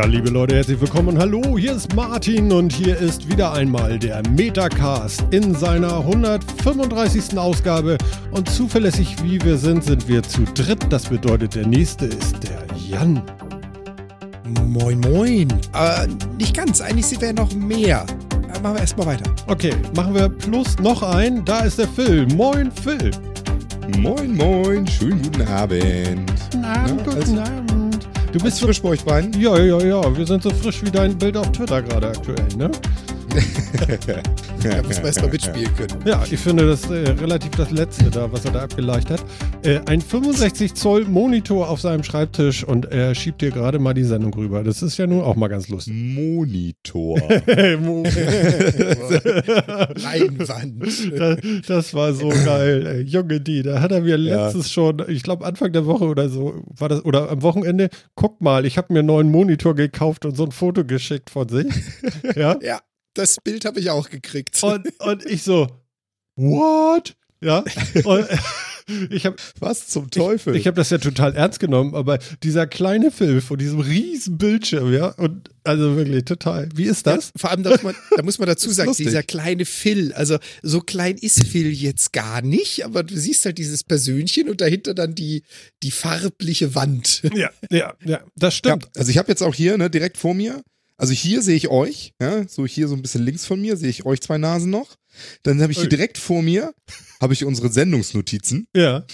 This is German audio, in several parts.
Tja, liebe Leute, herzlich willkommen und hallo, hier ist Martin und hier ist wieder einmal der Metacast in seiner 135. Ausgabe und zuverlässig wie wir sind, sind wir zu dritt. Das bedeutet, der nächste ist der Jan. Moin, moin. Äh, nicht ganz, eigentlich sind wir noch mehr. Äh, machen wir erstmal weiter. Okay, machen wir plus noch ein. Da ist der Phil. Moin, Phil. Moin, moin. Schönen guten Abend. Guten Abend, Na, guten also- Abend. Du Bist frisch bei euch beiden? Ja, ja, ja. Wir sind so frisch wie dein Bild auf Twitter gerade aktuell, ne? Da müssen wir erstmal mitspielen können. Ja, ich finde das äh, relativ das Letzte da, was er da abgeleicht hat. Äh, ein 65 Zoll Monitor auf seinem Schreibtisch und er schiebt dir gerade mal die Sendung rüber. Das ist ja nun auch mal ganz lustig. Monitor. Leinwand. das, das war so geil. Ey. Junge, die, da hat er mir Ja. letztes schon, ich glaube Anfang der Woche oder so, war das, oder am Wochenende, guck mal, ich habe mir einen neuen Monitor gekauft und so ein Foto geschickt von sich. Ja. Ja, das Bild habe ich auch gekriegt. Und, und ich so, what? Ja. Und ich habe Was zum Teufel? Ich, ich habe das ja total ernst genommen, aber dieser kleine Film von diesem riesen Bildschirm, ja, und also wirklich total. Wie ist das? Vor allem, da muss man, da muss man dazu sagen, dieser kleine Phil, also so klein ist Phil jetzt gar nicht, aber du siehst halt dieses Persönchen und dahinter dann die, die farbliche Wand. Ja, ja, ja, das ja, stimmt. also ich habe jetzt auch hier, ne, direkt vor mir, also hier sehe ich euch, ja, so hier so ein bisschen links von mir sehe ich euch zwei Nasen noch. Dann habe ich hier direkt vor mir, habe ich unsere Sendungsnotizen, Ja,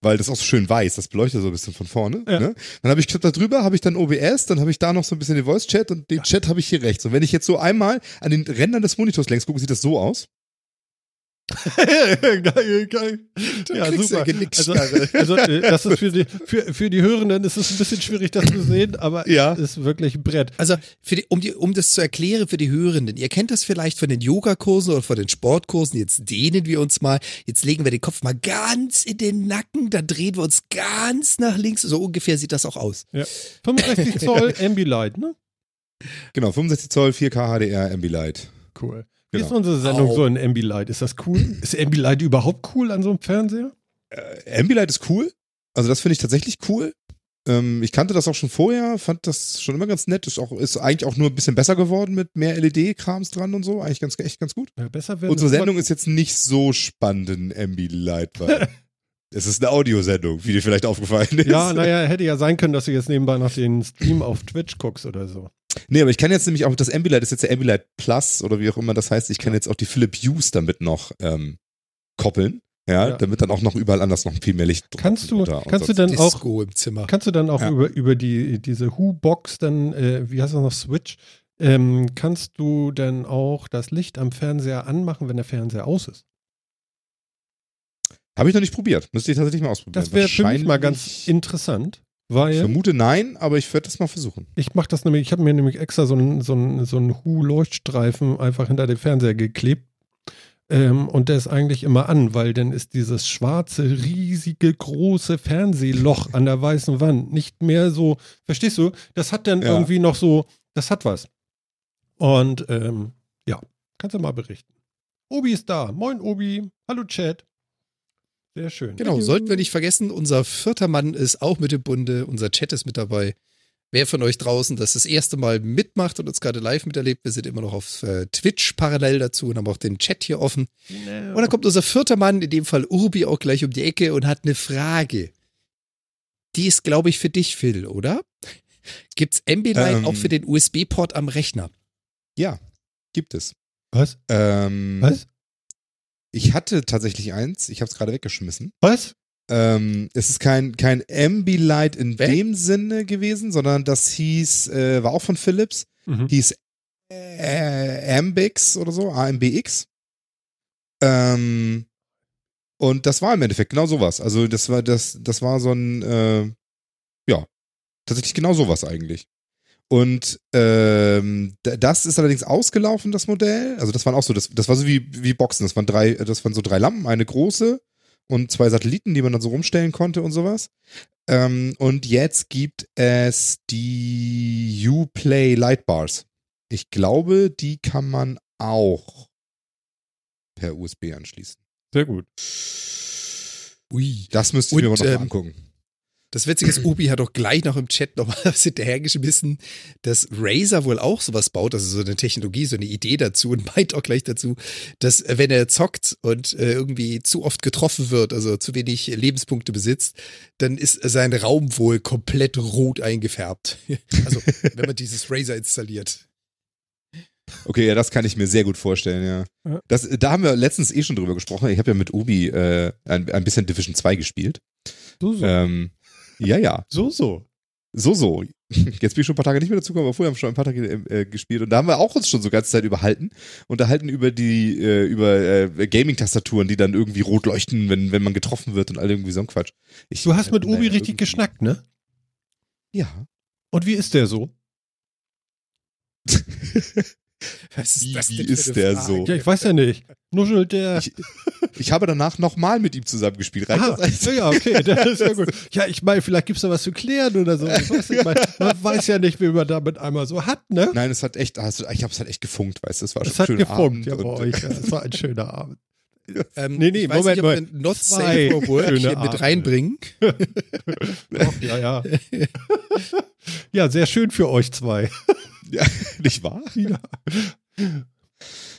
weil das auch so schön weiß, das beleuchtet so ein bisschen von vorne. Ja. Ne? Dann habe ich da drüber, habe ich dann OBS, dann habe ich da noch so ein bisschen den Voice-Chat und den Chat habe ich hier rechts. Und wenn ich jetzt so einmal an den Rändern des Monitors längs gucke, sieht das so aus. geil, geil. Ja, du super. ja Genick, Also, also äh, das ist für die, für, für die Hörenden ist es ein bisschen schwierig, das zu sehen, aber Ja. es ist wirklich ein Brett. Also, die, um, die, um das zu erklären für die Hörenden, ihr kennt das vielleicht von den Yogakursen oder von den Sportkursen, jetzt dehnen wir uns mal, jetzt legen wir den Kopf mal ganz in den Nacken, dann drehen wir uns ganz nach links, so ungefähr sieht das auch aus. Ja. 65 Zoll Ambilight, ne? Genau, 65 Zoll, 4K HDR, Ambilight. Cool. Wie Genau. ist unsere Sendung Au. so in Ambilight? Ist das cool? Ist Ambilight überhaupt cool an so einem Fernseher? Äh, Ambilight ist cool. Also das finde ich tatsächlich cool. Ähm, ich kannte das auch schon vorher, fand das schon immer ganz nett. Ist, auch, ist eigentlich auch nur ein bisschen besser geworden mit mehr LED-Krams dran und so. Eigentlich ganz, echt ganz gut. Ja, besser werden. Unsere Sendung ist jetzt nicht so spannend in Ambilight, weil es ist eine Audiosendung, wie dir vielleicht aufgefallen ist. Ja, naja, hätte ja sein können, dass du jetzt nebenbei noch den Stream auf Twitch guckst oder so. Nee, aber ich kann jetzt nämlich auch das Ambilight, das ist jetzt der Ambilight Plus oder wie auch immer das heißt. Ich kann jetzt auch die Philip Hughes damit noch ähm, koppeln. Ja, Ja. damit dann auch noch überall anders noch viel mehr Licht Kannst du, kannst du dann auch, Disco im Zimmer. kannst du dann auch Ja. über, über die, diese Who-Box dann, äh, wie heißt das noch, Switch, ähm, kannst du dann auch das Licht am Fernseher anmachen, wenn der Fernseher aus ist? Habe ich noch nicht probiert. Müsste ich tatsächlich mal ausprobieren. Das wäre für mich mal ganz Wahrscheinlich- interessant, Ich weil vermute nein, aber ich werde das mal versuchen. ich mache das nämlich, ich habe mir nämlich extra so einen so einen- so einen Hu-Leuchtstreifen einfach hinter den Fernseher geklebt. Ähm, und der ist eigentlich immer an, weil dann ist dieses schwarze, riesige, große Fernsehloch an der weißen Wand nicht mehr so, verstehst du? Das hat dann Ja. irgendwie noch so, das hat was. Und ähm, ja, kannst du mal berichten. Obi ist da. Moin, Obi. Hallo, Chat. Sehr schön. Genau, sollten wir nicht vergessen, unser vierter Mann ist auch mit im Bunde, unser Chat ist mit dabei. Wer von euch draußen das das erste Mal mitmacht und uns gerade live miterlebt, wir sind immer noch auf äh, Twitch parallel dazu und haben auch den Chat hier offen. Und dann kommt unser vierter Mann, in dem Fall Urbi, auch gleich um die Ecke und hat eine Frage. Die ist, glaube ich, für dich, Phil, oder? Gibt's Ambilight Ähm. auch für den USB-Port am Rechner? Ja, gibt es. Was? Ähm, Was? Ich hatte tatsächlich eins, ich habe es gerade weggeschmissen. Was? Ähm, es ist kein, kein Ambilight in Weg? dem Sinne gewesen, sondern das hieß, äh, war auch von Philips, Mhm. hieß äh, Ambix oder so, AMBX. Ähm, und das war im Endeffekt genau sowas. Also das war das, das war so ein, äh, ja, tatsächlich genau sowas eigentlich. Und ähm, das ist allerdings ausgelaufen, das Modell. Also das waren auch so, das, das war so wie, wie Boxen. Das waren drei, das waren so drei Lampen, eine große und zwei Satelliten, die man dann so rumstellen konnte und sowas. Ähm, und jetzt gibt es die Uplay Lightbars. Ich glaube, die kann man auch per USB anschließen. Sehr gut. Ui. Das müsste ich mir aber noch mal ähm, angucken. Das Witzige ist, Obi hat doch gleich noch im Chat noch mal was hinterhergeschmissen, dass Razer wohl auch sowas baut, also so eine Technologie, so eine Idee dazu und meint auch gleich dazu, dass äh, wenn er zockt und äh, irgendwie zu oft getroffen wird, also zu wenig Lebenspunkte besitzt, dann ist sein Raum wohl komplett rot eingefärbt. Also wenn man dieses Razer installiert. Okay, ja, das kann ich mir sehr gut vorstellen, ja. Ja. Das, da haben wir letztens eh schon drüber gesprochen. Ich habe ja mit Obi äh, ein, ein bisschen Division 2 gespielt. So, so. Ähm, ja, ja. so, so. So, so. Jetzt bin ich schon ein paar Tage nicht mehr dazu gekommen, aber vorher haben wir schon ein paar Tage äh, gespielt und da haben wir auch uns schon so ganze Zeit überhalten. Unterhalten über die, äh, über äh, Gaming-Tastaturen, die dann irgendwie rot leuchten, wenn, wenn man getroffen wird und all irgendwie so ein Quatsch. Ich, Du hast mit naja, Obi richtig geschnackt, ne? Ja. Und wie ist der so? Was Wie- das wie für ist der Frage? so? Ja, ich weiß ja nicht. Nuschelt der. Ich, ich habe danach nochmal mit ihm zusammengespielt. Reicht Aha, das ja, okay, das ist ja gut. Ja, ich meine, vielleicht gibt es da was zu klären oder so. Ich nicht, man, weiß ja nicht, wie man damit einmal so hat, ne? Nein, es hat echt, also ich habe es halt echt gefunkt, weißt du, es war schon Es hat ein schöner gefunkt, Abend ja, bei euch. Ja, es war ein schöner Abend. Ähm, Nee, nee, Moment, nicht, Moment. Not Zwei Safe for Work hier mit reinbringen. Doch, ja, ja. Ja, sehr schön für euch zwei. Ja, nicht wahr? Ja.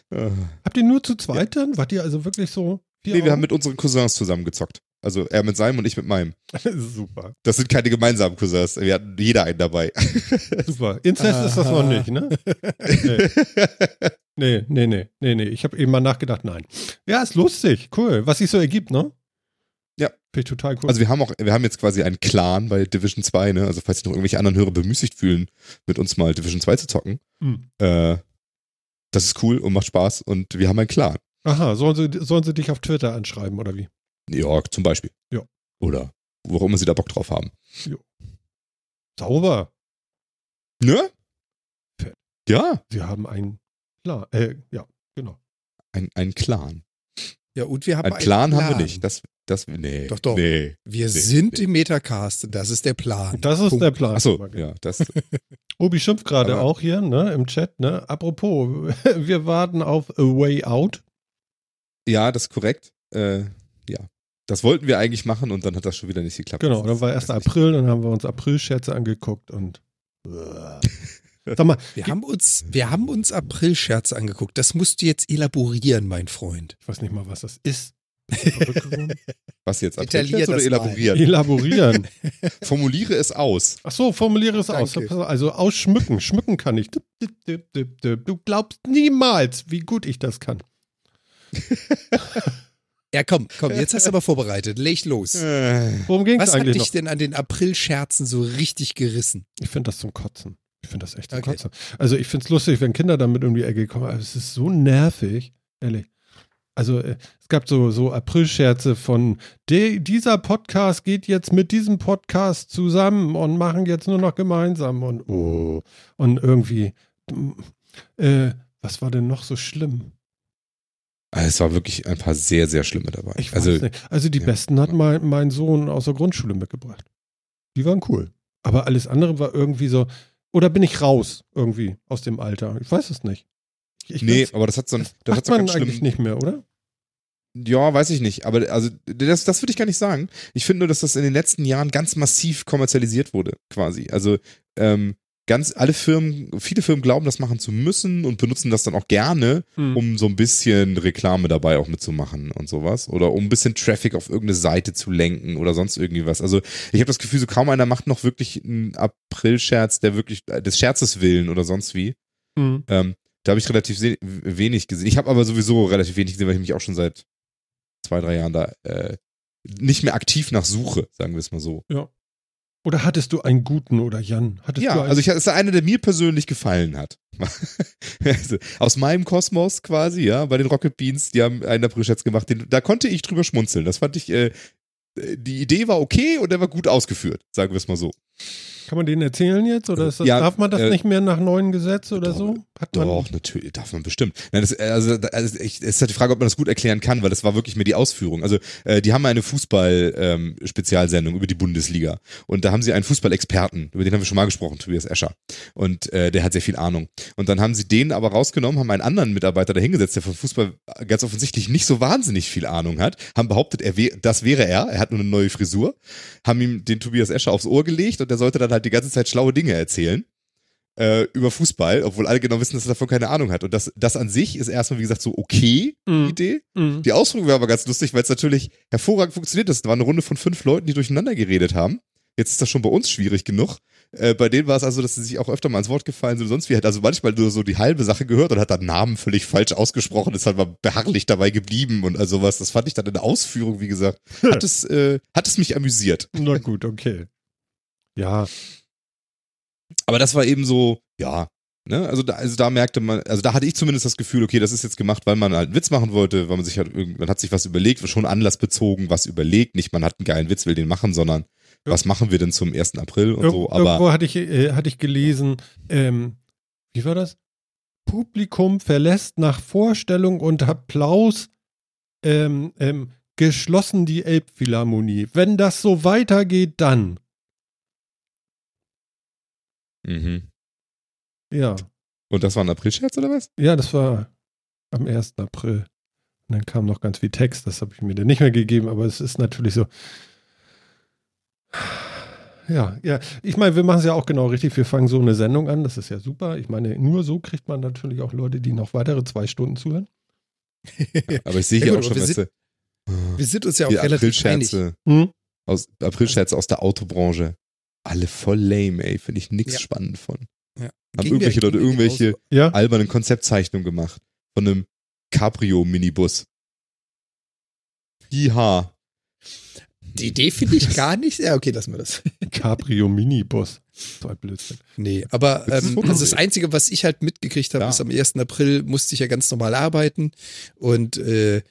Äh, Habt ihr nur zu zweit dann? Wart ihr also wirklich so? vier Nee, wir haben Augen? mit unseren Cousins zusammengezockt. Also er mit seinem und ich mit meinem. Super, Das sind keine gemeinsamen Cousins. Wir hatten jeder einen dabei. super. Inzest ist das noch Aha. nicht, ne? Nee, nee, nee, nee, nee. Ich habe eben mal nachgedacht, nein. Ja, ist lustig, cool. Was sich so ergibt, ne? Ja. Finde ich total cool. Also wir haben auch, wir haben jetzt quasi einen Clan bei Division 2, ne? Also falls sich noch irgendwelche anderen Hörer bemüßigt fühlen, mit uns mal Division 2 zu zocken. Hm. Äh, das ist cool und macht Spaß und wir haben einen Clan. Aha, sollen sie, sollen sie dich auf Twitter anschreiben oder wie? New York zum Beispiel. Ja. Oder immer sie da Bock drauf haben. Sauber. Ne? Ja, Sie haben einen, klar, äh, ja, genau. ein, ein Clan. Ja, und wir haben Ein einen Clan, haben wir nicht. Das, das, nee. Doch, doch. Nee. Wir Nee, sind nee. im Metacast. Das ist der Plan. Das ist Punkt. der Plan. Achso, ja, das, Obi schimpft gerade auch hier, ne, im Chat, ne? Apropos, wir warten auf A Way Out. ja, das ist korrekt. Äh, ja. Das wollten wir eigentlich machen und dann hat das schon wieder nicht geklappt. Genau, dann war ist- 1. weiß ich April, dann haben wir uns April-Scherze angeguckt und. Sag mal, Wir haben uns, wir haben uns April-Scherze angeguckt. Das musst du jetzt elaborieren, mein Freund. ich weiß nicht mal, was das ist. Was jetzt? Detaillier Aprilscherz oder elaborieren? Elaborieren. Formuliere es aus. Ach so, formuliere es aus. Danke. Also ausschmücken. Schmücken kann ich. Du glaubst niemals, wie gut ich das kann. Ja, komm, komm, jetzt hast du aber vorbereitet. Leg los. Äh, Worum ging es Was hat eigentlich dich noch? denn an den April-Scherzen so richtig gerissen? Ich finde das zum Kotzen. Ich finde das echt zum Okay. Kotzen. Also ich finde es lustig, wenn Kinder damit um die Ecke kommen. Aber es ist so nervig. Ehrlich. Also äh, es gab so, so April-Scherze von "De- dieser Podcast geht jetzt mit diesem Podcast zusammen und machen jetzt nur noch gemeinsam und oh. Und irgendwie, mm, äh, was war denn noch so schlimm? Also es war wirklich ein paar sehr, sehr schlimme dabei. Also. Also die ja. besten hat mein, mein Sohn aus der Grundschule mitgebracht. Die waren cool. Aber alles andere war irgendwie so, oder bin ich raus irgendwie aus dem Alter? Ich weiß es nicht. Ich, nee, aber das hat so ein, das das hat macht so man ganz eigentlich schlimm. nicht mehr, oder? Ja, weiß ich nicht. Aber also das, das würde ich gar nicht sagen. Ich finde nur, dass das in den letzten Jahren ganz massiv kommerzialisiert wurde, quasi. Also ähm, ganz alle Firmen, viele Firmen glauben, das machen zu müssen und benutzen das dann auch gerne, Hm. um so ein bisschen Reklame dabei auch mitzumachen und sowas. Oder um ein bisschen Traffic auf irgendeine Seite zu lenken oder sonst irgendwie was. Also ich habe das Gefühl, so kaum einer macht noch wirklich einen April-Scherz, der wirklich des Scherzes willen oder sonst wie. Hm. Ähm, da habe ich relativ wenig gesehen. Ich habe aber sowieso relativ wenig gesehen, weil ich mich auch schon seit zwei, drei Jahren da äh, nicht mehr aktiv nach suche, sagen wir es mal so. Oder hattest du einen guten oder Jan? Hattest ja, also ich, es ist einer, der mir persönlich gefallen hat. also, aus meinem Kosmos quasi, ja, bei den Rocket Beans, die haben einen April-Scherz gemacht, den, da konnte ich drüber schmunzeln. Das fand ich, äh, die Idee war okay und der war gut ausgeführt, sagen wir es mal so. Kann man den erzählen jetzt? Oder ist das, Ja, darf man das äh, nicht mehr nach neuen Gesetz oder doch, so? Hat man, Doch, natürlich, darf man bestimmt. Nein, das, also, also ich, es ist halt die Frage, ob man das gut erklären kann, weil das war wirklich mehr die Ausführung. Also, äh, die haben eine Fußball-Spezialsendung über die Bundesliga. Und da haben sie einen Fußballexperten, über den haben wir schon mal gesprochen, Tobias Escher. Und äh, der hat sehr viel Ahnung. Und dann haben sie den aber rausgenommen, haben einen anderen Mitarbeiter da hingesetzt, der von Fußball ganz offensichtlich nicht so wahnsinnig viel Ahnung hat, haben behauptet, er wär, das wäre er, er hat nur eine neue Frisur, haben ihm den Tobias Escher aufs Ohr gelegt und der sollte dann halt die ganze Zeit schlaue Dinge erzählen äh, über Fußball, obwohl alle genau wissen, dass er davon keine Ahnung hat. Und das, das an sich ist erstmal, wie gesagt, so okay, die Mhm. Idee. Mhm. Die Ausführung war aber ganz lustig, weil es natürlich hervorragend funktioniert ist. Es war eine Runde von fünf Leuten, die durcheinander geredet haben. Jetzt ist das schon bei uns schwierig genug. Äh, bei denen war es also, dass sie sich auch öfter mal ins Wort gefallen sind und sonst wie. Hat also manchmal nur so die halbe Sache gehört und hat dann Namen völlig falsch ausgesprochen, ist halt mal beharrlich dabei geblieben und also was. Das fand ich dann in der Ausführung, wie gesagt, hat es, äh, hat es mich amüsiert. Na gut, okay. Ja, Aber das war eben so, ja, ne, also da, also da merkte man, also da hatte ich zumindest das Gefühl, okay, das ist jetzt gemacht, weil man halt einen Witz machen wollte, weil man sich halt irgend, man hat sich was überlegt, schon anlassbezogen was überlegt, nicht man hat einen geilen Witz, will den machen, sondern Ja. was machen wir denn zum 1. April und Ir so, irgendwo aber hatte ich, äh, hatte ich gelesen, ähm, wie war das? Publikum verlässt nach Vorstellung und Applaus ähm, ähm, geschlossen die Elbphilharmonie. Wenn das so weitergeht, dann. Mhm. Ja, und das war ein Aprilscherz oder was? ja, das war am 1. April. Und dann kam noch ganz viel Text, das habe ich mir dann nicht mehr gegeben, aber es ist natürlich so. Ja, ja. Ich meine, wir machen es ja auch genau richtig. Wir fangen so eine Sendung an. Das ist ja super. Ich meine, nur so kriegt man natürlich auch Leute, die noch weitere zwei Stunden zuhören. Aber ich sehe Ja, hier gut, auch schon, wir du, Wir sind uns ja auch relativ einig. Aprilscherze Hm? aus, Aprilscherze aus der Autobranche. Alle voll lame, ey, finde ich nix Ja. spannend von. Ja. Haben irgendwelche Leute irgendwelche. Ja. albernen Konzeptzeichnungen gemacht von einem Cabrio-Minibus. Iha. Die Idee finde ich gar nicht. Ja, okay, lassen wir das. Cabrio Minibus. So ein Blödsinn. Nee, aber Das ist ähm, also das. Einzige, was ich halt mitgekriegt habe, Ja. ist am 1. April musste ich ja ganz normal arbeiten und äh,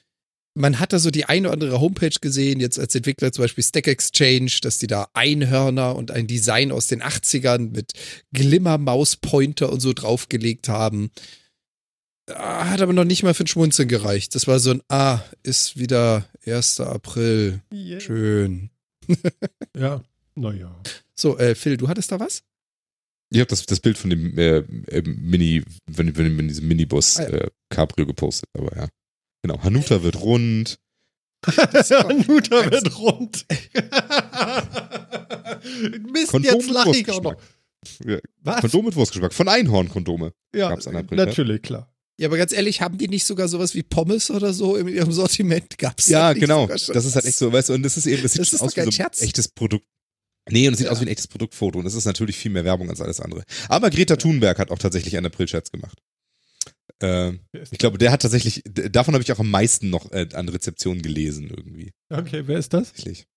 man hat da so die eine oder andere Homepage gesehen, jetzt als Entwickler zum Beispiel Stack Exchange, dass die da Einhörner und ein Design aus den 80ern mit Glimmer-Maus-Pointer und so draufgelegt haben. Ah, Hat aber noch nicht mal für ein Schmunzeln gereicht. Das war so ein, ah, ist wieder 1. April. Schön. Ja, naja. So, äh, Phil, du hattest da was? Ich habe das, das Bild von dem äh, äh, Mini, von, von, von diesem Minibus Ah, ja. äh, Cabrio gepostet, aber ja. Genau. Hanuta wird rund. Nuta wird rund. Mist, Kondom jetzt mit lache ich auch noch. Wurstgeschmack. Ja, Was? Kondom mit Wurstgeschmack. Von Einhorn-Kondome. ja, gab's an April, natürlich, klar. Ja, aber ganz ehrlich, haben die nicht sogar sowas wie Pommes oder so in ihrem Sortiment? Gab's Ja, genau. sogar schon Das ist halt echt so, weißt du, und das ist eben, das sieht Das ist aus wie so ein Scherz. echtes Produkt. Nee, und es sieht Ja. aus wie ein echtes Produktfoto und das ist natürlich viel mehr Werbung als alles andere. Aber Greta Thunberg hat auch tatsächlich einen Aprilscherz gemacht. Ähm, ich glaube, der hat tatsächlich, davon habe ich auch am meisten noch äh, an Rezeptionen gelesen irgendwie. Okay, wer ist das? Tatsächlich.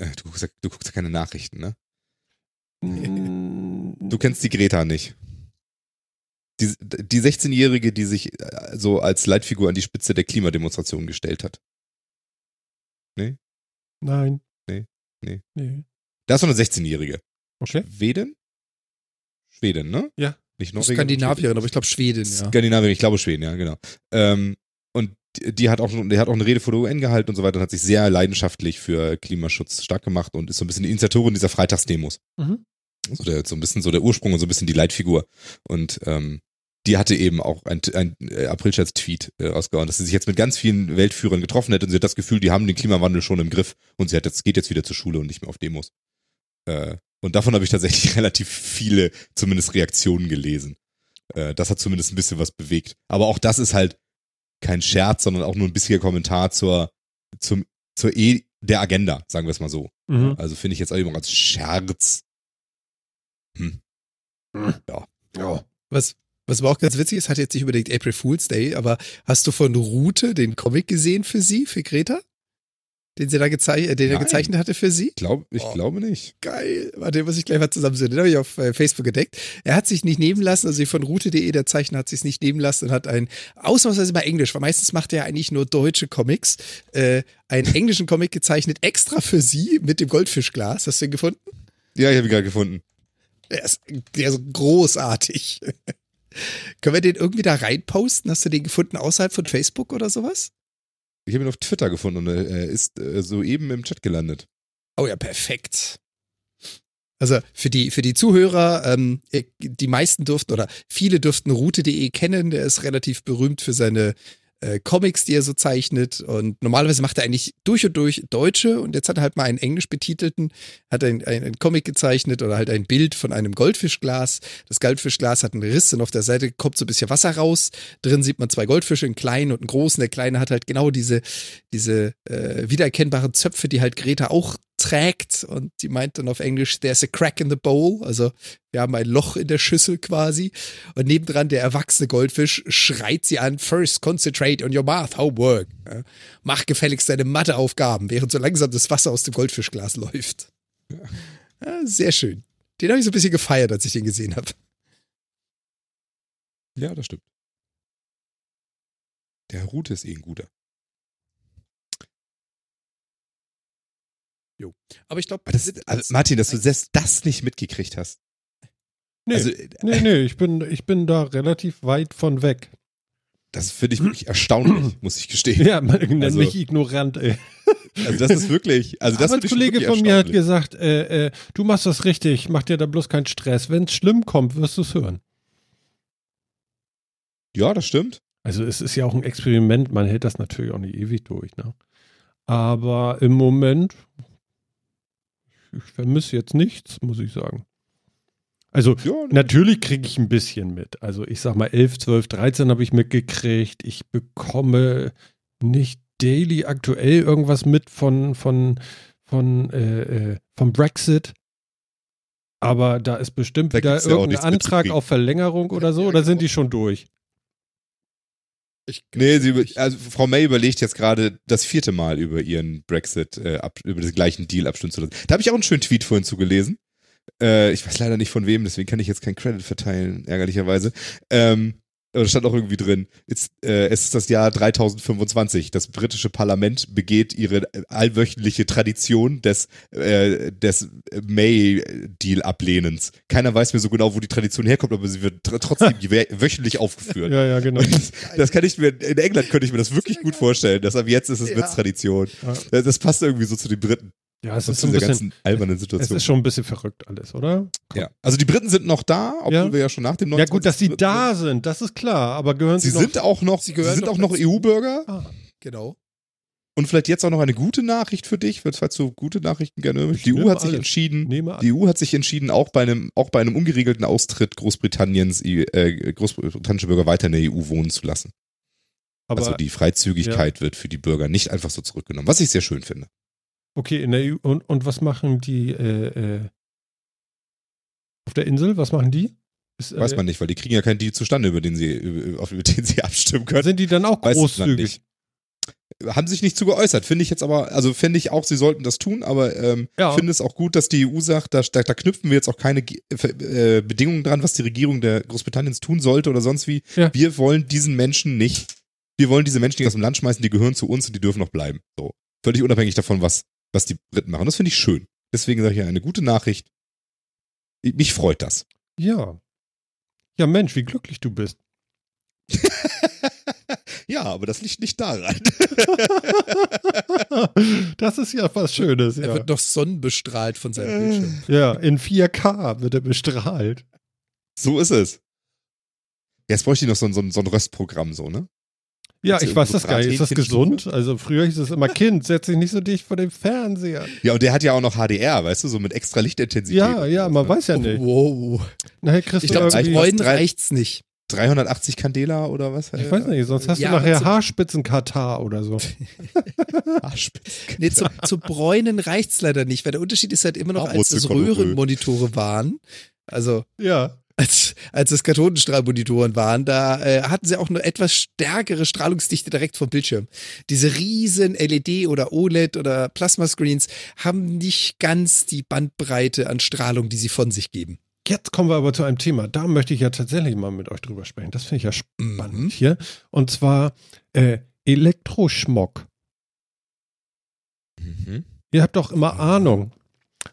Äh, du, guckst ja, du guckst ja keine Nachrichten, ne? Mm, Du kennst die Greta nicht. Die, die 16-Jährige, die sich äh, so als Leitfigur an die Spitze der Klimademonstration gestellt hat. Nein. Nee, nee. Nee. Da ist so eine 16-Jährige. Okay. Schweden? Schweden, ne? Ja. Nicht Norwegen. Skandinavierin, aber ich glaube Schweden, ja. Skandinavien, ich glaube Schweden, ja, genau. Ähm, und die, hat auch die hat auch eine Rede vor der UN gehalten und so weiter und hat sich sehr leidenschaftlich für Klimaschutz stark gemacht und ist so ein bisschen die Initiatorin dieser Freitagsdemos. Mhm. So, der, so ein bisschen so der Ursprung und so ein bisschen die Leitfigur. Und ähm, die hatte eben auch ein, ein äh, Aprilscherz-Tweet äh, rausgehauen, dass sie sich jetzt mit ganz vielen Weltführern getroffen hätte und sie hat das Gefühl, die haben den Klimawandel schon im Griff und sie hat jetzt, geht jetzt wieder zur Schule und nicht mehr auf Demos. Äh, und davon habe ich tatsächlich relativ viele, zumindest Reaktionen gelesen. Äh, das hat zumindest ein bisschen was bewegt. Aber auch das ist halt kein Scherz, sondern auch nur ein bissiger Kommentar zur, zum, zur E der Agenda, sagen wir es mal so. Mhm. Also finde ich jetzt auch immer als Scherz. Hm. Ja. Was, was aber auch ganz witzig ist, hat jetzt nicht unbedingt April Fool's Day, aber hast du von Rute den Comic gesehen für sie, für Greta? Den sie da gezeichnet, den er gezeichnet hatte für sie? Ich, glaub, ich Oh. glaube nicht. Geil. Warte, den muss ich gleich mal zusammensehen. Den habe ich auf äh, Facebook entdeckt. Er hat sich nicht nehmen lassen, also von Rute.de, der Zeichner hat sich nicht nehmen lassen und hat ein, ausnahmsweise mal Englisch, weil meistens macht er eigentlich nur deutsche Comics, äh, einen englischen Comic gezeichnet, extra für sie mit dem Goldfischglas. Hast du den gefunden? Ja, ich habe ihn gerade gefunden. Der ist, der ist großartig. Können wir den irgendwie da reinposten? Hast du den gefunden außerhalb von Facebook oder sowas? Ich habe ihn auf Twitter gefunden und er ist äh, soeben im Chat gelandet. Oh ja, perfekt. Also für die, für die Zuhörer, ähm, die meisten dürften oder viele dürften Route.de kennen. Der ist relativ berühmt für seine äh, Comics, die er so zeichnet. Und normalerweise macht er eigentlich durch und durch Deutsche. Und jetzt hat er halt mal einen englisch betitelten, hat ein, ein, ein Comic gezeichnet oder halt ein Bild von einem Goldfischglas. Das Goldfischglas hat einen Riss und auf der Seite kommt so ein bisschen Wasser raus. Drin sieht man zwei Goldfische, einen kleinen und einen großen. Der kleine hat halt genau diese, diese äh, wiedererkennbaren Zöpfe, die halt Greta auch trägt und die meint dann auf Englisch, there's a crack in the bowl, also wir haben ein Loch in der Schüssel quasi und nebendran der erwachsene Goldfisch schreit sie an, first concentrate on your math homework. Ja, mach gefälligst deine Matheaufgaben, während so langsam das Wasser aus dem Goldfischglas läuft. Ja, sehr schön. Den habe ich so ein bisschen gefeiert, als ich den gesehen habe. Ja, das stimmt. Der Route ist eh ein guter. Jo. Aber ich glaube, also, Martin, dass du selbst das nicht mitgekriegt hast. Nee, also, nee, nee, ich bin, ich bin da relativ weit von weg. Das finde ich wirklich erstaunlich, muss ich gestehen. Ja, man nennt also, mich ignorant, ey. Also das ist wirklich, also das Aber ein Kollege von mir hat gesagt, äh, äh, du machst das richtig, mach dir da bloß keinen Stress. Wenn es schlimm kommt, wirst du es hören. Ja, das stimmt. Also es ist ja auch ein Experiment, man hält das natürlich auch nicht ewig durch, ne? Aber im Moment ich vermisse jetzt nichts, muss ich sagen. Also ja, natürlich kriege ich ein bisschen mit. Also ich sag mal 11, 12, 13 habe ich mitgekriegt. Ich bekomme nicht daily aktuell irgendwas mit von, von, von, äh, äh vom Brexit. Aber da ist bestimmt da wieder irgendein Antrag auf Verlängerung oder so, oder sind die schon durch? Ich, nee, sie, also Frau May überlegt jetzt gerade das vierte Mal über ihren Brexit, äh, ab, über den gleichen Deal abstimmen zu lassen. Da habe ich auch einen schönen Tweet vorhin zugelesen. Äh, ich weiß leider nicht von wem, deswegen kann ich jetzt keinen Credit verteilen, ärgerlicherweise. Ähm, da stand auch irgendwie drin, it's, äh, es ist das Jahr 3025. Das britische Parlament begeht ihre allwöchentliche Tradition des, äh, des May-Deal-Ablehnens. Keiner weiß mehr so genau, wo die Tradition herkommt, aber sie wird tr trotzdem wöchentlich aufgeführt. Ja, ja, genau. Das, das, kann ich mir, in England könnte ich mir das wirklich gut vorstellen, dass ab jetzt ist es ja. Tradition. Ja. Das passt irgendwie so zu den Briten. Ja, es ist ein bisschen, ganzen albernen Situation. Es ist schon ein bisschen verrückt alles, oder? Komm. Ja. Also die Briten sind noch da, obwohl ja. wir ja schon nach dem 29. Ja gut, dass sie da sind, das ist klar, aber gehören sie Sie sind auch noch, sie, sie sind noch auch noch EU-Bürger. Ah, genau. Und vielleicht jetzt auch noch eine gute Nachricht für dich, falls du gute Nachrichten gerne hörst. Die EU hat sich alles. entschieden, die EU hat sich entschieden, auch bei einem, auch bei einem ungeregelten Austritt Großbritanniens, äh, großbritannische Bürger weiter in der EU wohnen zu lassen. Aber, also die Freizügigkeit ja. wird für die Bürger nicht einfach so zurückgenommen, was ich sehr schön finde. Okay, in der EU. Und, und was machen die äh, äh, auf der Insel? Was machen die? Ist, Weiß man nicht, weil die kriegen ja keinen Deal zustande, über den sie, über, über den sie abstimmen können. Sind die dann auch Weiß großzügig? Haben sich nicht zu geäußert, finde ich jetzt aber, also finde ich auch, sie sollten das tun, aber ähm, ja. finde es auch gut, dass die EU sagt, da, da, da knüpfen wir jetzt auch keine äh, Bedingungen dran, was die Regierung der Großbritanniens tun sollte oder sonst wie. Ja. Wir wollen diesen Menschen nicht, wir wollen diese Menschen nicht aus dem Land schmeißen, die gehören zu uns und die dürfen noch bleiben. So. Völlig unabhängig davon, was was die Briten machen. Das finde ich schön. Deswegen sage ich ja eine gute Nachricht. Mich freut das. Ja. Ja, Mensch, wie glücklich du bist. ja, aber das liegt nicht daran. das ist ja was Schönes. Ja. Er wird noch sonnenbestrahlt von seinem Bildschirm. Ja, in 4K wird er bestrahlt. So ist es. Jetzt bräuchte ich noch so ein, so ein, so ein Röstprogramm, so, ne? Ja, ich weiß das gar nicht. Ist das gesund? Also früher hieß es immer Kind, setz dich nicht so dicht vor dem Fernseher. Ja, und der hat ja auch noch HDR, weißt du, so mit extra Lichtintensität. Ja, ja, man weiß ja nicht. Wow. Nachher kriegst ich glaube, Freunden reicht's nicht. 380 Candela oder was? Ich weiß nicht, sonst hast ja, du nachher Haarspitzen-Katar oder so. Haarspitzen. Nee, zu, zu Bräunen reicht's leider nicht, weil der Unterschied ist halt immer noch, als es Röhrenmonitore waren. Also. Ja als, als es Kathodenstrahlmonitoren waren, da äh, hatten sie auch eine etwas stärkere Strahlungsdichte direkt vom Bildschirm. Diese riesen LED oder OLED oder Plasmascreens haben nicht ganz die Bandbreite an Strahlung, die sie von sich geben. Jetzt kommen wir aber zu einem Thema. Da möchte ich ja tatsächlich mal mit euch drüber sprechen. Das finde ich ja spannend mhm. hier. Und zwar äh, Elektroschmock. Mhm. Ihr habt doch immer Ahnung.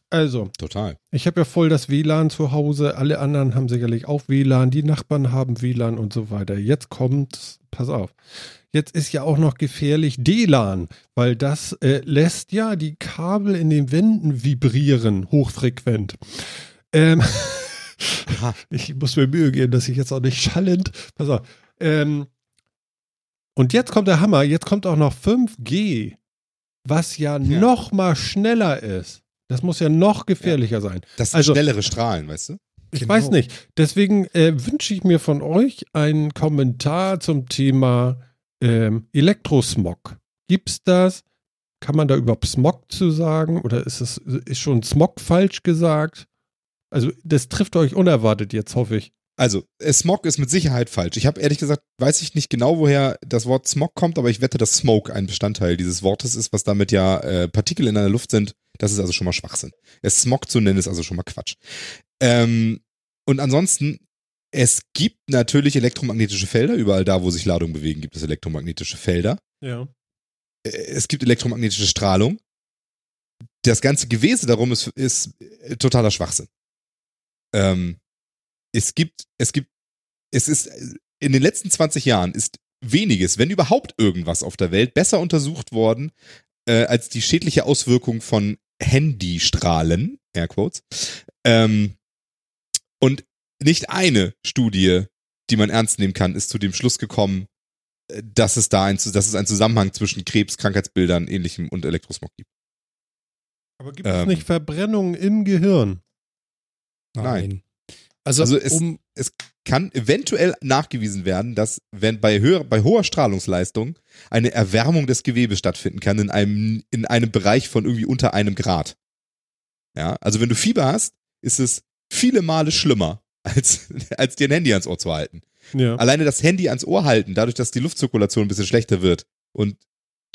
Also, Total. ich habe ja voll das WLAN zu Hause. Alle anderen haben sicherlich auch WLAN. Die Nachbarn haben WLAN und so weiter. Jetzt kommt, pass auf. Jetzt ist ja auch noch gefährlich DLAN, weil das äh, lässt ja die Kabel in den Wänden vibrieren, hochfrequent. Ähm, ich muss mir Mühe geben, dass ich jetzt auch nicht schallend. Pass auf. Ähm, und jetzt kommt der Hammer. Jetzt kommt auch noch 5G, was ja, Ja. noch mal schneller ist. Das muss ja noch gefährlicher sein. Das sind Also- schnellere Strahlen, weißt du? Ich Genau. weiß nicht. Deswegen äh, wünsche ich mir von euch einen Kommentar zum Thema ähm, Elektrosmog. Gibt's das? Kann man da überhaupt Smog zu sagen? Oder ist es ist schon Smog falsch gesagt? Also, das trifft euch unerwartet jetzt, hoffe ich. Also, äh, Smog ist mit Sicherheit falsch. Ich habe ehrlich gesagt, weiß ich nicht genau, woher das Wort Smog kommt, aber ich wette, dass Smoke ein Bestandteil dieses Wortes ist, was damit ja äh, Partikel in der Luft sind. Das ist also schon mal Schwachsinn. Es Smog zu nennen, ist also schon mal Quatsch. Ähm, und ansonsten, es gibt natürlich elektromagnetische Felder. Überall da, wo sich Ladungen bewegen, gibt es elektromagnetische Felder. Ja. Äh, Es gibt elektromagnetische Strahlung. Das ganze Gewese darum ist, ist äh, totaler Schwachsinn. Ähm, es gibt, es gibt, es ist, in den letzten 20 Jahren ist weniges, wenn überhaupt irgendwas auf der Welt besser untersucht worden, äh, als die schädliche Auswirkung von Handystrahlen, Airquotes. Ähm, und nicht eine Studie, die man ernst nehmen kann, ist zu dem Schluss gekommen, äh, dass es da ein, dass es einen Zusammenhang zwischen Krebs, Krankheitsbildern, ähnlichem und Elektrosmog gibt. Aber gibt es Ähm. nicht Verbrennungen im Gehirn? Nein. Also, Also es- um, Kann eventuell nachgewiesen werden, dass wenn bei, höher, bei hoher Strahlungsleistung eine Erwärmung des Gewebes stattfinden kann in einem, in einem Bereich von irgendwie unter einem Grad. Ja, also wenn du Fieber hast, ist es viele Male schlimmer, als, als dir ein Handy ans Ohr zu halten. Ja. Alleine das Handy ans Ohr halten, dadurch, dass die Luftzirkulation ein bisschen schlechter wird und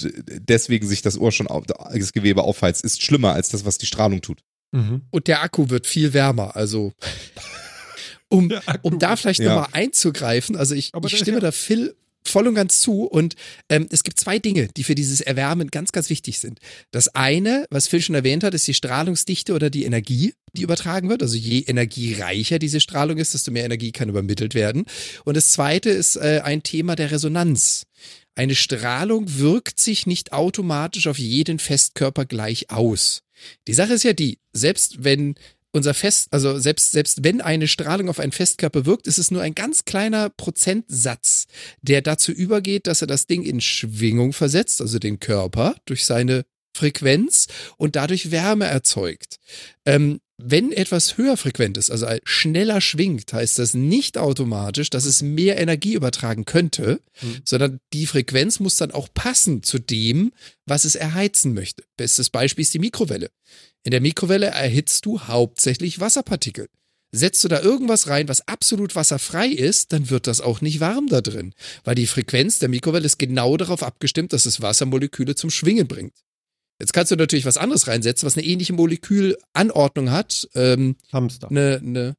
deswegen sich das Ohr schon, auf, das Gewebe aufheizt, ist schlimmer als das, was die Strahlung tut. Mhm. und der Akku wird viel wärmer. Also, um, Akku um da vielleicht Ja. nochmal einzugreifen, also ich, ich stimme ja- da Phil voll und ganz zu und ähm, es gibt zwei Dinge, die für dieses Erwärmen ganz, ganz wichtig sind. Das eine, was Phil schon erwähnt hat, ist die Strahlungsdichte oder die Energie, die übertragen wird. Also je energiereicher diese Strahlung ist, desto mehr Energie kann übermittelt werden. Und das zweite ist äh, ein Thema der Resonanz. Eine Strahlung wirkt sich nicht automatisch auf jeden Festkörper gleich aus. Die Sache ist ja die, selbst wenn unser Fest, also selbst, selbst wenn eine Strahlung auf einen Festkörper wirkt, ist es nur ein ganz kleiner Prozentsatz, der dazu übergeht, dass er das Ding in Schwingung versetzt, also den Körper durch seine Frequenz und dadurch Wärme erzeugt. Ähm, wenn etwas höher frequent ist, also schneller schwingt, heißt das nicht automatisch, dass es mehr Energie übertragen könnte, Mhm. sondern die Frequenz muss dann auch passen zu dem, was es erheizen möchte. Bestes Beispiel ist die Mikrowelle. In der Mikrowelle erhitzt du hauptsächlich Wasserpartikel. Setzt du da irgendwas rein, was absolut wasserfrei ist, dann wird das auch nicht warm da drin, weil die Frequenz der Mikrowelle ist genau darauf abgestimmt, dass es Wassermoleküle zum Schwingen bringt. Jetzt kannst du natürlich was anderes reinsetzen, was eine ähnliche Molekülanordnung hat. Ähm, Hamster. eine, eine,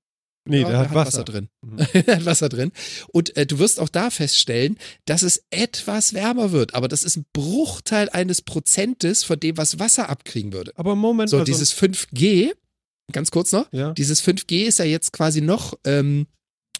nee, ja, der hat Wasser. drin. Mhm. Er hat Wasser drin. Und äh, du wirst auch da feststellen, dass es etwas wärmer wird, aber das ist ein Bruchteil eines Prozentes von dem, was Wasser abkriegen würde. Aber Moment, So, also, dieses 5G, ganz kurz noch, ja. dieses 5G ist ja jetzt quasi noch ähm,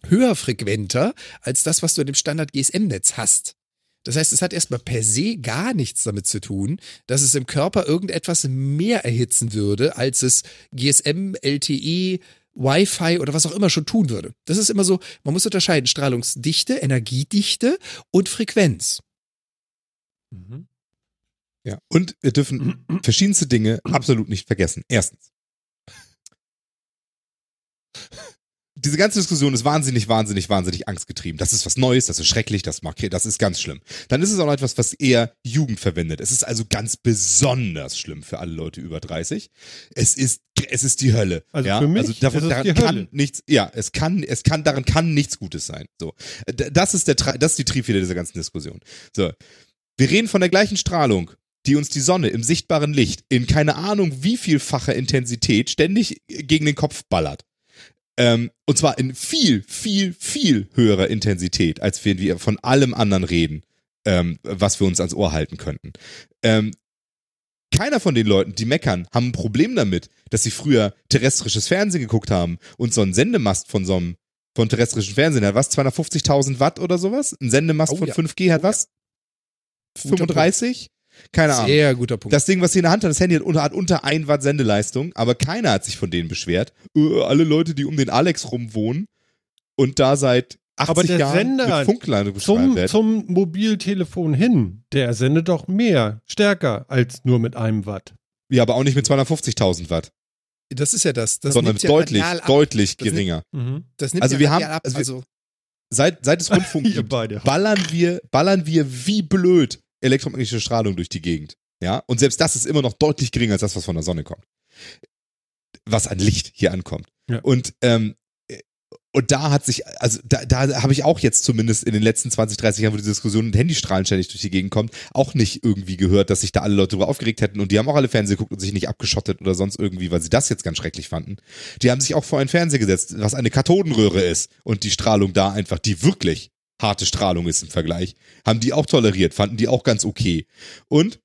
höher frequenter als das, was du in dem Standard GSM-Netz hast. Das heißt, es hat erstmal per se gar nichts damit zu tun, dass es im Körper irgendetwas mehr erhitzen würde, als es GSM, LTE, Wi-Fi oder was auch immer schon tun würde. Das ist immer so, man muss unterscheiden Strahlungsdichte, Energiedichte und Frequenz. Mhm. Ja. Und wir dürfen verschiedenste Dinge absolut nicht vergessen. Erstens. Diese ganze Diskussion ist wahnsinnig, wahnsinnig, wahnsinnig angstgetrieben. Das ist was Neues, das ist schrecklich, das mag, das ist ganz schlimm. Dann ist es auch noch etwas, was eher Jugend verwendet. Es ist also ganz besonders schlimm für alle Leute über 30. Es ist, es ist die Hölle. Also ja? für mich also davon, daran kann Hölle. nichts, ja, es kann, es kann, daran kann nichts Gutes sein. So. Das ist der, das ist die Triebfeder dieser ganzen Diskussion. So. Wir reden von der gleichen Strahlung, die uns die Sonne im sichtbaren Licht in keine Ahnung wie vielfacher Intensität ständig gegen den Kopf ballert. Ähm, und zwar in viel, viel, viel höherer Intensität, als wenn wir von allem anderen reden, ähm, was wir uns ans Ohr halten könnten. Ähm, keiner von den Leuten, die meckern, haben ein Problem damit, dass sie früher terrestrisches Fernsehen geguckt haben und so ein Sendemast von so einem von terrestrischem Fernsehen hat was 250.000 Watt oder sowas. Ein Sendemast Oh von ja. 5G hat Oh was 35? Keine Ahnung. Sehr guter Punkt. Das Ding, was sie in der Hand hat, das Handy hat unter, hat unter 1 Watt Sendeleistung, aber keiner hat sich von denen beschwert. Äh, alle Leute, die um den Alex rumwohnen und da seit 80 Aber der Jahren Sender mit Funkleine beschwert Zum, werden. zum Mobiltelefon hin, der sendet doch mehr, stärker als nur mit einem Watt. Ja, aber auch nicht mit 250.000 Watt, das ist ja das. das sondern nimmt ja deutlich, deutlich Das nimmt- geringer. Das nimmt Also ja wir haben- ab. also wir- also Seit, seit es Rundfunk gibt, beide. ballern wir, ballern wir wie blöd elektromagnetische Strahlung durch die Gegend. Ja, und selbst das ist immer noch deutlich geringer als das, was von der Sonne kommt. Was an Licht hier ankommt. Ja. Und, ähm, und da hat sich, also da, da habe ich auch jetzt zumindest in den letzten 20, 30 Jahren, wo die Diskussion mit Handystrahlen ständig durch die Gegend kommt, auch nicht irgendwie gehört, dass sich da alle Leute drüber aufgeregt hätten und die haben auch alle Fernsehen geguckt und sich nicht abgeschottet oder sonst irgendwie, weil sie das jetzt ganz schrecklich fanden. Die haben sich auch vor einen Fernseher gesetzt, was eine Kathodenröhre ist und die Strahlung da einfach, die wirklich harte Strahlung ist im Vergleich, haben die auch toleriert, fanden die auch ganz okay. Und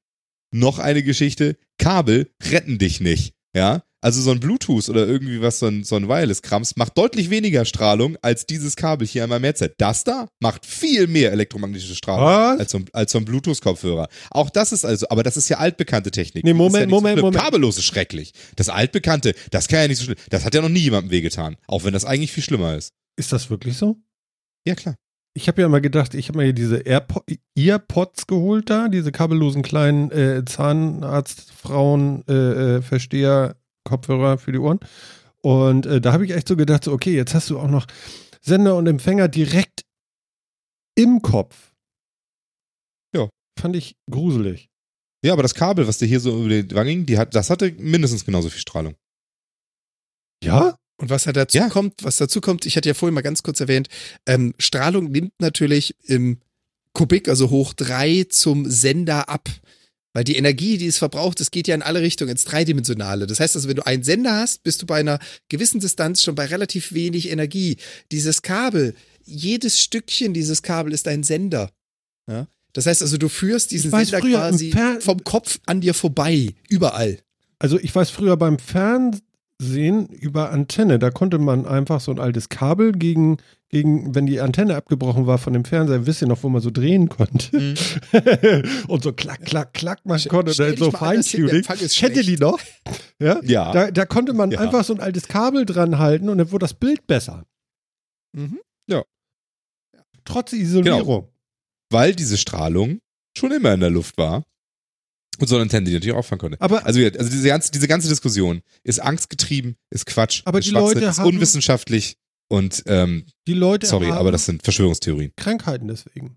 noch eine Geschichte, Kabel retten dich nicht, ja? Also so ein Bluetooth oder irgendwie was, so ein, so ein Wireless-Krams macht deutlich weniger Strahlung als dieses Kabel hier an meinem Headset. Das da macht viel mehr elektromagnetische Strahlung als so, ein- als so ein Bluetooth-Kopfhörer. Auch das ist also, aber das ist ja altbekannte Technik. Nee, Moment, ja Moment, so. Moment. Ist schrecklich. Das altbekannte, das kann ja nicht so schlimm. Das hat ja noch nie jemandem wehgetan. Auch wenn das eigentlich viel schlimmer ist. Ist das wirklich so? Ja, klar. Ich habe ja immer gedacht, ich habe mir hier diese Airpo Earpods geholt da, diese kabellosen kleinen äh, Zahnarztfrauen äh, äh, Versteher Kopfhörer für die Ohren. Und äh, da habe ich echt so gedacht, so, okay, jetzt hast du auch noch Sender und Empfänger direkt im Kopf. Ja. Fand ich gruselig. Ja, aber das Kabel, was dir hier so über den Wangen ging, die hat, das hatte mindestens genauso viel Strahlung. Ja? Und was da dazu Ja. kommt, was dazu kommt, ich hatte ja vorhin mal ganz kurz erwähnt, ähm, Strahlung nimmt natürlich im Kubik, also hoch drei, zum Sender ab. Weil die Energie, die es verbraucht, das geht ja in alle Richtungen, ins Dreidimensionale. Das heißt also, wenn du einen Sender hast, bist du bei einer gewissen Distanz schon bei relativ wenig Energie. Dieses Kabel, jedes Stückchen dieses Kabel ist ein Sender. Ja? Das heißt also, du führst diesen weiß, Sender quasi vom Kopf an dir vorbei, überall. Also ich weiß früher beim Fernsehen über Antenne, da konnte man einfach so ein altes Kabel gegen, gegen wenn die Antenne abgebrochen war von dem Fernseher, wisst ihr noch, wo man so drehen konnte? Mhm. und so klack, klack, klack machen Stell- konnte. stell so Feintuning. Kennt ihr die noch? Ja? Ja. Da, da konnte man Ja. einfach so ein altes Kabel dran halten und dann wurde das Bild besser. Mhm. Trotz Isolierung. weil diese Strahlung schon immer in der Luft war und so eine Antenne, die natürlich auffangen konnte. Aber Also, also diese, ganze, diese ganze Diskussion ist angstgetrieben, ist Quatsch, Aber ist die Leute ist haben- unwissenschaftlich und ähm, die Leute sorry, haben aber das sind Verschwörungstheorien. Krankheiten deswegen.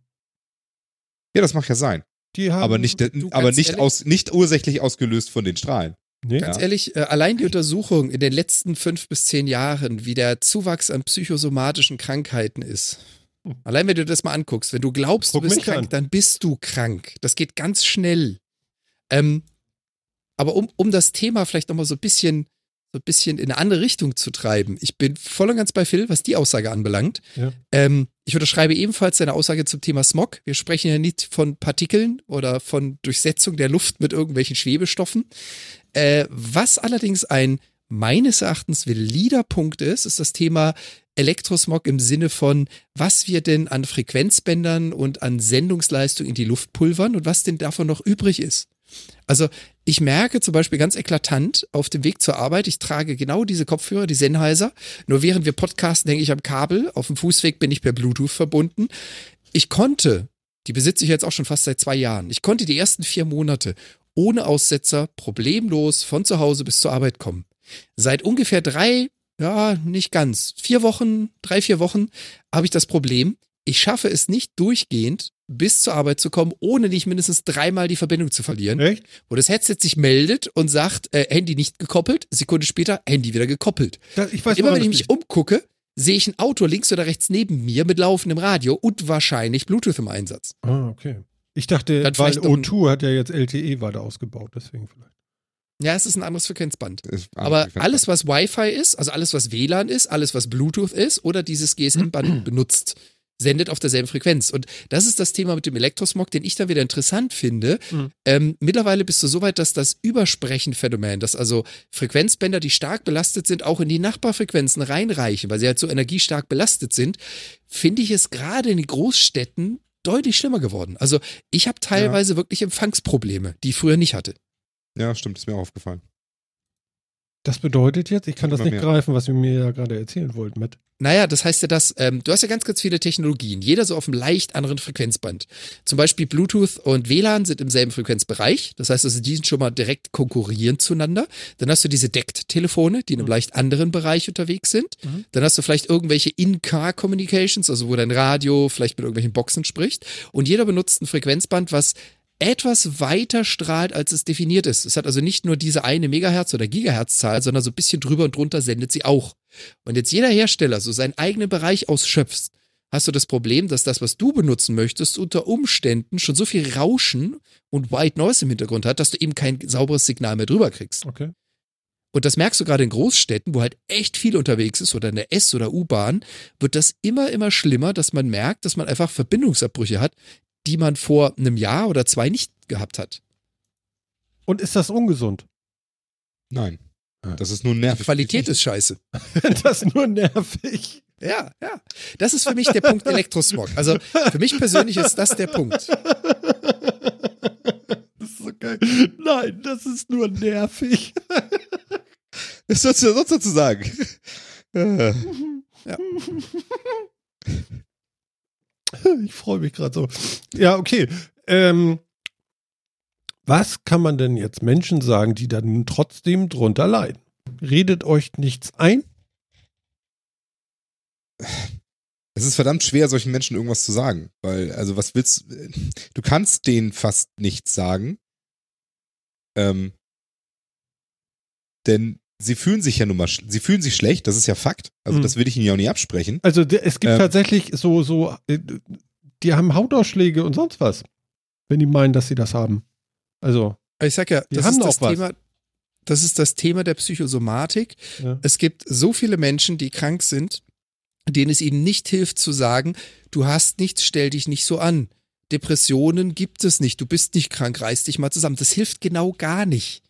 Ja, das mag ja sein, Die haben, aber nicht, aber nicht ehrlich? aus, nicht ursächlich ausgelöst von den Strahlen. Nee? Ganz Ja. ehrlich, äh, allein die Untersuchung in den letzten fünf bis zehn Jahren, wie der Zuwachs an psychosomatischen Krankheiten ist. Hm. Allein wenn du das mal anguckst, wenn du glaubst, Guck du bist krank, an. dann bist du krank. Das geht ganz schnell. Ähm, aber um, um das Thema vielleicht nochmal so ein bisschen, so ein bisschen in eine andere Richtung zu treiben, ich bin voll und ganz bei Phil, was die Aussage anbelangt. Ja. Ähm, ich unterschreibe ebenfalls seine Aussage zum Thema Smog. Wir sprechen ja nicht von Partikeln oder von Durchsetzung der Luft mit irgendwelchen Schwebestoffen. Äh, was allerdings ein meines Erachtens valider Punkt ist, ist das Thema Elektrosmog im Sinne von, was wir denn an Frequenzbändern und an Sendungsleistung in die Luft pulvern und was denn davon noch übrig ist. Also ich merke zum Beispiel ganz eklatant auf dem Weg zur Arbeit, ich trage genau diese Kopfhörer, die Sennheiser, nur während wir podcasten, hänge ich am Kabel, auf dem Fußweg bin ich per Bluetooth verbunden. Ich konnte, die besitze ich jetzt auch schon fast seit zwei Jahren, ich konnte die ersten vier Monate ohne Aussetzer problemlos von zu Hause bis zur Arbeit kommen. Seit ungefähr drei, ja, nicht ganz, vier Wochen, drei, vier Wochen habe ich das Problem, ich schaffe es nicht durchgehend bis zur Arbeit zu kommen, ohne nicht mindestens dreimal die Verbindung zu verlieren, Echt? wo das Headset sich meldet und sagt, äh, Handy nicht gekoppelt, Sekunde später Handy wieder gekoppelt. Das, ich weiß, Immer wenn ich mich umgucke, sehe ich ein Auto links oder rechts neben mir mit laufendem Radio und wahrscheinlich Bluetooth im Einsatz. Ah, okay. Ich dachte, Dann weil vielleicht noch ein- O2 hat ja jetzt LTE weiter ausgebaut, deswegen vielleicht. Ja, es ist ein anderes Frequenzband. Aber alles, was Wi-Fi ist, also alles, was WLAN ist, alles, was Bluetooth ist oder dieses GSM-Band benutzt, sendet auf derselben Frequenz. Und das ist das Thema mit dem Elektrosmog, den ich dann wieder interessant finde. Mhm. Ähm, mittlerweile bist du so weit, dass das Übersprechenphänomen, dass also Frequenzbänder, die stark belastet sind, auch in die Nachbarfrequenzen reinreichen, weil sie halt so energiestark belastet sind, finde ich es gerade in den Großstädten deutlich schlimmer geworden. Also ich habe teilweise wirklich Empfangsprobleme, die ich früher nicht hatte. Ja, stimmt, ist mir auch aufgefallen. Das bedeutet jetzt, ich kann das nicht mehr. greifen, was ihr mir ja gerade erzählen wollt, Matt. Naja, das heißt ja, dass ähm, du hast ja ganz, ganz viele Technologien, jeder so auf einem leicht anderen Frequenzband. Zum Beispiel Bluetooth und WLAN sind im selben Frequenzbereich. Das heißt also, die sind schon mal direkt konkurrierend zueinander. Dann hast du diese Deckt-Telefone, die in einem Mhm. leicht anderen Bereich unterwegs sind. Mhm. Dann hast du vielleicht irgendwelche In-Car-Communications, also wo dein Radio vielleicht mit irgendwelchen Boxen spricht. Und jeder benutzt ein Frequenzband, was etwas weiter strahlt, als es definiert ist. Es hat also nicht nur diese eine Megahertz- oder Gigahertz-Zahl, sondern so ein bisschen drüber und drunter sendet sie auch. Und jetzt jeder Hersteller so seinen eigenen Bereich ausschöpft, hast du das Problem, dass das, was du benutzen möchtest, unter Umständen schon so viel Rauschen und White Noise im Hintergrund hat, dass du eben kein sauberes Signal mehr drüber kriegst. Okay. Und das merkst du gerade in Großstädten, wo halt echt viel unterwegs ist oder in der S- oder U-Bahn, wird das immer, immer schlimmer, dass man merkt, dass man einfach Verbindungsabbrüche hat, die man vor einem Jahr oder zwei nicht gehabt hat. Und ist das ungesund? Nein. Das ist nur Die nervig. Qualität ist scheiße. das ist nur nervig. Ja, ja. Das ist für mich der Punkt Elektrosmog. Also für mich persönlich ist das der Punkt. Das ist so geil. Nein, das ist nur nervig. Was sollst du sonst dazu sagen? Ich freue mich gerade so. Ja, okay. Ähm, was kann man denn jetzt Menschen sagen, die da nun trotzdem drunter leiden? Redet euch nichts ein? Es ist verdammt schwer, solchen Menschen irgendwas zu sagen. Weil, also, was willst du? kannst denen fast nichts sagen. Ähm, denn sie fühlen sich ja nun mal, sie fühlen sich schlecht, das ist ja Fakt. Also, Mhm. das will ich ihnen ja auch nicht absprechen. Also es gibt Ähm. tatsächlich so, so, äh, die haben Hautausschläge und sonst was, wenn die meinen, dass sie das haben. Also, Ich sag ja, das haben ist das was. Thema. Das ist das Thema der Psychosomatik. ja. Es gibt so viele Menschen, die krank sind, denen es ihnen nicht hilft zu sagen, du hast nichts, stell dich nicht so an. Depressionen gibt es nicht, du bist nicht krank, reiß dich mal zusammen. Das hilft genau gar nicht.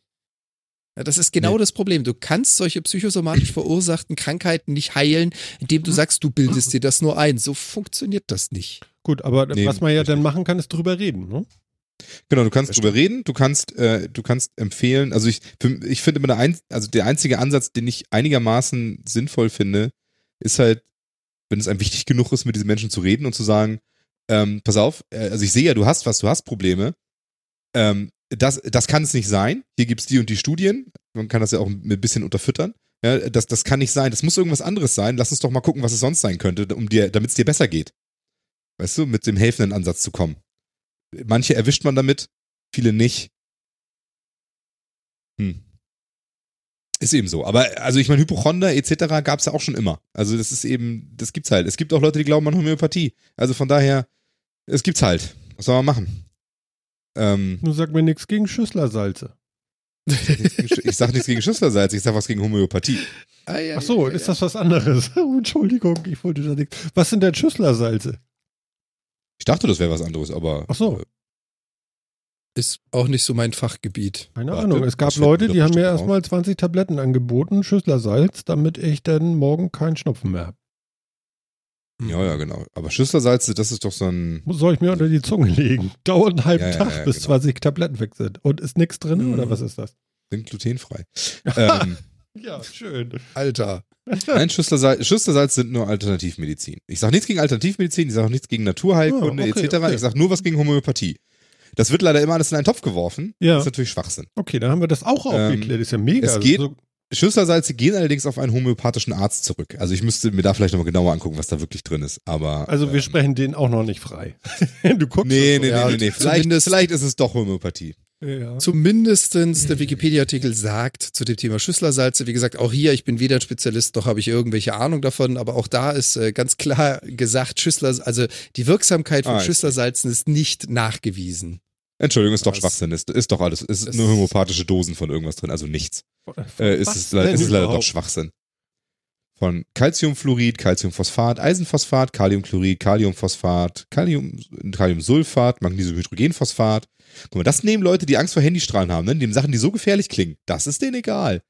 Ja, das ist genau Nee. das Problem. Du kannst solche psychosomatisch verursachten Krankheiten nicht heilen, indem du sagst, du bildest dir das nur ein. So funktioniert das nicht. gut, aber Nee, was man ja dann machen kann, ist drüber reden. Ne? Genau, du kannst drüber reden, du kannst, äh, du kannst empfehlen, also ich, ich finde immer der, ein, also der einzige Ansatz, den ich einigermaßen sinnvoll finde, ist halt, wenn es einem wichtig genug ist, mit diesen Menschen zu reden und zu sagen, ähm, pass auf, äh, also ich sehe ja, du hast was, du hast Probleme, ähm, das, das kann es nicht sein, hier gibt's die und die Studien, man kann das ja auch ein bisschen unterfüttern, ja, das, das kann nicht sein, das muss irgendwas anderes sein, lass uns doch mal gucken, was es sonst sein könnte, um dir, damit es dir besser geht. Weißt du, mit dem helfenden Ansatz zu kommen. Manche erwischt man damit, viele nicht. Hm. Ist eben so. Aber also ich meine, Hypochonder etc. gab es ja auch schon immer. Also das ist eben, das gibt's halt. Es gibt auch Leute, die glauben an Homöopathie. Also von daher, es gibt's halt. Was soll man machen? Ähm, Nur sag mir nichts gegen Schüsslersalze. ich sag nichts gegen Schüsslersalz, ich sag was gegen Homöopathie. Ach so, ist das was anderes? Entschuldigung, ich wollte da nichts. Was sind denn Schüsslersalze? Ich dachte, das wäre was anderes, aber. Ach so. äh, Ist auch nicht so mein Fachgebiet. Keine Warte, Ahnung. Es gab Leute, die haben mir erstmal 20 Tabletten angeboten, Schüsslersalz, damit ich dann morgen keinen Schnupfen mehr habe. Ja, ja, genau. Aber Schüsslersalze, das ist doch so ein. Soll ich mir unter die Zunge legen? Dauert einen halben Ja, ja, Tag, ja, bis genau. 20 Tabletten weg sind. Und ist nichts drin, Mhm. oder was ist das? Sind glutenfrei. ähm, Ja, schön. Alter. Nein, Schüsslersalz, Schüsslersalz sind nur Alternativmedizin. Ich sage nichts gegen Alternativmedizin, ich sage auch nichts gegen Naturheilkunde okay, etc. okay. Ich sage nur was gegen Homöopathie. Das wird leider immer alles in einen Topf geworfen. Ja. Das ist natürlich Schwachsinn. Okay, dann haben wir das auch aufgeklärt. ist ja mega. Ähm, es geht- So, Schüsslersalze gehen allerdings auf einen homöopathischen Arzt zurück. Also ich müsste mir da vielleicht nochmal genauer angucken, was da wirklich drin ist. Aber also wir ähm, sprechen den auch noch nicht frei. du guckst Nee, so. nee, Ja, nee, nee, nee. Vielleicht, zumindest- vielleicht ist es doch Homöopathie. Ja. Zumindestens der Wikipedia-Artikel sagt zu dem Thema Schüsslersalze, wie gesagt, auch hier, ich bin weder ein Spezialist, noch habe ich irgendwelche Ahnung davon, aber auch da ist äh, ganz klar gesagt, Schüssler, also die Wirksamkeit von Ah, Schüsslersalzen ist nicht nachgewiesen. Entschuldigung, ist doch Was? Schwachsinn. Ist, ist doch alles. Es ist Es- nur homöopathische Dosen von irgendwas drin, also nichts. Äh, ist, es, ist leider doch? Schwachsinn. von Calciumfluorid, Calciumphosphat, Eisenphosphat, Kaliumchlorid, Kaliumphosphat, Kalium, Kaliumsulfat, Magnesiumhydrogenphosphat. Guck mal, das nehmen Leute, die Angst vor Handystrahlen haben, ne? Die nehmen Sachen, die so gefährlich klingen. Das ist denen egal.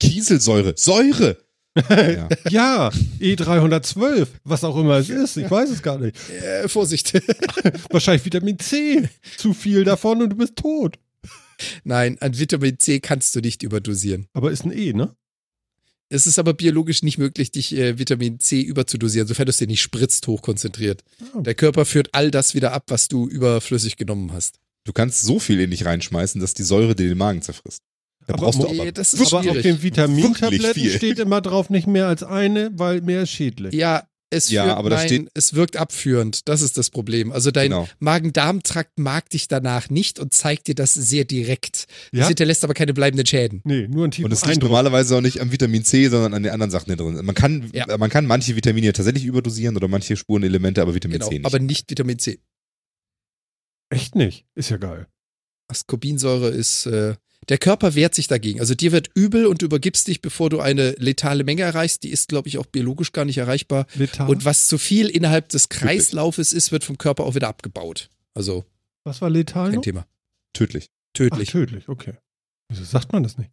Kieselsäure, Säure. Ja. Ja, E312, was auch immer es ist, ich weiß es gar nicht. Äh, Vorsicht. Wahrscheinlich Vitamin C. Zu viel davon und du bist tot. Nein, an Vitamin C kannst du nicht überdosieren. Aber ist ein E, ne? Es ist aber biologisch nicht möglich, dich äh, Vitamin C überzudosieren, sofern du es dir nicht spritzt, hochkonzentriert. Ah. Der Körper führt all das wieder ab, was du überflüssig genommen hast. Du kannst so viel in dich reinschmeißen, dass die Säure dir den Magen zerfrisst. Da Aber brauchst du aber das ist Aber auf den Vitamintabletten steht immer drauf nicht mehr als eine, weil mehr ist schädlich. Ja, es, Ja, führt, aber nein, steht- es wirkt abführend. Das ist das Problem. Also dein Genau. Magen-Darm-Trakt mag dich danach nicht und zeigt dir das sehr direkt. Ja? Das hinterlässt aber keine bleibenden Schäden. Nee, nur ein tiefen Und es liegt normalerweise auch nicht am Vitamin C, sondern an den anderen Sachen, drin. Man kann, Ja. man kann manche Vitamine tatsächlich überdosieren oder manche Spurenelemente, aber Vitamin Genau, C nicht. aber nicht Vitamin C. Echt nicht. Ist ja geil. Ascorbinsäure ist, äh, der Körper wehrt sich dagegen. Also dir wird übel und du übergibst dich, bevor du eine letale Menge erreichst. Die ist, glaube ich, auch biologisch gar nicht erreichbar. Letal. Und was zu viel innerhalb des Kreislaufes ist, wird vom Körper auch wieder abgebaut. Also was war letal kein noch? Thema. Tödlich. Ach, Tödlich. tödlich, okay. Wieso sagt man das nicht?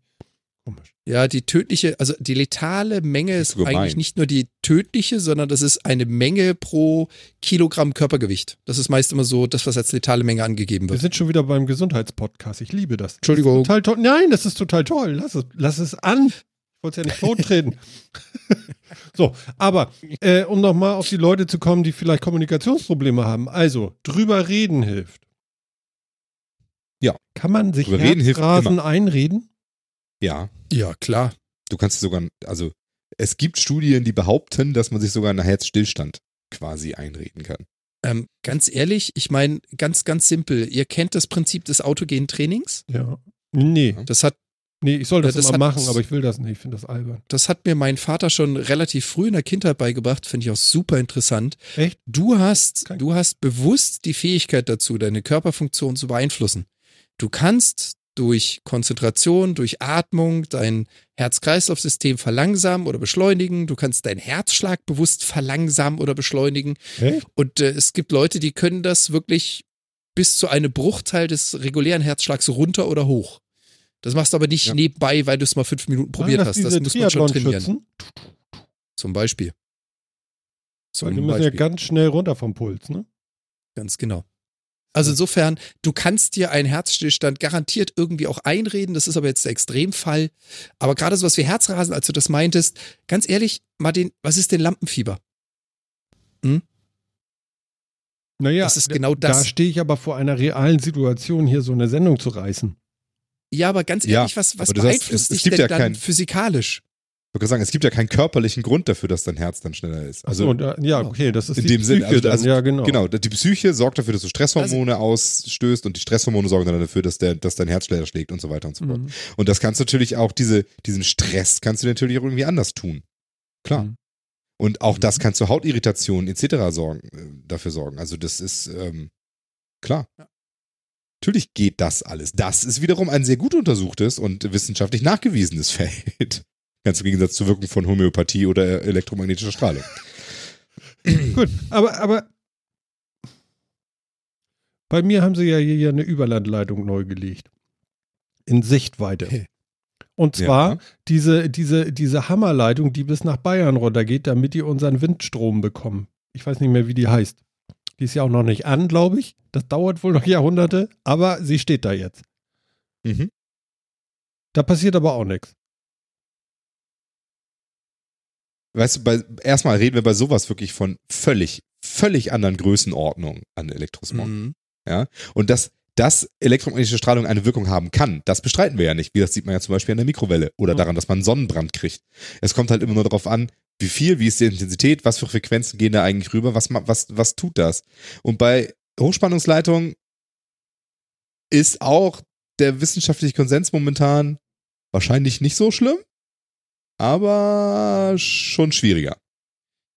Komisch. Ja, die tödliche, also die letale Menge Das ist ist eigentlich nicht nur die tödliche, sondern das ist eine Menge pro Kilogramm Körpergewicht. Das ist meist immer so das, was als letale Menge angegeben Wir wird. sind schon wieder beim Gesundheitspodcast. Ich liebe das. Entschuldigung. Total toll. Nein, das ist total toll. Lass es, lass es an. Ich wollte es ja nicht tottreten. so, aber äh, um nochmal auf die Leute zu kommen, die vielleicht Kommunikationsprobleme haben. Also, drüber reden hilft. Ja. Kann man sich Drüber reden hilft Herzrasen einreden? Ja. Ja, klar. Du kannst sogar, also es gibt Studien, die behaupten, dass man sich sogar einen Herzstillstand quasi einreden kann. Ähm, ganz ehrlich, ich meine, ganz, ganz simpel. Ihr kennt das Prinzip des autogenen Trainings. Ja. Nee, Das hat, nee, ich soll das, das immer hat- machen, aber ich will das nicht. Ich finde das albern. das hat mir mein Vater schon relativ früh in der Kindheit beigebracht. Finde ich auch super interessant. Echt? Du hast, Kein- du hast bewusst die Fähigkeit dazu, deine Körperfunktion zu beeinflussen. Du kannst durch Konzentration, durch Atmung dein Herz-Kreislauf-System verlangsamen oder beschleunigen. Du kannst deinen Herzschlag bewusst verlangsamen oder beschleunigen. Echt? Und äh, es gibt Leute, die können das wirklich bis zu einem Bruchteil des regulären Herzschlags runter oder hoch. Das machst du aber nicht Ja. nebenbei, weil du es mal fünf Minuten probiert hast. das muss man schon trainieren. Triathlon-Schützen? Zum Beispiel. Weil Zum die müssen ja ganz schnell runter vom Puls, ne? Ganz genau. Also insofern, du kannst dir einen Herzstillstand garantiert irgendwie auch einreden. Das ist aber jetzt der Extremfall. Aber gerade sowas wie Herzrasen, als du das meintest, ganz ehrlich, Martin, was ist denn Lampenfieber? Naja, Das ist genau Da das. stehe ich aber vor einer realen Situation, hier so eine Sendung zu reißen. Ja, aber ganz Ja, ehrlich, was, was sagst, beeinflusst es- es dich gibt denn ja dann kein- physikalisch? Ich würde sagen, es gibt ja keinen körperlichen Grund dafür, dass dein Herz dann schneller ist. Also, und, äh, ja, okay, das ist in die dem Sinne, also, dann. also ja, genau. genau, die Psyche sorgt dafür, dass du Stresshormone Also ausstößt und die Stresshormone sorgen dann dafür, dass, der, dass dein Herz schneller schlägt und so weiter und so fort. Mhm. Und das kannst du natürlich auch, diese, diesen Stress kannst du natürlich auch irgendwie anders tun. Klar. Mhm. Und auch das Mhm. kann zu Hautirritationen etc. Sorgen, äh, dafür sorgen. Also das ist ähm, klar. Natürlich geht das alles. Das ist wiederum ein sehr gut untersuchtes und wissenschaftlich nachgewiesenes Feld. Ganz im Gegensatz zur Wirkung von Homöopathie oder elektromagnetischer Strahlung. Gut, aber, aber bei mir haben sie ja hier eine Überlandleitung neu gelegt. In Sichtweite. Und zwar Ja. diese, diese, diese Hammerleitung, die bis nach Bayern runtergeht, damit die unseren Windstrom bekommen. Ich weiß nicht mehr, wie die heißt. Die ist ja auch noch nicht an, glaube ich. Das dauert wohl noch Jahrhunderte, aber sie steht da jetzt. Mhm. Da passiert aber auch nichts. Weißt du, bei, erstmal reden wir bei sowas wirklich von völlig, völlig anderen Größenordnungen an Elektrosmog. Mhm. Ja? Und dass, dass elektromagnetische Strahlung eine Wirkung haben kann, das bestreiten wir ja nicht. Wie das sieht man ja zum Beispiel an der Mikrowelle oder Mhm. daran, dass man Sonnenbrand kriegt. Es kommt halt immer nur darauf an, wie viel, wie ist die Intensität, was für Frequenzen gehen da eigentlich rüber, was, was, was tut das? Und bei Hochspannungsleitungen ist auch der wissenschaftliche Konsens momentan wahrscheinlich nicht so schlimm, aber schon schwieriger.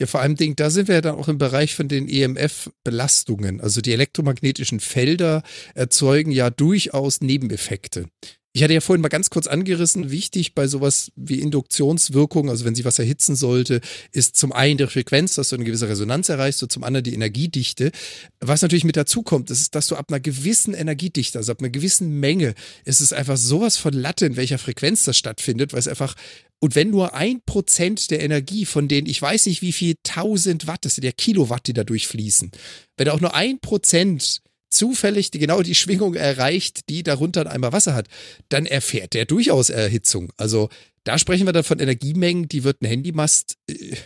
Ja, vor allem Ding, da sind wir ja dann auch im Bereich von den EMF-Belastungen. Also die elektromagnetischen Felder erzeugen ja durchaus Nebeneffekte. Ich hatte ja vorhin mal ganz kurz angerissen, wichtig bei sowas wie Induktionswirkung, also wenn sie was erhitzen sollte, ist zum einen die Frequenz, dass du eine gewisse Resonanz erreichst und zum anderen die Energiedichte. Was natürlich mit dazu kommt, ist, dass du ab einer gewissen Energiedichte, also ab einer gewissen Menge, ist es einfach sowas von Latte, in welcher Frequenz das stattfindet, weil es einfach und wenn nur ein Prozent der Energie von denen, ich weiß nicht wie viel tausend Watt, das sind ja Kilowatt, die da durchfließen, wenn auch nur ein Prozent zufällig die, genau die Schwingung erreicht, die darunter einmal Wasser hat, dann erfährt der durchaus Erhitzung. Also da sprechen wir dann von Energiemengen, die wird ein Handymast, äh,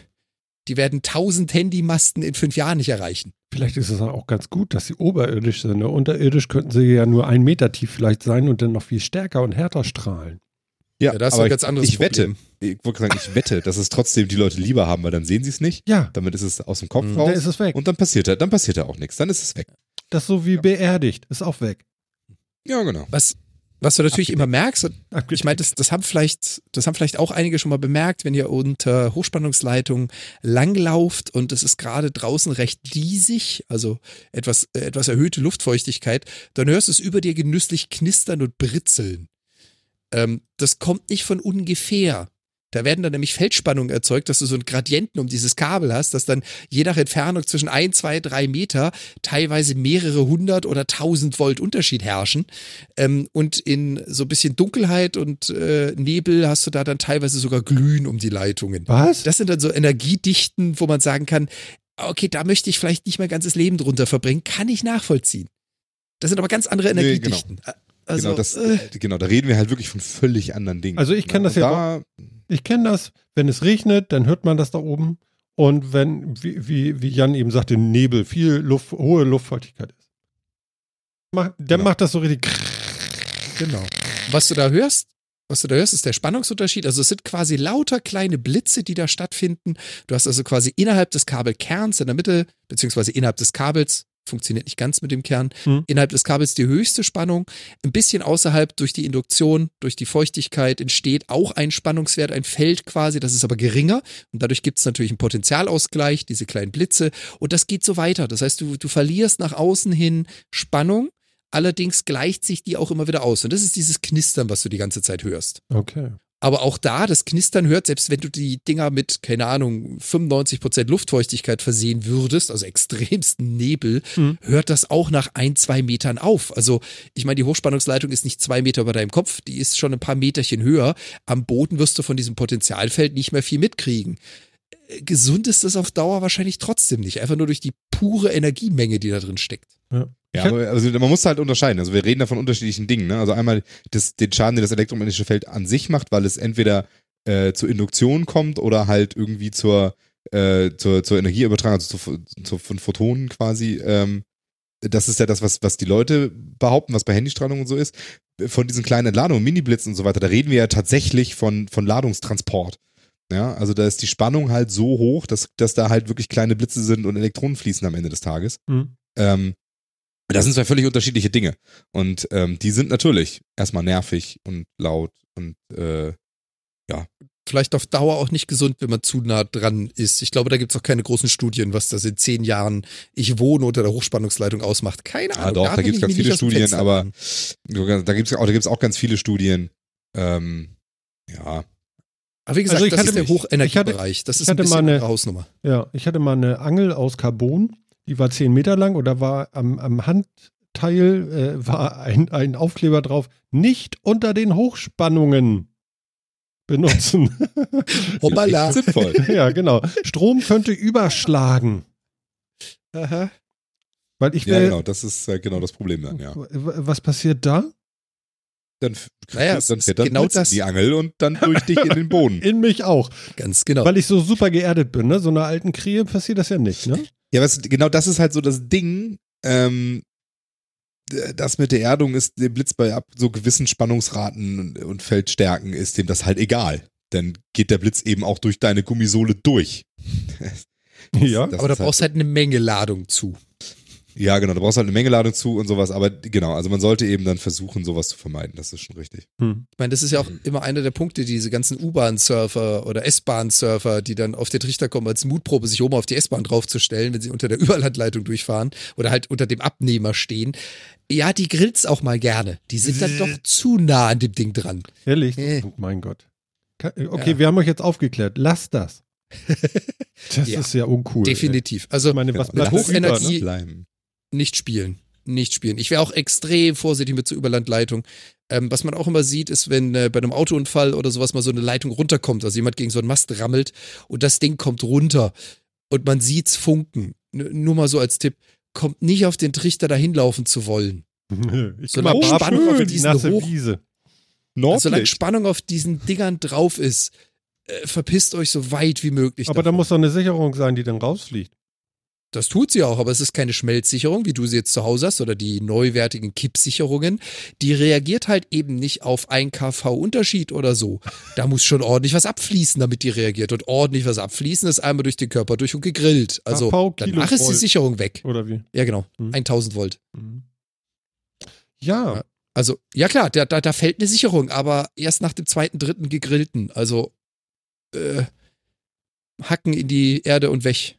die werden tausend Handymasten in fünf Jahren nicht erreichen. Vielleicht ist es auch ganz gut, dass sie oberirdisch sind. Ne? Unterirdisch könnten sie ja nur einen Meter tief vielleicht sein und dann noch viel stärker und härter strahlen. Ja, Ja, das ist aber ein ganz anderes ich wette, Problem. ich wollte sagen, ich wette, dass es trotzdem die Leute lieber haben, weil dann sehen sie es nicht. Ja, Damit ist es aus dem Kopf Mhm. dann raus. ist es weg. Und dann passiert da, dann passiert da auch nichts. Dann ist es weg. Das ist so wie beerdigt. Ist auch weg. Ja, genau. Was, was du natürlich immer merkst, und Abgedeckt. ich meine, das, das haben vielleicht, das haben vielleicht auch einige schon mal bemerkt, wenn ihr unter Hochspannungsleitung langlauft und es ist gerade draußen recht diesig, also etwas, äh, etwas erhöhte Luftfeuchtigkeit, dann hörst du es über dir genüsslich knistern und britzeln. Ähm, das kommt nicht von ungefähr. Da werden dann nämlich Feldspannungen erzeugt, dass du so einen Gradienten um dieses Kabel hast, dass dann je nach Entfernung zwischen ein, zwei, drei Meter teilweise mehrere hundert oder tausend Volt Unterschied herrschen. Ähm, und in so ein bisschen Dunkelheit und äh, Nebel hast du da dann teilweise sogar Glühen um die Leitungen. Was? Das sind dann so Energiedichten, wo man sagen kann, okay, da möchte ich vielleicht nicht mein ganzes Leben drunter verbringen, kann ich nachvollziehen. Das sind aber ganz andere Nee, Energiedichten. Also, genau, das, äh, genau, da reden wir halt wirklich von völlig anderen Dingen. Also ich kenn das Und ja da, Ich kenne das, wenn es regnet, dann hört man das da oben. Und wenn, wie, wie, wie Jan eben sagte, Nebel, viel Luft, hohe Luftfeuchtigkeit ist. Mach, dann Genau. macht das so richtig. Genau. Was du da hörst, was du da hörst, ist der Spannungsunterschied. Also es sind quasi lauter kleine Blitze, die da stattfinden. Du hast also quasi innerhalb des Kabelkerns in der Mitte, beziehungsweise innerhalb des Kabels, funktioniert nicht ganz mit dem Kern, Hm. innerhalb des Kabels die höchste Spannung. Ein bisschen außerhalb durch die Induktion, durch die Feuchtigkeit entsteht auch ein Spannungswert, ein Feld quasi, das ist aber geringer. Und dadurch gibt es natürlich einen Potentialausgleich, diese kleinen Blitze. Und das geht so weiter. Das heißt, du, du verlierst nach außen hin Spannung. Allerdings gleicht sich die auch immer wieder aus. Und das ist dieses Knistern, was du die ganze Zeit hörst. Okay. Aber auch da, das Knistern hört, selbst wenn du die Dinger mit, keine Ahnung, 95% Luftfeuchtigkeit versehen würdest, also extremsten Nebel, Mhm. hört das auch nach ein, zwei Metern auf. Also, ich meine, die Hochspannungsleitung ist nicht zwei Meter über deinem Kopf, die ist schon ein paar Meterchen höher. Am Boden wirst du von diesem Potenzialfeld nicht mehr viel mitkriegen. Äh, Gesund ist das auf Dauer wahrscheinlich trotzdem nicht. Einfach nur durch die pure Energiemenge, die da drin steckt. Ja. Ja, aber also man muss halt unterscheiden. Also wir reden da von unterschiedlichen Dingen. Ne? Also einmal das, den Schaden, den das elektromagnetische Feld an sich macht, weil es entweder äh, zur Induktion kommt oder halt irgendwie zur, äh, zur, zur Energieübertragung, also zu, zu, von Photonen quasi. Ähm, das ist ja das, was, was die Leute behaupten, was bei Handystrahlung und so ist. Von diesen kleinen Entladungen, Mini-Blitzen und so weiter, da reden wir ja tatsächlich von, von Ladungstransport. Ja, also da ist die Spannung halt so hoch, dass, dass da halt wirklich kleine Blitze sind und Elektronen fließen am Ende des Tages. Hm. Ähm, das sind zwei völlig unterschiedliche Dinge. Und ähm, die sind natürlich erstmal nervig und laut und äh, vielleicht auf Dauer auch nicht gesund, wenn man zu nah dran ist. Ich glaube, da gibt es auch keine großen Studien, was das in zehn Jahren ich wohne unter der Hochspannungsleitung ausmacht. Keine Ja, Ahnung. doch, da will gibt's ich ganz viele Studien, aber- da gibt's auch, da gibt's auch ganz viele Studien. Ähm, ja, Aber wie gesagt, Also ich das hatte ist der Hochenergiebereich. Das ich ist ein hatte bisschen mal eine- eine Hausnummer. Ja, ich hatte mal eine Angel aus Carbon, die war 10 Meter lang und da war am, am Handteil äh, war ein, ein Aufkleber drauf, nicht unter den Hochspannungen benutzen. Hoppala. sinnvoll. ja, genau. Strom könnte überschlagen. Aha. Weil ich ja, will, genau, das ist äh, genau das Problem dann, ja. was passiert da? Dann, Naja, dann fährt dann genau das. die Angel und dann durch dich in den Boden. In mich auch. Ganz genau. Weil ich so super geerdet bin, ne? So einer alten Krähe passiert das ja nicht, ne? Ja, was, genau das ist halt so das Ding. Ähm, das mit der Erdung ist dem Blitz bei ab so gewissen Spannungsraten und, und Feldstärken ist dem das halt egal. Dann geht der Blitz eben auch durch deine Gummisohle durch. Ja. Das aber da ist brauchst du halt eine Menge Ladung zu. Ja, genau, da brauchst du halt eine Menge Ladung zu und sowas, aber genau, also man sollte eben dann versuchen, sowas zu vermeiden, das ist schon richtig. Hm. Ich meine, das ist ja auch immer einer der Punkte, diese ganzen U-Bahn-Surfer oder S-Bahn-Surfer, die dann auf den Trichter kommen, als Mutprobe sich oben auf die S-Bahn draufzustellen, wenn sie unter der Überlandleitung durchfahren oder halt unter dem Abnehmer stehen. Ja, die grillt's auch mal gerne. Die sind dann doch zu nah an dem Ding dran. Ehrlich? Nee. Oh mein Gott. Ka- Okay, Ja. wir haben euch jetzt aufgeklärt. Lasst das. Das Ja, ist ja uncool. Definitiv. Also Ich meine, was bleibt es über, Hochenergie- ne? Nicht spielen. Nicht spielen. Ich wäre auch extrem vorsichtig mit so Überlandleitung. Ähm, was man auch immer sieht, ist, wenn äh, bei einem Autounfall oder sowas mal so eine Leitung runterkommt, also jemand gegen so einen Mast rammelt und das Ding kommt runter und man sieht's funken. N nur mal so als Tipp, kommt nicht auf den Trichter dahin laufen zu wollen. Ich So so eine mal Spannung auf die diesen nasse Hoch- Wiese. Solange Nordlicht. Spannung auf diesen Dingern drauf ist, äh, verpisst euch so weit wie möglich. Aber da davon. muss doch eine Sicherung sein, die dann rausfliegt. Das tut sie auch, aber es ist keine Schmelzsicherung, wie du sie jetzt zu Hause hast, oder die neuwertigen Kippsicherungen. Die reagiert halt eben nicht auf 1 kV Unterschied oder so. Da muss schon ordentlich was abfließen, damit die reagiert. Und ordentlich was abfließen ist einmal durch den Körper durch und gegrillt. Also danach ist die. Sicherung weg. Oder wie? Ja, genau. Hm. 1000 Volt. Mhm. Ja, Ja. Also, ja klar, da, da, da fällt eine Sicherung, aber erst nach dem zweiten, dritten gegrillten. Also, äh, Hacken in die Erde und weg.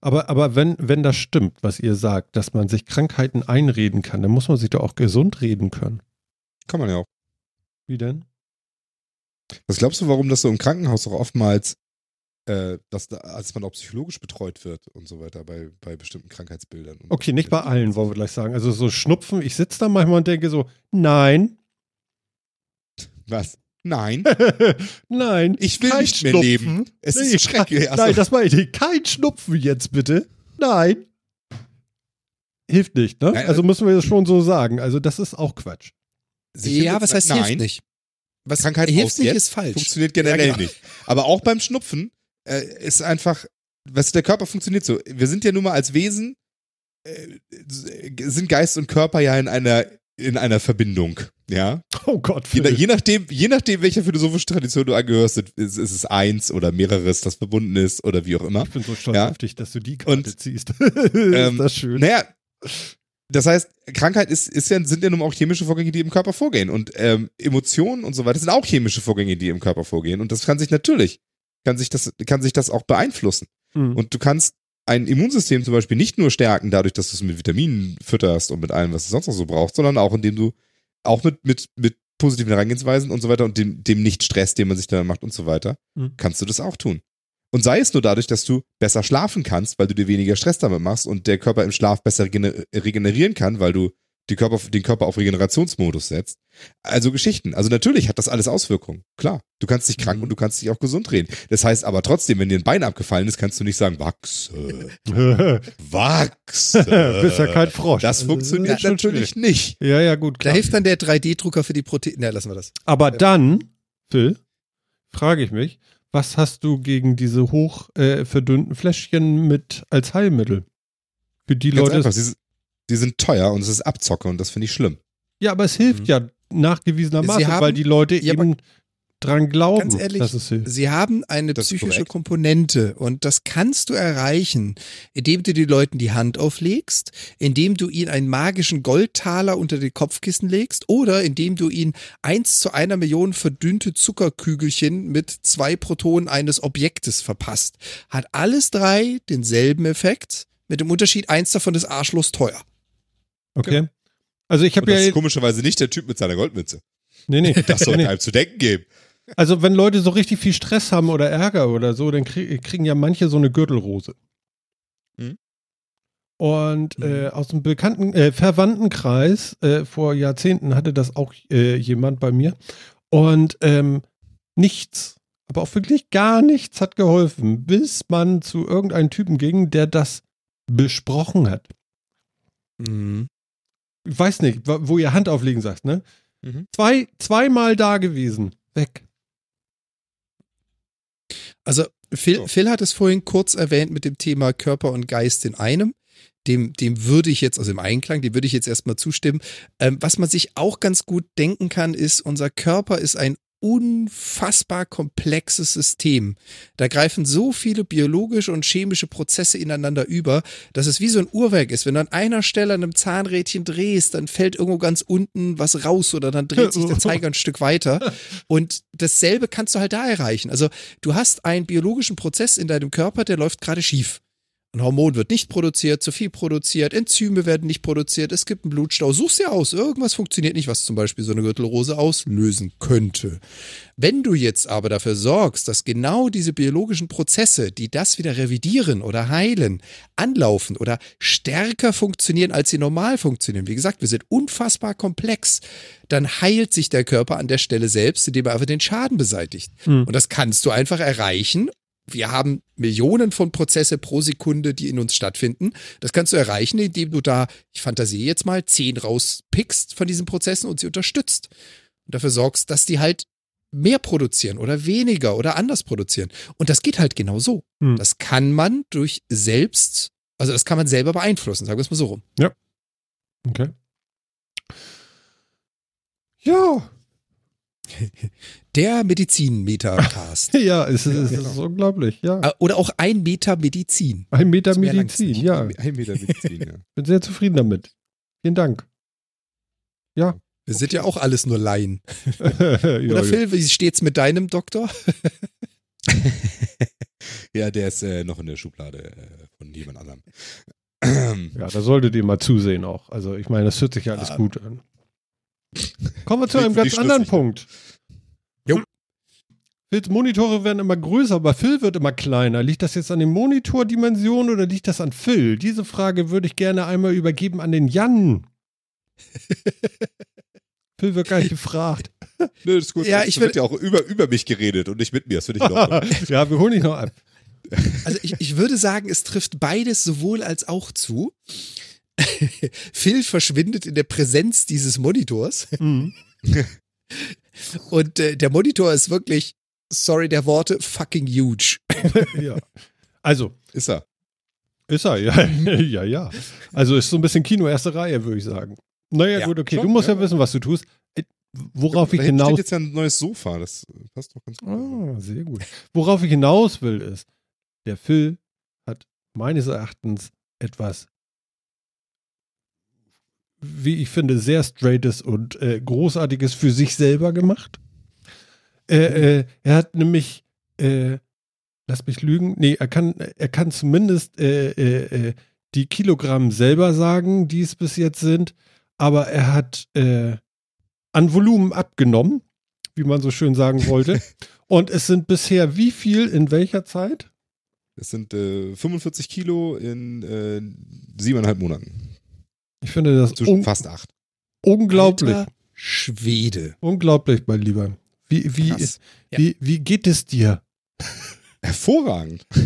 Aber, aber wenn, wenn das stimmt, was ihr sagt, dass man sich Krankheiten einreden kann, dann muss man sich doch auch gesund reden können. Kann man ja auch. Wie denn? Was glaubst du, warum das so im Krankenhaus auch oftmals, äh, dass da, als man auch psychologisch betreut wird und so weiter bei, bei bestimmten Krankheitsbildern? Okay, nicht bei allen, wollen wir gleich sagen. Also so Schnupfen, ich sitze da manchmal und denke so, nein, Was? Nein, nein, ich will kein nicht mehr Schnupfen. leben. Es Nee, ist schrecklich. Nein, das meine ich nicht. Kein Schnupfen jetzt bitte. Nein. Hilft nicht, ne? Nein, also müssen wir das schon so sagen. Also das ist auch Quatsch. ja, was heißt nein, hilft nicht? Was Krankheit hilft aus nicht jetzt ist falsch. Funktioniert generell Ja, genau. nicht. Aber auch beim Schnupfen äh, ist einfach, was der Körper funktioniert so. Wir sind ja nun mal als Wesen, äh, sind Geist und Körper ja in einer in einer Verbindung, ja. Oh Gott, Je, je nachdem, je nachdem, welcher philosophische Tradition du angehörst, ist, ist es eins oder mehreres, das verbunden ist oder wie auch immer. ich bin so stolz Ja. auf dich, dass du die Karte Und, ziehst. ähm, ist das schön. Naja, das heißt, Krankheit ist, ist ja, sind ja nun auch chemische Vorgänge, die im Körper vorgehen. Und ähm, Emotionen und so weiter sind auch chemische Vorgänge, die im Körper vorgehen. Und das kann sich natürlich, kann sich das, kann sich das auch beeinflussen. Hm. Und du kannst ein Immunsystem zum Beispiel nicht nur stärken, dadurch, dass du es mit Vitaminen fütterst und mit allem, was du sonst noch so brauchst, sondern auch indem du auch mit, mit, mit positiven Herangehensweisen und so weiter und dem, dem Nicht-Stress, den man sich da macht und so weiter, Mhm. kannst du das auch tun. Und sei es nur dadurch, dass du besser schlafen kannst, weil du dir weniger Stress damit machst und der Körper im Schlaf besser regener- regenerieren kann, weil du Körper, den Körper auf Regenerationsmodus setzt. Also Geschichten. Also natürlich hat das alles Auswirkungen. Klar. Du kannst dich krank Mhm. und du kannst dich auch gesund reden. Das heißt aber trotzdem, wenn dir ein Bein abgefallen ist, kannst du nicht sagen, wachse, wachse. Bist ja kein Frosch. Das Also, funktioniert schon natürlich nicht. schwierig. Ja, ja, gut, Da klar. hilft dann der 3D-Drucker für die Proteine. Na, lassen wir das. Aber dann, Phil, frage ich mich, was hast du gegen diese hoch äh, verdünnten Fläschchen mit als Heilmittel? Für die Ganz Leute. einfach. Sie, die sind teuer und es ist Abzocke und das finde ich schlimm. Ja, aber es hilft Mhm. ja nachgewiesenermaßen, haben- weil die Leute Ja, eben dran glauben, ganz ehrlich, dass es hilft. Sie haben eine Das psychische. Komponente und das kannst du erreichen, indem du den Leuten die Hand auflegst, indem du ihnen einen magischen Goldtaler unter die Kopfkissen legst oder indem du ihnen eins zu einer Million verdünnte Zuckerkügelchen mit zwei Protonen eines Objektes verpasst. Hat alles drei denselben Effekt, mit dem Unterschied, eins davon ist arschlos teuer. Okay. Also ich habe das ja. ist komischerweise nicht der Typ mit seiner Goldmütze. Nee, nee. Das sollte nee. einem zu denken geben. Also wenn Leute so richtig viel Stress haben oder Ärger oder so, dann krieg, kriegen ja manche so eine Gürtelrose. Mhm. Und äh, aus dem bekannten äh, Verwandtenkreis äh, vor Jahrzehnten hatte das auch äh, jemand bei mir. Und ähm, nichts, aber auch wirklich gar nichts hat geholfen, bis man zu irgendeinem Typen ging, der das besprochen hat. Ich weiß nicht, wo ihr Hand auflegen sagt, ne? Mhm. Zwei, zweimal da gewesen. Weg. Also Phil, So. Phil hat es vorhin kurz erwähnt mit dem Thema Körper und Geist in einem. Dem, dem würde ich jetzt, also im Einklang, dem würde ich jetzt erstmal zustimmen. Ähm, was man sich auch ganz gut denken kann, ist, unser Körper ist ein unfassbar komplexes System. Da greifen so viele biologische und chemische Prozesse ineinander über, dass es wie so ein Uhrwerk ist. Wenn du an einer Stelle an einem Zahnrädchen drehst, dann fällt irgendwo ganz unten was raus oder dann dreht sich der Zeiger ein Stück weiter. Und dasselbe kannst du halt da erreichen. Also du hast einen biologischen Prozess in deinem Körper, der läuft gerade schief. Ein Hormon wird nicht produziert, zu viel produziert, Enzyme werden nicht produziert, es gibt einen Blutstau. Such's dir aus. Irgendwas funktioniert nicht, was zum Beispiel so eine Gürtelrose auslösen könnte. Wenn du jetzt aber dafür sorgst, dass genau diese biologischen Prozesse, die das wieder revidieren oder heilen, anlaufen oder stärker funktionieren, als sie normal funktionieren, wie gesagt, wir sind unfassbar komplex, dann heilt sich der Körper an der Stelle selbst, indem er einfach den Schaden beseitigt. Hm. Und das kannst du einfach erreichen, wir haben Millionen von Prozesse pro Sekunde, die in uns stattfinden. Das kannst du erreichen, indem du da, ich fantasiere jetzt mal, zehn rauspickst von diesen Prozessen und sie unterstützt. Und dafür sorgst, dass die halt mehr produzieren oder weniger oder anders produzieren. Und das geht halt genau so. Hm. Das kann man durch selbst, also das kann man selber beeinflussen, sagen wir es mal so rum. Okay. Ja, Der Medizin-Metacast. ja, es ist, es genau. ist unglaublich. Ja, Äh, oder auch ein Metamedizin. ein Meter Medizin. Ja, Ein Meter Medizin, ja. bin sehr zufrieden damit. Vielen Dank. Wir sind ja auch alles nur Laien. ja, Oder ja. Phil, wie steht's mit deinem Doktor? ja, der ist äh, noch in der Schublade äh, von jemand anderem. ja, da solltet ihr mal zusehen auch. Also ich meine, das hört sich ja alles Ah. gut an. Kommen wir zu einem ganz anderen? Punkt. Jo. Phils Monitore werden immer größer, aber Phil wird immer kleiner. Liegt das jetzt an den Monitordimensionen oder liegt das an Phil? Diese Frage würde ich gerne einmal übergeben an den Jan. Phil wird gar nicht gefragt. Nö, das ist gut. Ja, ich wird will- ja auch über, über mich geredet und nicht mit mir. Das finde ich noch. ja, wir holen dich noch ab. Also ich, ich würde sagen, es trifft beides sowohl als auch zu. Phil verschwindet in der Präsenz dieses Monitors Mhm. und äh, der Monitor ist wirklich, sorry der Worte, fucking huge. ja. Also, ist er. ist er, ja. ja, ja. Also ist so ein bisschen Kino erste Reihe, würde ich sagen. Naja, Ja, gut, okay. schon, du musst ja. ja. wissen, was du tust. Äh, Worauf ich da hinten hinaus steht jetzt ja ein neues Sofa. Das passt doch ganz gut. Ah, sehr gut. Worauf ich hinaus will, ist, der Phil hat meines Erachtens etwas, wie ich finde, sehr straightes und äh, großartiges für sich selber gemacht. Äh, äh, er hat nämlich, äh, lass mich lügen, nee, er kann, er kann zumindest äh, äh, die Kilogramm selber sagen, die es bis jetzt sind, aber er hat an Volumen abgenommen, wie man so schön sagen wollte. Und es sind bisher wie viel in welcher Zeit? Das sind äh, 45 Kilo in siebeneinhalb Monaten. Ich finde das Zwischen un fast acht. unglaublich. Alter Schwede. Unglaublich, mein Lieber. Wie, wie, Krass. Ja. wie, wie geht es dir? Hervorragend.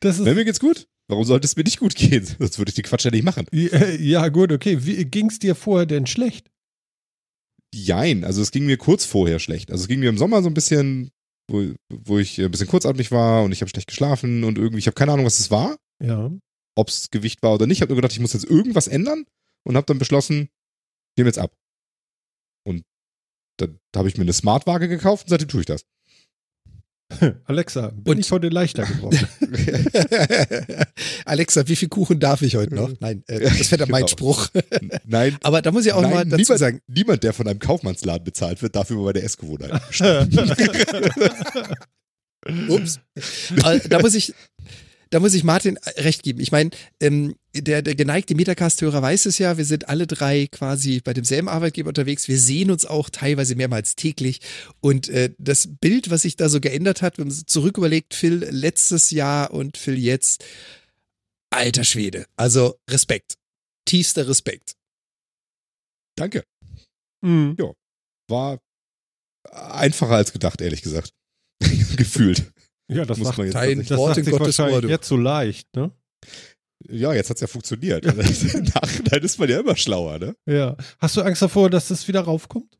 Das ist, Wenn mir geht's gut. Warum sollte es mir nicht gut gehen? Sonst würde ich den Quatsch ja nicht machen. Äh, ja, gut, okay. Wie ging es dir vorher denn schlecht? Jein, also es ging mir kurz vorher schlecht. Also es ging mir im Sommer so ein bisschen, wo, wo ich ein bisschen kurzatmig war und ich habe schlecht geschlafen und irgendwie, ich habe keine Ahnung, was es war, Ja. Ob es Gewicht war oder nicht. Ich habe nur gedacht, ich muss jetzt irgendwas ändern und habe dann beschlossen, ich nehme jetzt ab. Und dann habe ich mir eine Smartwaage gekauft und seitdem tue ich das. Alexa, bin Und- ich heute leichter geworden? Alexa, wie viel Kuchen darf ich heute noch? Nein, äh, das wäre dann mein Genau. Spruch. Nein, Aber da muss ich auch Nein, mal dazu niemand, sagen, niemand, der von einem Kaufmannsladen bezahlt wird, darf über meine Essgewohnheiten. Ups. Aber da muss ich, da muss ich Martin recht geben. Ich meine, ähm, der, der geneigte Metacast-Hörer weiß es ja, wir sind alle drei quasi bei demselben Arbeitgeber unterwegs. Wir sehen uns auch teilweise mehrmals täglich. Und äh, das Bild, was sich da so geändert hat, wenn man zurück überlegt, Phil letztes Jahr und Phil jetzt, alter Schwede. Also Respekt. Tiefster Respekt. Danke. Hm. War einfacher als gedacht, ehrlich gesagt. Gefühlt. Ja, das Muss man jetzt Dein das Wort sagt in sich Gottes Ohr, jetzt so leicht, ne? Ja, jetzt hat's ja funktioniert. Im Nachhinein ist man ja immer schlauer, ne? Ja. Hast du Angst davor, dass das wieder raufkommt?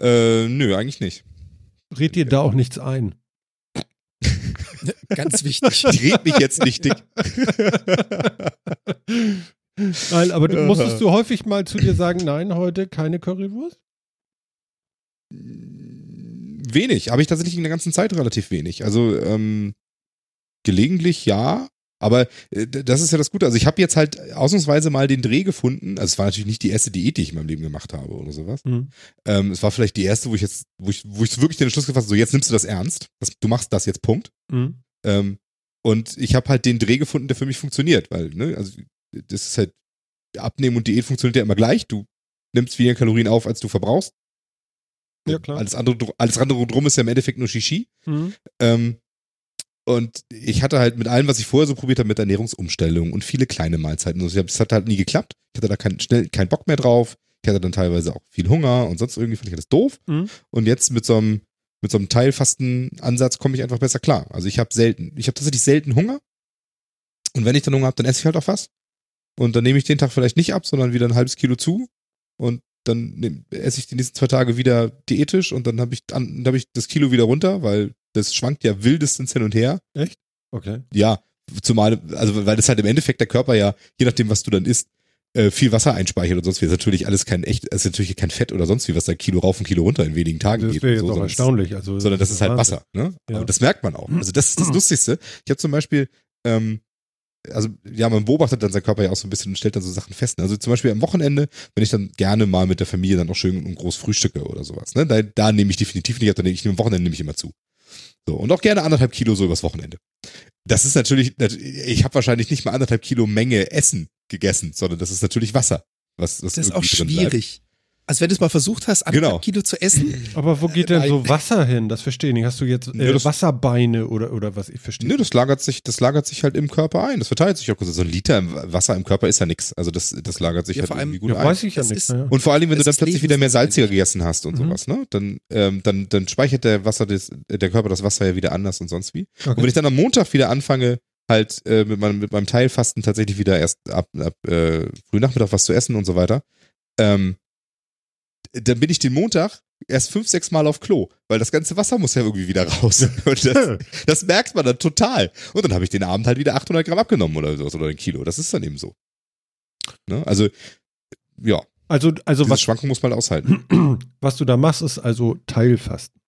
Äh, nö, eigentlich nicht. Red dir da auch nichts ein. Ganz wichtig. Ich red mich jetzt nicht dick. Nein, aber du, musstest du häufig mal zu dir sagen, nein, heute keine Currywurst? Wenig. Habe ich tatsächlich in der ganzen Zeit relativ wenig. Also ähm, gelegentlich ja, aber äh, das ist ja das Gute. Also ich habe jetzt halt ausnahmsweise mal den Dreh gefunden. Also es war natürlich nicht die erste Diät, die ich in meinem Leben gemacht habe oder sowas. Mhm. Ähm, es war vielleicht die erste, wo ich jetzt, wo ich, wo ich wirklich den Entschluss gefasst habe, so jetzt nimmst du das ernst. Das, du machst das jetzt, Punkt. Mhm. Ähm, und ich habe halt den Dreh gefunden, der für mich funktioniert, weil, ne, also das ist halt, Abnehmen und Diät funktioniert ja immer gleich. Du nimmst weniger Kalorien auf, als du verbrauchst. Ja, klar. Alles andere, alles andere drum ist ja im Endeffekt nur Shishi. Mhm. Ähm, und ich hatte halt mit allem, was ich vorher so probiert habe, mit Ernährungsumstellung und viele kleine Mahlzeiten. und so, Das hat halt nie geklappt. Ich hatte da keinen schnell keinen Bock mehr drauf. Ich hatte dann teilweise auch viel Hunger und sonst irgendwie fand ich das doof. Mhm. Und jetzt mit so einem, mit so einem Teilfasten-Ansatz komme ich einfach besser klar. Also ich habe selten, ich habe tatsächlich selten Hunger. Und wenn ich dann Hunger habe, dann esse ich halt auch was. Und dann nehme ich den Tag vielleicht nicht ab, sondern wieder ein halbes Kilo zu. Und dann nehm, esse ich die nächsten zwei Tage wieder diätisch und dann habe ich, dann hab ich das Kilo wieder runter, weil das schwankt ja wildestens hin und her. Okay. Ja, zumal, also weil das halt im Endeffekt der Körper ja, je nachdem, was du dann isst, äh, viel Wasser einspeichert und sonst wie. Das ist natürlich alles kein echt, ist natürlich kein Fett oder sonst wie, was da Kilo rauf und Kilo runter in wenigen Tagen Das geht. wäre jetzt So, auch sondern erstaunlich. Also, sondern das ist halt Wahnsinn. Wasser. Ne? Ja. Aber das merkt man auch. Also das ist das Lustigste. Ich habe zum Beispiel, ähm, also ja, man beobachtet dann seinen Körper ja auch so ein bisschen und stellt dann so Sachen fest. Also zum Beispiel am Wochenende, wenn ich dann gerne mal mit der Familie dann auch schön und groß frühstücke oder sowas. Ne? Da, da nehme ich definitiv nicht ab, dann nehme ich am Wochenende nehme ich immer zu. So, und auch gerne anderthalb Kilo so übers Wochenende. Das ist natürlich, ich habe wahrscheinlich nicht mal anderthalb Kilo Menge Essen gegessen, sondern das ist natürlich Wasser. Was, was Das ist auch drin bleibt. Also wenn du es mal versucht hast, anderthalb Genau. Kilo zu essen, Aber wo geht denn so Nein. Wasser hin? Das verstehe ich nicht. Hast du jetzt Nö, äh, das- Wasserbeine oder, oder was? Ich verstehe Nö, das lagert sich, das lagert sich halt im Körper ein. Das verteilt sich auch. So ein Liter im Wasser im Körper ist ja nix. Also das, das lagert sich Ja, halt vor allem- irgendwie gut ja, ein. weiß ich ja Das nicht. ist- Ja. Und vor allem, wenn Es du dann plötzlich wieder mehr salziger gegessen hast und Mhm. sowas, ne? Dann, ähm, dann, dann speichert der Wasser des, der Körper das Wasser ja wieder anders und sonst wie. Und wenn Okay. ich dann am Montag wieder anfange, halt äh, mit, meinem, mit meinem Teilfasten tatsächlich wieder erst ab, ab äh, Frühnachmittag was zu essen und so weiter, ähm, dann bin ich den Montag erst fünf, sechs Mal auf Klo, weil das ganze Wasser muss ja irgendwie wieder raus. Das, das merkt man dann total. Und dann habe ich den Abend halt wieder 800 Gramm abgenommen oder so, oder ein Kilo. Das ist dann eben so. Ne? Also, ja, Also, also diese was, Schwankung muss man halt aushalten. was du da machst, ist also Teilfasten.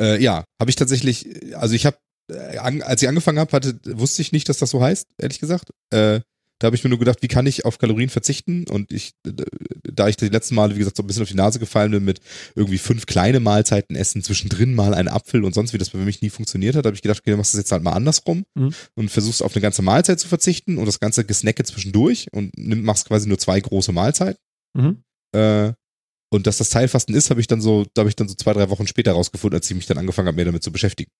Äh, ja, habe ich tatsächlich, also ich habe, äh, als ich angefangen habe, wusste ich nicht, dass das so heißt, ehrlich gesagt. Äh, da habe ich mir nur gedacht, wie kann ich auf Kalorien verzichten? Und ich, da ich die letzten Male, wie gesagt, so ein bisschen auf die Nase gefallen bin mit irgendwie fünf kleine Mahlzeiten essen, zwischendrin mal ein Apfel und sonst wie das bei mich nie funktioniert hat, habe ich gedacht, okay, dann machst du das jetzt halt mal andersrum Mhm. und versuchst auf eine ganze Mahlzeit zu verzichten und das ganze Gesnacke zwischendurch und nimm, machst quasi nur zwei große Mahlzeiten. Mhm. Äh, und dass das Teilfasten ist, habe ich dann so, da habe ich dann so zwei, drei Wochen später rausgefunden, als ich mich dann angefangen habe, mehr damit zu beschäftigen.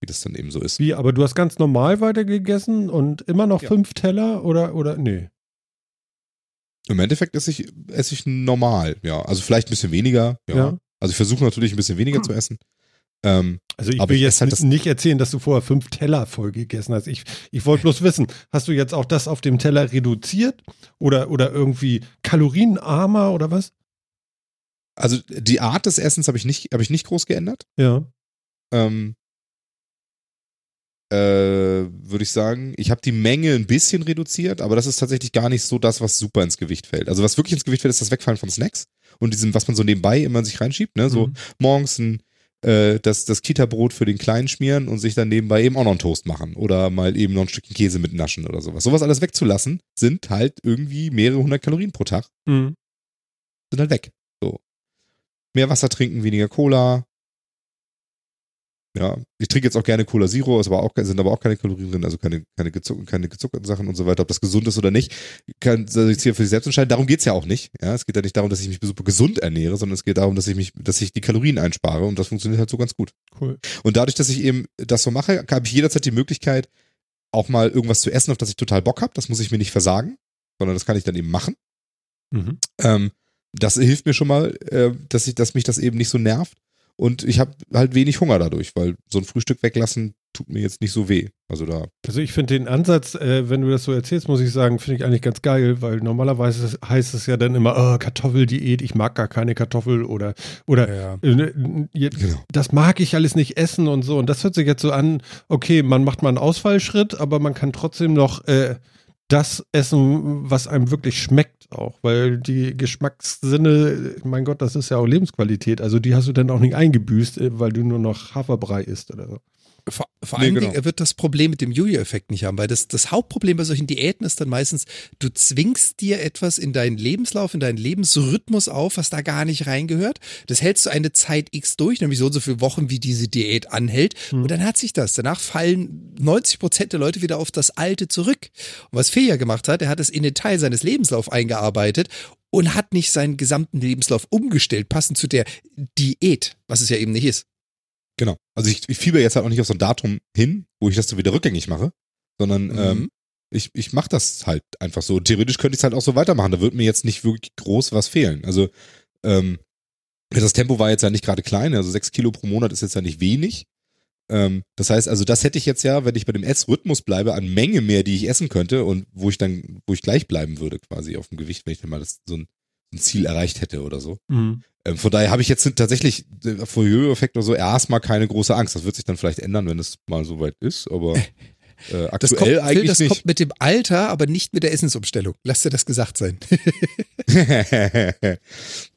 Wie das dann eben so ist. Wie, aber du hast ganz normal weitergegessen und immer noch Ja. fünf Teller oder, oder, nee. Im Endeffekt esse ich, esse ich normal, ja. Also vielleicht ein bisschen weniger, ja. Ja. Also ich versuche natürlich ein bisschen weniger zu essen. Ähm, Also ich Aber will ich jetzt halt das- nicht erzählen, dass du vorher fünf Teller voll gegessen hast. Ich, ich wollte bloß wissen, hast du jetzt auch das auf dem Teller reduziert oder, oder irgendwie kalorienarmer oder was? also die Art des Essens habe ich nicht, habe ich nicht groß geändert. Ja. Ähm, äh, würde ich sagen. Ich habe die Menge ein bisschen reduziert, aber das ist tatsächlich gar nicht so das, was super ins Gewicht fällt. Also was wirklich ins Gewicht fällt, ist das Wegfallen von Snacks und diesem, was man so nebenbei immer sich reinschiebt, ne? So Mhm. morgens ein äh, das, das Kita-Brot für den Kleinen schmieren und sich dann nebenbei eben auch noch einen Toast machen oder mal eben noch ein Stückchen Käse mit naschen oder sowas. Sowas alles wegzulassen, sind halt irgendwie mehrere hundert Kalorien pro Tag, Mhm. sind halt weg. So. Mehr Wasser trinken, weniger Cola. Ja, ich trinke jetzt auch gerne Cola Zero, ist aber auch, sind aber auch keine Kalorien drin, also keine, keine, gezuck, keine gezuckerten Sachen und so weiter. Ob das gesund ist oder nicht, kann soll ich hier für sich selbst entscheiden. Darum geht's ja auch nicht. Ja, es geht ja nicht darum, dass ich mich super gesund ernähre, sondern es geht darum, dass ich mich, dass ich die Kalorien einspare und das funktioniert halt so ganz gut. Cool. Und dadurch, dass ich eben das so mache, habe ich jederzeit die Möglichkeit, auch mal irgendwas zu essen, auf das ich total Bock habe. Das muss ich mir nicht versagen, sondern das kann ich dann eben machen. Mhm. Ähm, das hilft mir schon mal, äh, dass, ich, dass mich das eben nicht so nervt. Und ich habe halt wenig Hunger dadurch, weil so ein Frühstück weglassen tut mir jetzt nicht so weh. Also da, Also ich finde den Ansatz, äh, wenn du das so erzählst, muss ich sagen, finde ich eigentlich ganz geil, weil normalerweise heißt es ja dann immer, oh, Kartoffeldiät, ich mag gar keine Kartoffel oder, oder ja. äh, ne, jetzt, genau. das mag ich alles nicht essen und so. Und das hört sich jetzt so an, okay, man macht mal einen Ausfallschritt, aber man kann trotzdem noch äh, das essen, was einem wirklich schmeckt auch, weil die Geschmackssinne, mein Gott, das ist ja auch Lebensqualität, also die hast du dann auch nicht eingebüßt, äh, weil du nur noch Haferbrei isst oder so. Vor, vor nee, allen genau. Dingen, er wird das Problem mit dem Jojo-Effekt nicht haben, weil das, das Hauptproblem bei solchen Diäten ist dann meistens, du zwingst dir etwas in deinen Lebenslauf, in deinen Lebensrhythmus auf, was da gar nicht reingehört. Das hältst du eine Zeit X durch, nämlich so und so viele Wochen, wie diese Diät anhält. Hm. Und dann hat sich das. Danach fallen 90 Prozent der Leute wieder auf das Alte zurück. Und was Feja gemacht hat, er hat es in den Teil seines Lebenslaufs eingearbeitet und hat nicht seinen gesamten Lebenslauf umgestellt, passend zu der Diät, was es ja eben nicht ist. Genau. Also ich, ich fieber jetzt halt auch nicht auf so ein Datum hin, wo ich das so wieder rückgängig mache, sondern mhm. ähm, ich, ich mache das halt einfach so. Theoretisch könnte ich es halt auch so weitermachen. Da wird mir jetzt nicht wirklich groß was fehlen. Also ähm, das Tempo war jetzt ja nicht gerade klein, also sechs Kilo pro Monat ist jetzt ja nicht wenig. Ähm, das heißt, also das hätte ich jetzt ja, wenn ich bei dem Essrhythmus bleibe, an Menge mehr, die ich essen könnte und wo ich dann, wo ich gleich bleiben würde, quasi auf dem Gewicht, wenn ich dann mal das, so ein, ein Ziel erreicht hätte oder so. Mhm. Ähm, von daher habe ich jetzt tatsächlich äh, vor Jojo-Effekt oder so erstmal keine große Angst. Das wird sich dann vielleicht ändern, wenn es mal so weit ist, aber äh, aktuell das kommt, eigentlich Phil, das nicht. kommt mit dem Alter, aber nicht mit der Essensumstellung. Lass dir das gesagt sein.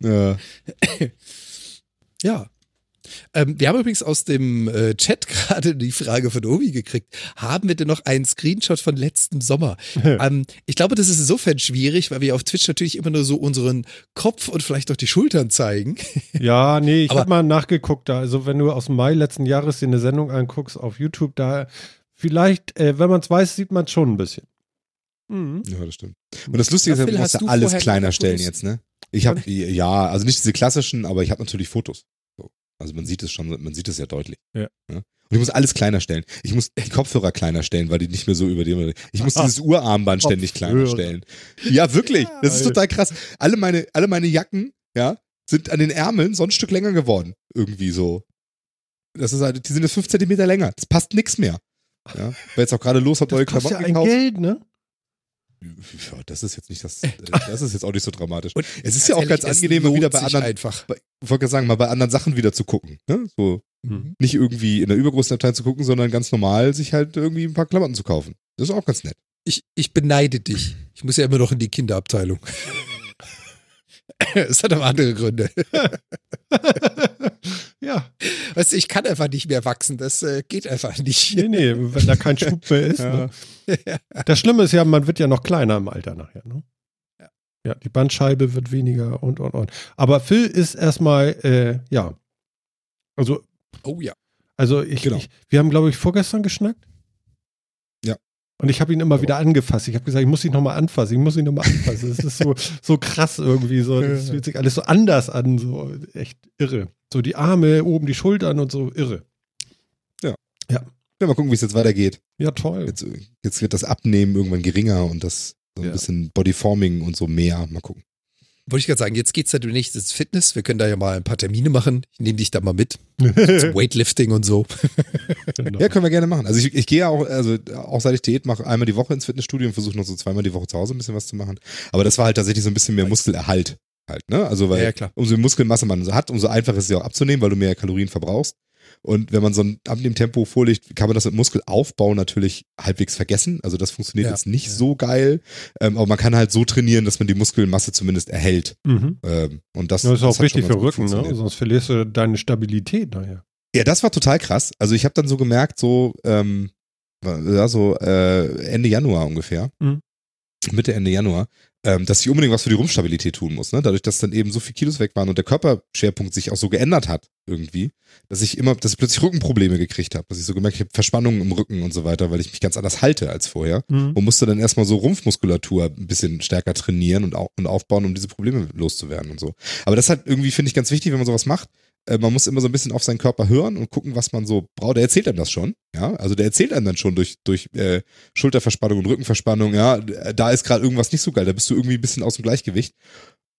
ja. ja. Ähm, wir haben übrigens aus dem äh, Chat gerade die Frage von Obi gekriegt. Haben wir denn noch einen Screenshot von letztem Sommer? ähm, ich glaube, das ist insofern schwierig, weil wir auf Twitch natürlich immer nur so unseren Kopf und vielleicht auch die Schultern zeigen. ja, nee, ich habe mal nachgeguckt da. Also wenn du aus dem Mai letzten Jahres dir eine Sendung anguckst auf YouTube, da vielleicht, äh, wenn man es weiß, sieht man es schon ein bisschen. Mhm. Ja, das stimmt. Und das Lustige ist, du musst ja alles kleiner stellen jetzt, ne? Ich habe ja, also nicht diese klassischen, aber ich habe natürlich Fotos. Also man sieht es schon, man sieht es ja deutlich. Ja. ja. Und ich muss alles kleiner stellen. Ich muss die Kopfhörer kleiner stellen, weil die nicht mehr so über die. Ich muss dieses Urarmband ständig kleiner stellen. Ja, wirklich. Das ist total krass. Alle meine, alle meine Jacken, ja, sind an den Ärmeln so ein Stück länger geworden. Irgendwie so. Das ist halt, die sind jetzt fünf Zentimeter länger. Das passt nix mehr. Ja, weil jetzt auch gerade los hat neue Klamotten ja ein. Geld, ne? Ja, das ist jetzt nicht das, äh, das ist jetzt auch nicht so dramatisch. Und es ist ja auch ganz angenehm, mal wieder bei anderen, einfach. Bei, wollte sagen, mal bei anderen Sachen wieder zu gucken. Ne? So, mhm. nicht irgendwie in der übergroßen Abteilung zu gucken, sondern ganz normal sich halt irgendwie ein paar Klamotten zu kaufen. Das ist auch ganz nett. Ich, ich beneide dich. Ich muss ja immer noch in die Kinderabteilung. Es hat aber andere Gründe. Ja. Weißt du, ich kann einfach nicht mehr wachsen. Das äh, geht einfach nicht. Nee, nee, wenn da kein Schub mehr ist. Ja. Ne? Das Schlimme ist ja, man wird ja noch kleiner im Alter nachher. Ne? Ja. ja, die Bandscheibe wird weniger und, und, und. Aber Phil ist erstmal, äh, ja. Also. Oh ja. Also ich, genau. ich wir haben, glaube ich, vorgestern geschnackt. Und ich habe ihn immer wieder angefasst. Ich habe gesagt, ich muss ihn nochmal anfassen, ich muss ihn nochmal anfassen. Das ist so, so krass irgendwie. So, das fühlt sich alles so anders an. So echt irre. So die Arme, oben die Schultern und so irre. Ja. Ja. Ja, mal gucken, wie es jetzt weitergeht. Ja, toll. Jetzt, jetzt, wird das Abnehmen irgendwann geringer und das so ein ja. bisschen Bodyforming und so mehr. Mal gucken. Wollte ich gerade sagen, jetzt geht's natürlich nicht ins Fitness. Wir können da ja mal ein paar Termine machen. Ich nehme dich da mal mit. Zum Weightlifting und so. Genau. Ja, können wir gerne machen. Also ich, ich gehe auch, also auch seit ich Diät mache, einmal die Woche ins Fitnessstudio und versuche noch so zweimal die Woche zu Hause ein bisschen was zu machen. Aber das war halt tatsächlich so ein bisschen mehr Muskelerhalt halt, ne? Also weil ja, ja, umso mehr Muskelmasse man hat, umso einfacher ist es ja auch abzunehmen, weil du mehr Kalorien verbrauchst. Und wenn man so ein Abnehmtempo vorlegt, kann man das mit Muskelaufbau natürlich halbwegs vergessen. Also das funktioniert ja, jetzt nicht ja. so geil. Ähm, aber man kann halt so trainieren, dass man die Muskelmasse zumindest erhält. Mhm. Ähm, und das, das ist auch wichtig für Rücken, ne? sonst verlierst du deine Stabilität nachher. Ja, das war total krass. Also ich habe dann so gemerkt, so, ähm, ja, so äh, Ende Januar ungefähr. Mhm. Mitte, Ende Januar, ähm, dass ich unbedingt was für die Rumpfstabilität tun muss. Ne? Dadurch, dass dann eben so viele Kilos weg waren und der Körperschwerpunkt sich auch so geändert hat irgendwie, dass ich immer, dass ich plötzlich Rückenprobleme gekriegt habe, dass ich so gemerkt habe, Verspannungen im Rücken und so weiter, weil ich mich ganz anders halte als vorher mhm. und musste dann erstmal so Rumpfmuskulatur ein bisschen stärker trainieren und, und aufbauen, um diese Probleme loszuwerden und so. Aber das hat irgendwie, finde ich, ganz wichtig, wenn man sowas macht, äh, man muss immer so ein bisschen auf seinen Körper hören und gucken, was man so braucht. Der erzählt einem das schon, ja. Also der erzählt einem dann schon durch, durch äh, Schulterverspannung und Rückenverspannung, ja, da ist gerade irgendwas nicht so geil, da bist du irgendwie ein bisschen aus dem Gleichgewicht.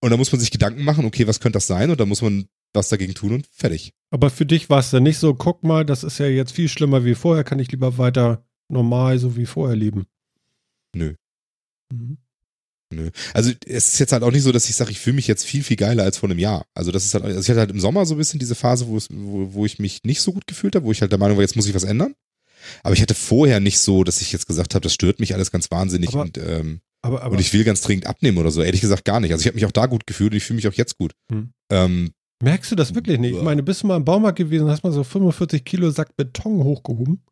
Und da muss man sich Gedanken machen, okay, was könnte das sein? Und da muss man was dagegen tun und fertig. Aber für dich war es dann nicht so, guck mal, das ist ja jetzt viel schlimmer wie vorher, kann ich lieber weiter normal so wie vorher leben. Nö. Mhm. Nö. Also es ist jetzt halt auch nicht so, dass ich sage, ich fühle mich jetzt viel, viel geiler als vor einem Jahr. Also das ist halt, also ich hatte halt im Sommer so ein bisschen diese Phase, wo, es, wo, wo ich mich nicht so gut gefühlt habe, wo ich halt der Meinung war, jetzt muss ich was ändern. Aber ich hatte vorher nicht so, dass ich jetzt gesagt habe, das stört mich alles ganz wahnsinnig Aber- und, ähm, Aber, aber und ich will ganz dringend abnehmen oder so. Ehrlich gesagt gar nicht. Also ich habe mich auch da gut gefühlt und ich fühle mich auch jetzt gut. Hm. Ähm, merkst du das wirklich nicht? Ich meine, bist du mal im Baumarkt gewesen, hast mal so 45 Kilo Sack Beton hochgehoben?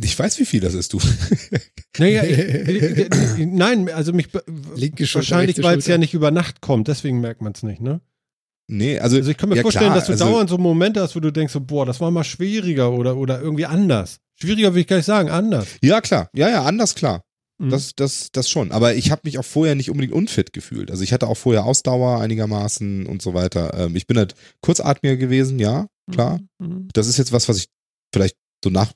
Ich weiß, wie viel das ist, du. Naja, ich, nein, also mich Linke Schulter, wahrscheinlich, weil es ja nicht über Nacht kommt, deswegen merkt man es nicht, ne? nee, also, Also ich kann mir ja, vorstellen, klar, dass du also, dauernd so Momente hast, wo du denkst, so, boah, das war mal schwieriger oder, oder irgendwie anders. Schwieriger will ich gar nicht sagen, anders. Ja, klar. Ja, ja, anders klar. Mhm. Das, das, das schon. Aber ich habe mich auch vorher nicht unbedingt unfit gefühlt. Also ich hatte auch vorher Ausdauer einigermaßen und so weiter. Ähm, ich bin halt kurzatmiger gewesen, ja, klar. Mhm. Das ist jetzt was, was ich vielleicht so nach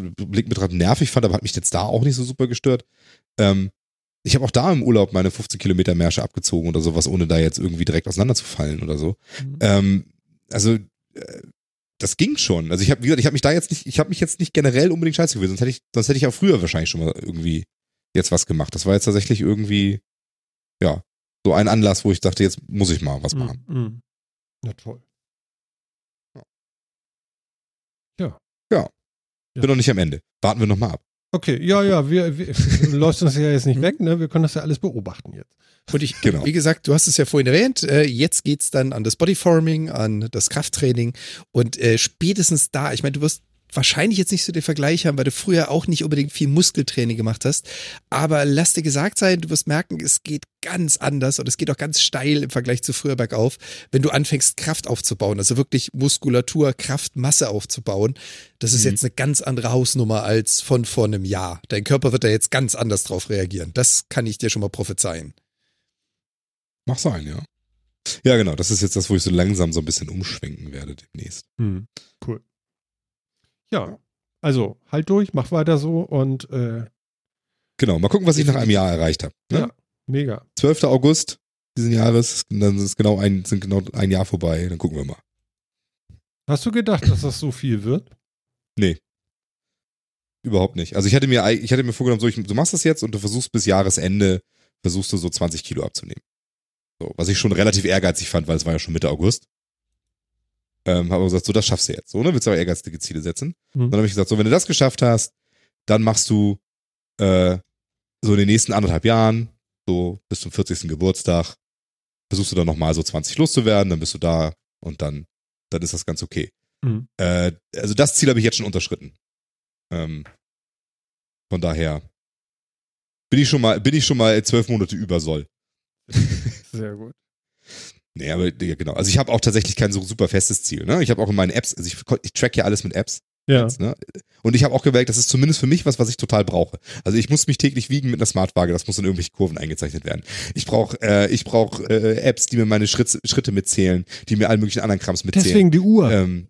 Blick betrachtet nervig fand, aber hat mich jetzt da auch nicht so super gestört. Ähm, ich habe auch da im Urlaub meine 15 Kilometer Märsche abgezogen oder sowas, ohne da jetzt irgendwie direkt auseinanderzufallen oder so. Mhm. Ähm, also äh, das ging schon. Also ich habe, wie gesagt, ich habe mich da jetzt nicht, ich habe mich jetzt nicht generell unbedingt scheiße gewesen, sonst hätte ich, sonst hätte ich auch früher wahrscheinlich schon mal irgendwie jetzt was gemacht. Das war jetzt tatsächlich irgendwie, ja, so ein Anlass, wo ich dachte, jetzt muss ich mal was machen. Mhm. Mhm. Ja, toll. Bin noch nicht am Ende. Warten wir noch mal ab. Okay, ja, ja, wir, wir du läufst uns ja jetzt nicht weg, ne? Wir können das ja alles beobachten jetzt. Und ich, Genau. wie gesagt, du hast es ja vorhin erwähnt, äh, jetzt geht's dann an das Bodyforming, an das Krafttraining und äh, spätestens da, ich meine, du wirst wahrscheinlich jetzt nicht so den Vergleich haben, weil du früher auch nicht unbedingt viel Muskeltraining gemacht hast, aber lass dir gesagt sein, du wirst merken, es geht ganz anders und es geht auch ganz steil im Vergleich zu früher bergauf, wenn du anfängst, Kraft aufzubauen, also wirklich Muskulatur, Kraft, Masse aufzubauen. Das ist Mhm. jetzt eine ganz andere Hausnummer als von vor einem Jahr. Dein Körper wird da jetzt ganz anders drauf reagieren. Das kann ich dir schon mal prophezeien. Mach sein, ja. Ja, genau. Das ist jetzt das, wo ich so langsam so ein bisschen umschwenken werde demnächst. Hm. Cool. Ja, also halt durch, mach weiter so und äh, Genau. Mal gucken, was ich nach einem Jahr erreicht habe. Ne? Ja. mega. 12. August diesen Jahres, dann ist genau ein, sind genau ein Jahr vorbei. Dann gucken wir mal. Hast du gedacht, dass das so viel wird? Überhaupt nicht. Also ich hatte mir, ich hatte mir vorgenommen, so, ich, du machst das jetzt und du versuchst bis Jahresende, versuchst du so 20 Kilo abzunehmen. So, was ich schon relativ ehrgeizig fand, weil es war ja schon Mitte August. Ähm, habe gesagt, so, das schaffst du jetzt. So, ne? Willst du aber ehrgeizige Ziele setzen. Mhm. Dann habe ich gesagt, so, wenn du das geschafft hast, dann machst du äh, so in den nächsten anderthalb Jahren, so bis zum 40. Geburtstag, versuchst du dann nochmal so 20 loszuwerden, dann bist du da und dann, dann ist das ganz okay. Mhm. Äh, also das Ziel habe ich jetzt schon unterschritten. Ähm, von daher bin ich schon mal, bin ich schon mal zwölf Monate über soll. Sehr gut. Nee, aber ja, genau. Also ich habe auch tatsächlich kein so super festes Ziel. Ne? Ich habe auch in meinen Apps, also ich, ich track ja alles mit Apps. Ja. Jetzt, ne? Und ich habe auch gemerkt, das ist zumindest für mich was, was ich total brauche. Also ich muss mich täglich wiegen mit einer Smartwaage, das muss in irgendwelche Kurven eingezeichnet werden. Ich brauche äh, ich brauch, äh, Apps, die mir meine Schritt, Schritte mitzählen, die mir allen möglichen anderen Krams mitzählen. Deswegen die Uhr. Ähm,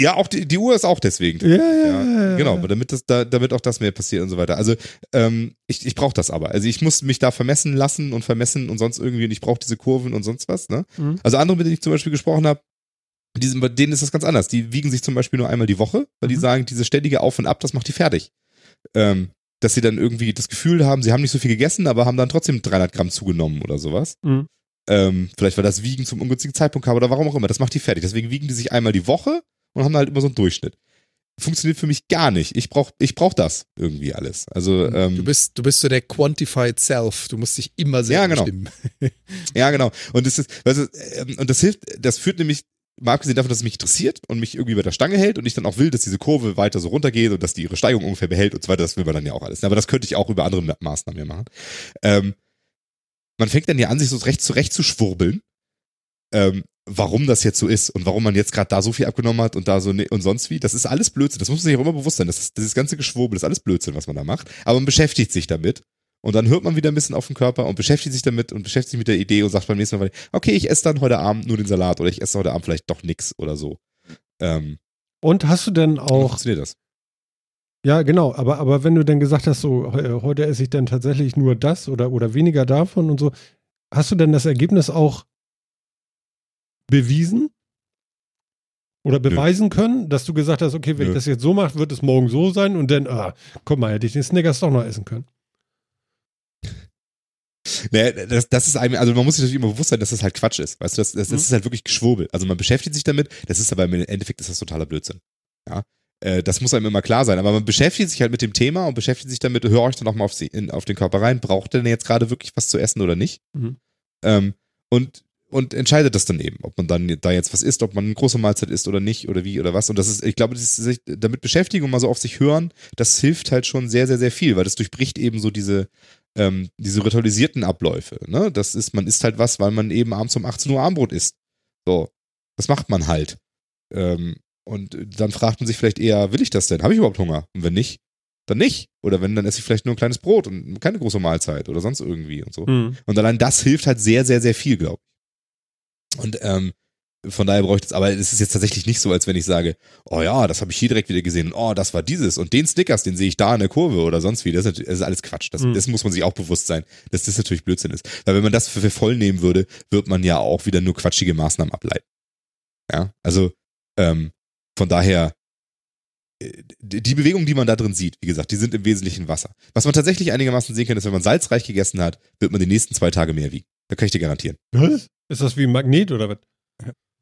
ja, auch die, die Uhr ist auch deswegen. ja, ja, Ja, genau, damit, das, da, damit auch das mehr passiert und so weiter. Also ähm, ich, ich brauche das aber. Also ich muss mich da vermessen lassen und vermessen und sonst irgendwie und ich brauche diese Kurven und sonst was. Ne? Mhm. Also andere, mit denen ich zum Beispiel gesprochen habe, bei denen ist das ganz anders. Die wiegen sich zum Beispiel nur einmal die Woche, weil die Mhm. sagen, diese ständige Auf und Ab, das macht die fertig. Ähm, dass sie dann irgendwie das Gefühl haben, sie haben nicht so viel gegessen, aber haben dann trotzdem 300 Gramm zugenommen oder sowas. Mhm. Ähm, vielleicht weil das Wiegen zum ungünstigen Zeitpunkt kam oder warum auch immer. Das macht die fertig. Deswegen wiegen die sich einmal die Woche und haben halt immer so einen Durchschnitt. Funktioniert für mich gar nicht. Ich brauch, ich brauch das irgendwie alles. Also ähm, Du bist, du bist so der Quantified Self. Du musst dich immer Ja, selber genau. bestimmen. Ja, genau. Und das ist, weißt du, ähm, und das hilft, das führt nämlich, mal abgesehen davon, dass es mich interessiert und mich irgendwie bei der Stange hält und ich dann auch will, dass diese Kurve weiter so runtergeht und dass die ihre Steigung ungefähr behält und so weiter, das will man dann ja auch alles. Aber das könnte ich auch über andere Ma- Maßnahmen ja machen. Ähm, man fängt dann ja an, sich so recht zurecht zu schwurbeln, ähm, warum das jetzt so ist und warum man jetzt gerade da so viel abgenommen hat und da so ne und sonst wie. Das ist alles Blödsinn. Das muss man sich auch immer bewusst sein. Das ist, dieses ganze Geschwurbel ist alles Blödsinn, was man da macht. Aber man beschäftigt sich damit. Und dann hört man wieder ein bisschen auf den Körper und beschäftigt sich damit und beschäftigt sich mit der Idee und sagt beim nächsten Mal, okay, ich esse dann heute Abend nur den Salat oder ich esse heute Abend vielleicht doch nix oder so. Ähm, Und hast du denn auch, funktioniert das? ja genau, aber, aber wenn du denn gesagt hast, so heu- heute esse ich dann tatsächlich nur das oder, oder weniger davon und so, hast du denn das Ergebnis auch bewiesen? Oder beweisen können, dass du gesagt hast, okay, wenn Nö. ich das jetzt so mache, wird es morgen so sein und dann, ah, guck mal, hätte ich den Snickers doch noch essen können. Nee, das, das ist einem, also man muss sich natürlich immer bewusst sein, dass das halt Quatsch ist. Weißt du, das, das, das Mhm. ist halt wirklich Geschwurbel. Also man beschäftigt sich damit, das ist aber im Endeffekt ist das totaler Blödsinn. Ja. äh, das muss einem immer klar sein. Aber man beschäftigt sich halt mit dem Thema und beschäftigt sich damit, hör euch dann auch mal auf, sie, in, auf den Körper rein, braucht der denn jetzt gerade wirklich was zu essen oder nicht? Mhm. Ähm, und, und entscheidet das dann eben, ob man dann da jetzt was isst, ob man eine große Mahlzeit isst oder nicht oder wie oder was. Und das ist, ich glaube, das ist sich damit beschäftigen und mal so auf sich hören, das hilft halt schon sehr, sehr, sehr viel, weil das durchbricht eben so diese, ähm, diese ritualisierten Abläufe. Ne? Das ist, man isst halt was, weil man eben abends um 18 Uhr Armbrot isst. So, das macht man halt. Ähm, und dann fragt man sich vielleicht eher, will ich das denn? Habe ich überhaupt Hunger? Und wenn nicht, dann nicht. Oder wenn, dann esse ich vielleicht nur ein kleines Brot und keine große Mahlzeit oder sonst irgendwie und so. Mhm. Und allein das hilft halt sehr, sehr, sehr viel, glaube ich. Und ähm, von daher bräuchte es, aber es ist jetzt tatsächlich nicht so, als wenn ich sage, oh ja, das habe ich hier direkt wieder gesehen oh, das war dieses und den Snickers, den sehe ich da in der Kurve oder sonst wie. Das ist, das ist alles Quatsch. Das, Mhm. das muss man sich auch bewusst sein, dass das natürlich Blödsinn ist. Weil wenn man das für, für voll nehmen würde, wird man ja auch wieder nur quatschige Maßnahmen ableiten. Ja, also ähm, von daher äh, die Bewegungen, die man da drin sieht, wie gesagt, die sind im Wesentlichen Wasser. Was man tatsächlich einigermaßen sehen kann, ist, wenn man salzreich gegessen hat, wird man die nächsten zwei Tage mehr wiegen. Da kann ich dir garantieren. Was? Ist das wie ein Magnet oder was?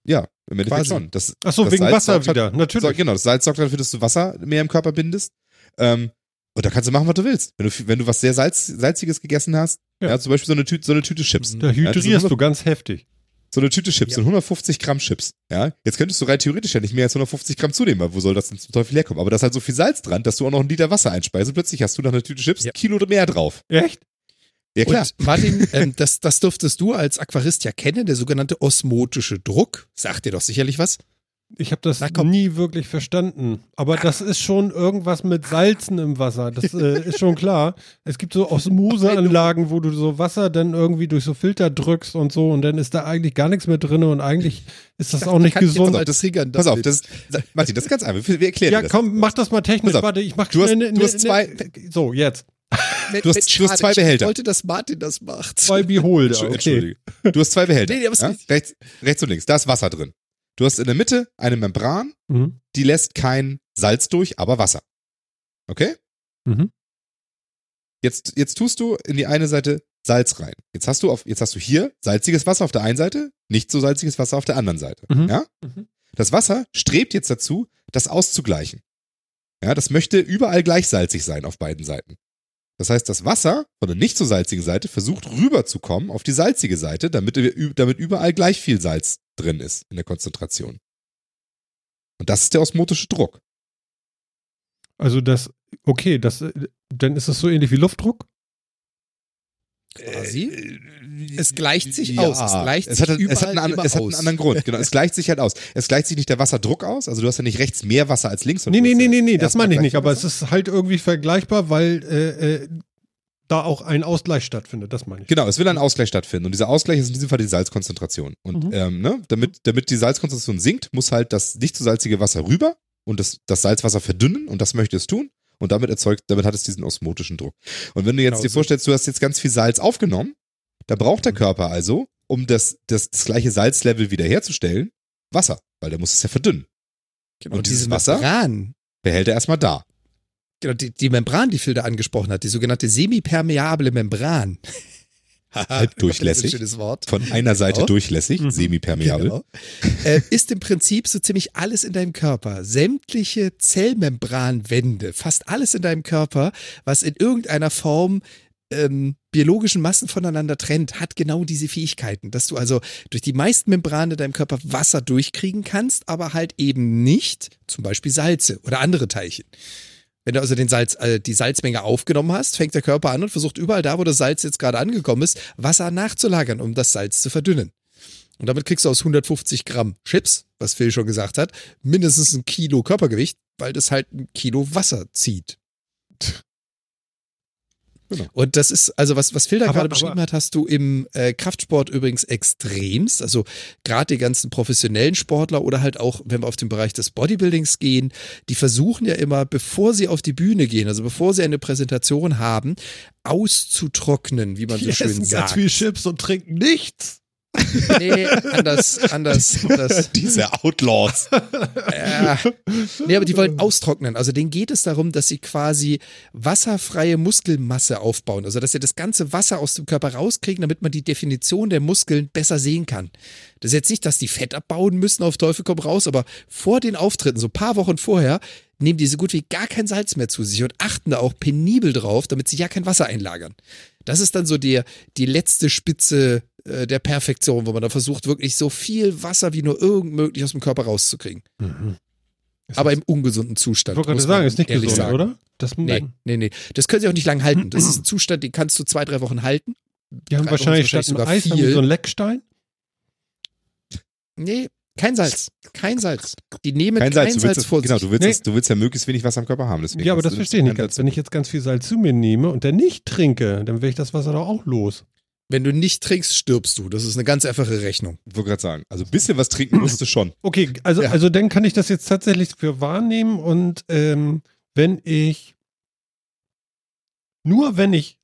Ja, im Endeffekt schon. Das, Ach so, das wegen Salz Wasser sorgt halt- wieder. Natürlich. So, genau, das Salz sorgt dafür, dass du Wasser mehr im Körper bindest. Ähm, und da kannst du machen, was du willst. Wenn du, wenn du was sehr Salz, Salziges gegessen hast, Ja. ja. zum Beispiel so eine Tüte, so eine Tüte Chips. Da Ja, hydrierst 100 du ganz heftig. So eine Tüte Chips, Ja. so 150 Gramm Chips. Ja, jetzt könntest du rein theoretisch ja nicht mehr als 150 Gramm zunehmen, weil wo soll das denn zum Teufel herkommen? Aber da ist halt so viel Salz dran, dass du auch noch einen Liter Wasser einspeist und plötzlich hast du nach einer Tüte Chips Ja. ein Kilo oder mehr drauf. Echt? Ja, klar. Und Martin, ähm, das, das durftest du als Aquarist ja kennen, der sogenannte osmotische Druck. Sagt dir doch sicherlich was. Ich habe das Na, nie wirklich verstanden. Aber das ist schon irgendwas mit Salzen im Wasser. Das äh, ist schon klar. Es gibt so Osmoseanlagen, wo du so Wasser dann irgendwie durch so Filter drückst und so und dann ist da eigentlich gar nichts mehr drin und eigentlich ist das auch nicht gesund. mal triggern, Pass auf, das ist, Martin, das ist ganz einfach. Wir, erklären Ja, dir das. komm, mach das mal technisch. Pass auf. Warte, ich mach Du hast- schnell ne- du hast ne- zwei- ne- So, jetzt. Du hast- du hast zwei Ich Behälter. wollte, dass Martin das macht. Zwei Beholder. Entschuldigung, Okay. Entschuldige. Du hast zwei Behälter. Nee, ja? rechts, rechts und links. Da ist Wasser drin. Du hast in der Mitte eine Membran, Mhm. die lässt kein Salz durch, aber Wasser. Okay? Mhm. Jetzt, jetzt tust du in die eine Seite Salz rein. Jetzt hast du auf, jetzt hast du hier salziges Wasser auf der einen Seite, nicht so salziges Wasser auf der anderen Seite. Mhm. Ja? Mhm. Das Wasser strebt jetzt dazu, das auszugleichen. Ja, das möchte überall gleich salzig sein auf beiden Seiten. Das heißt, das Wasser von der nicht so salzigen Seite versucht rüberzukommen auf die salzige Seite, damit, damit überall gleich viel Salz drin ist in der Konzentration. Und das ist der osmotische Druck. Also das, okay, das, äh, dann ist es so ähnlich wie Luftdruck. Quasi. Äh, Es gleicht sich ja, aus. Es gleicht es hat, sich es hat, einen, an- es hat einen anderen Grund. Genau, es gleicht sich halt aus. Es gleicht sich nicht der Wasserdruck aus. Also du hast ja nicht rechts mehr Wasser als links. Nee, nee, nee, nee, nee, das meine ich nicht, aber Wasser. es ist halt irgendwie vergleichbar, weil äh, äh, da auch ein Ausgleich stattfindet, das meine ich. Genau, es will ein Ausgleich stattfinden. Und dieser Ausgleich ist in diesem Fall die Salzkonzentration. Und Mhm. ähm, ne, damit, damit die Salzkonzentration sinkt, muss halt das nicht zu salzige Wasser rüber und das, das Salzwasser verdünnen und das möchte es tun. Und damit erzeugt, damit hat es diesen osmotischen Druck. Und wenn du jetzt Genau dir vorstellst, du hast jetzt ganz viel Salz aufgenommen, da braucht der Mhm. Körper also, um das, das, das gleiche Salzlevel wiederherzustellen, Wasser, weil der muss es ja verdünnen. Genau, Und diese dieses Wasser? Membran, Behält er erstmal da. genau, die, die Membran, die Phil da angesprochen hat, die sogenannte semipermeable Membran. Halbdurchlässig. Ein schönes Wort. Von einer Seite Genau. durchlässig, Mhm. semipermeabel. Genau. äh, ist im Prinzip so ziemlich alles in deinem Körper. Sämtliche Zellmembranwände, fast alles in deinem Körper, was in irgendeiner Form ähm, biologischen Massen voneinander trennt, hat genau diese Fähigkeiten, dass du also durch die meisten Membrane in deinem Körper Wasser durchkriegen kannst, aber halt eben nicht zum Beispiel Salze oder andere Teilchen. Wenn du also den Salz, äh, die Salzmenge aufgenommen hast, fängt der Körper an und versucht überall da, wo das Salz jetzt gerade angekommen ist, Wasser nachzulagern, um das Salz zu verdünnen. Und damit kriegst du aus 150 Gramm Chips, was Phil schon gesagt hat, mindestens ein Kilo Körpergewicht, weil das halt ein Kilo Wasser zieht. Genau. Und das ist, also was, was Phil da Aber- gerade beschrieben hat, hast du im äh, Kraftsport übrigens extremst. Also gerade die ganzen professionellen Sportler oder halt auch, wenn wir auf den Bereich des Bodybuildings gehen, die versuchen ja immer, bevor sie auf die Bühne gehen, also bevor sie eine Präsentation haben, auszutrocknen, wie man so schön essen ganz sagt. viel Chips und trinken nichts. Nee, anders, anders, anders. Diese Outlaws. Ja. Nee, aber die wollen austrocknen. Also denen geht es darum, dass sie quasi wasserfreie Muskelmasse aufbauen. Also dass sie das ganze Wasser aus dem Körper rauskriegen, damit man die Definition der Muskeln besser sehen kann. Das ist jetzt nicht, dass die Fett abbauen müssen, auf Teufel komm raus, aber vor den Auftritten, so ein paar Wochen vorher, nehmen die so gut wie gar kein Salz mehr zu sich und achten da auch penibel drauf, damit sie ja kein Wasser einlagern. Das ist dann so der, die letzte Spitze äh, der Perfektion, wo man da versucht, wirklich so viel Wasser wie nur irgend möglich aus dem Körper rauszukriegen. Mhm. Aber das- im ungesunden Zustand. ich wollte gerade sagen, ist nicht gesund, sagen. oder? Das, Nee, nee, nee. Das können sie auch nicht lange halten. Das ist ein Zustand, den kannst du zwei, drei Wochen halten. Die haben drei wahrscheinlich statt einem Eis haben so einen Leckstein. Nee, kein Salz. Kein Salz. Die nehmen Kein kein, Salz, du Salz, willst, vor genau, sich. du willst, Nee. es- du willst ja möglichst wenig Wasser im Körper haben. Deswegen Ja, aber das verstehe ich nicht kein ganz. Salz. Wenn ich jetzt ganz viel Salz zu mir nehme und dann nicht trinke, dann wäre ich das Wasser doch auch los. Wenn du nicht trinkst, stirbst du. Das ist eine ganz einfache Rechnung. Ich wollte gerade sagen, also ein bisschen was trinken musst du schon. Okay, also, Ja. also dann kann ich das jetzt tatsächlich für wahrnehmen und ähm, wenn ich nur wenn ich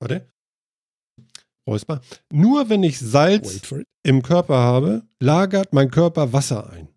warte Räusper, nur wenn ich Salz im Körper habe, lagert mein Körper Wasser ein.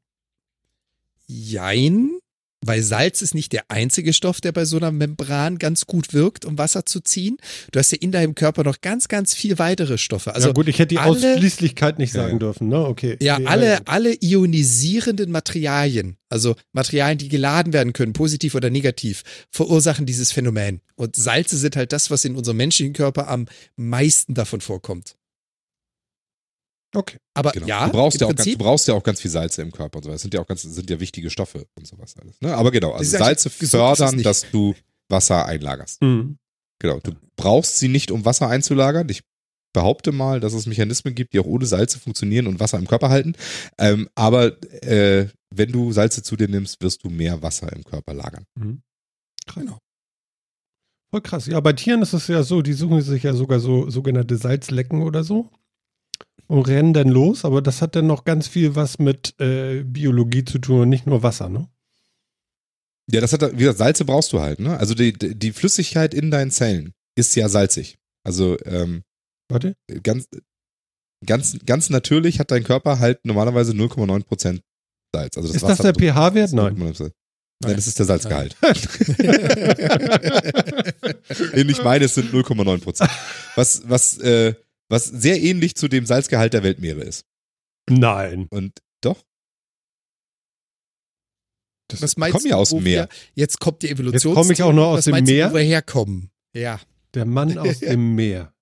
Jein, weil Salz ist nicht der einzige Stoff, der bei so einer Membran ganz gut wirkt, um Wasser zu ziehen. Du hast ja in deinem Körper noch ganz, ganz viel weitere Stoffe. Also ja gut, ich hätte die alle- Ausschließlichkeit nicht Ja, sagen ja. dürfen, ne? Okay. Ja, Nee, alle, gut. alle ionisierenden Materialien, also Materialien, die geladen werden können, positiv oder negativ, verursachen dieses Phänomen. Und Salze sind halt das, was in unserem menschlichen Körper am meisten davon vorkommt. Okay. Aber Genau. ja, du, brauchst ja auch ganz, du Prinzip, brauch ja auch ganz viel Salze im Körper und so. Das sind ja auch ganz, sind ja wichtige Stoffe und sowas alles. Ne? Aber genau, also Salze das fördern, nicht. dass du Wasser einlagerst. Mhm. Genau. Du brauchst sie nicht, um Wasser einzulagern. Ich behaupte mal, dass es Mechanismen gibt, die auch ohne Salze funktionieren und Wasser im Körper halten. Ähm, aber äh, wenn du Salze zu dir nimmst, wirst du mehr Wasser im Körper lagern. Mhm. Genau. Voll krass. Ja, bei Tieren ist es ja so, die suchen sich ja sogar so sogenannte Salzlecken oder so und rennen dann los, aber das hat dann noch ganz viel was mit äh, Biologie zu tun und nicht nur Wasser, ne? Ja, das hat, wie gesagt, Salze brauchst du halt. Ne? Also die, die Flüssigkeit in deinen Zellen ist ja salzig. Also ähm, Warte. ganz, ganz, ganz natürlich hat dein Körper halt normalerweise 0,9% Salz. Also das ist das der Wasser- pH-Wert? Nein. 0,9%. Nein, das ist der Salzgehalt. Nein. Den ich meine, es sind 0,9%. Was, was, äh, was sehr ähnlich zu dem Salzgehalt der Weltmeere ist. Nein. Und doch, Das, was ich meinst komme ja aus dem Meer. Wir, jetzt kommt die Evolution. komme ich auch noch aus was dem Meer? Du, wo wir herkommen. Ja. der Mann aus dem Meer.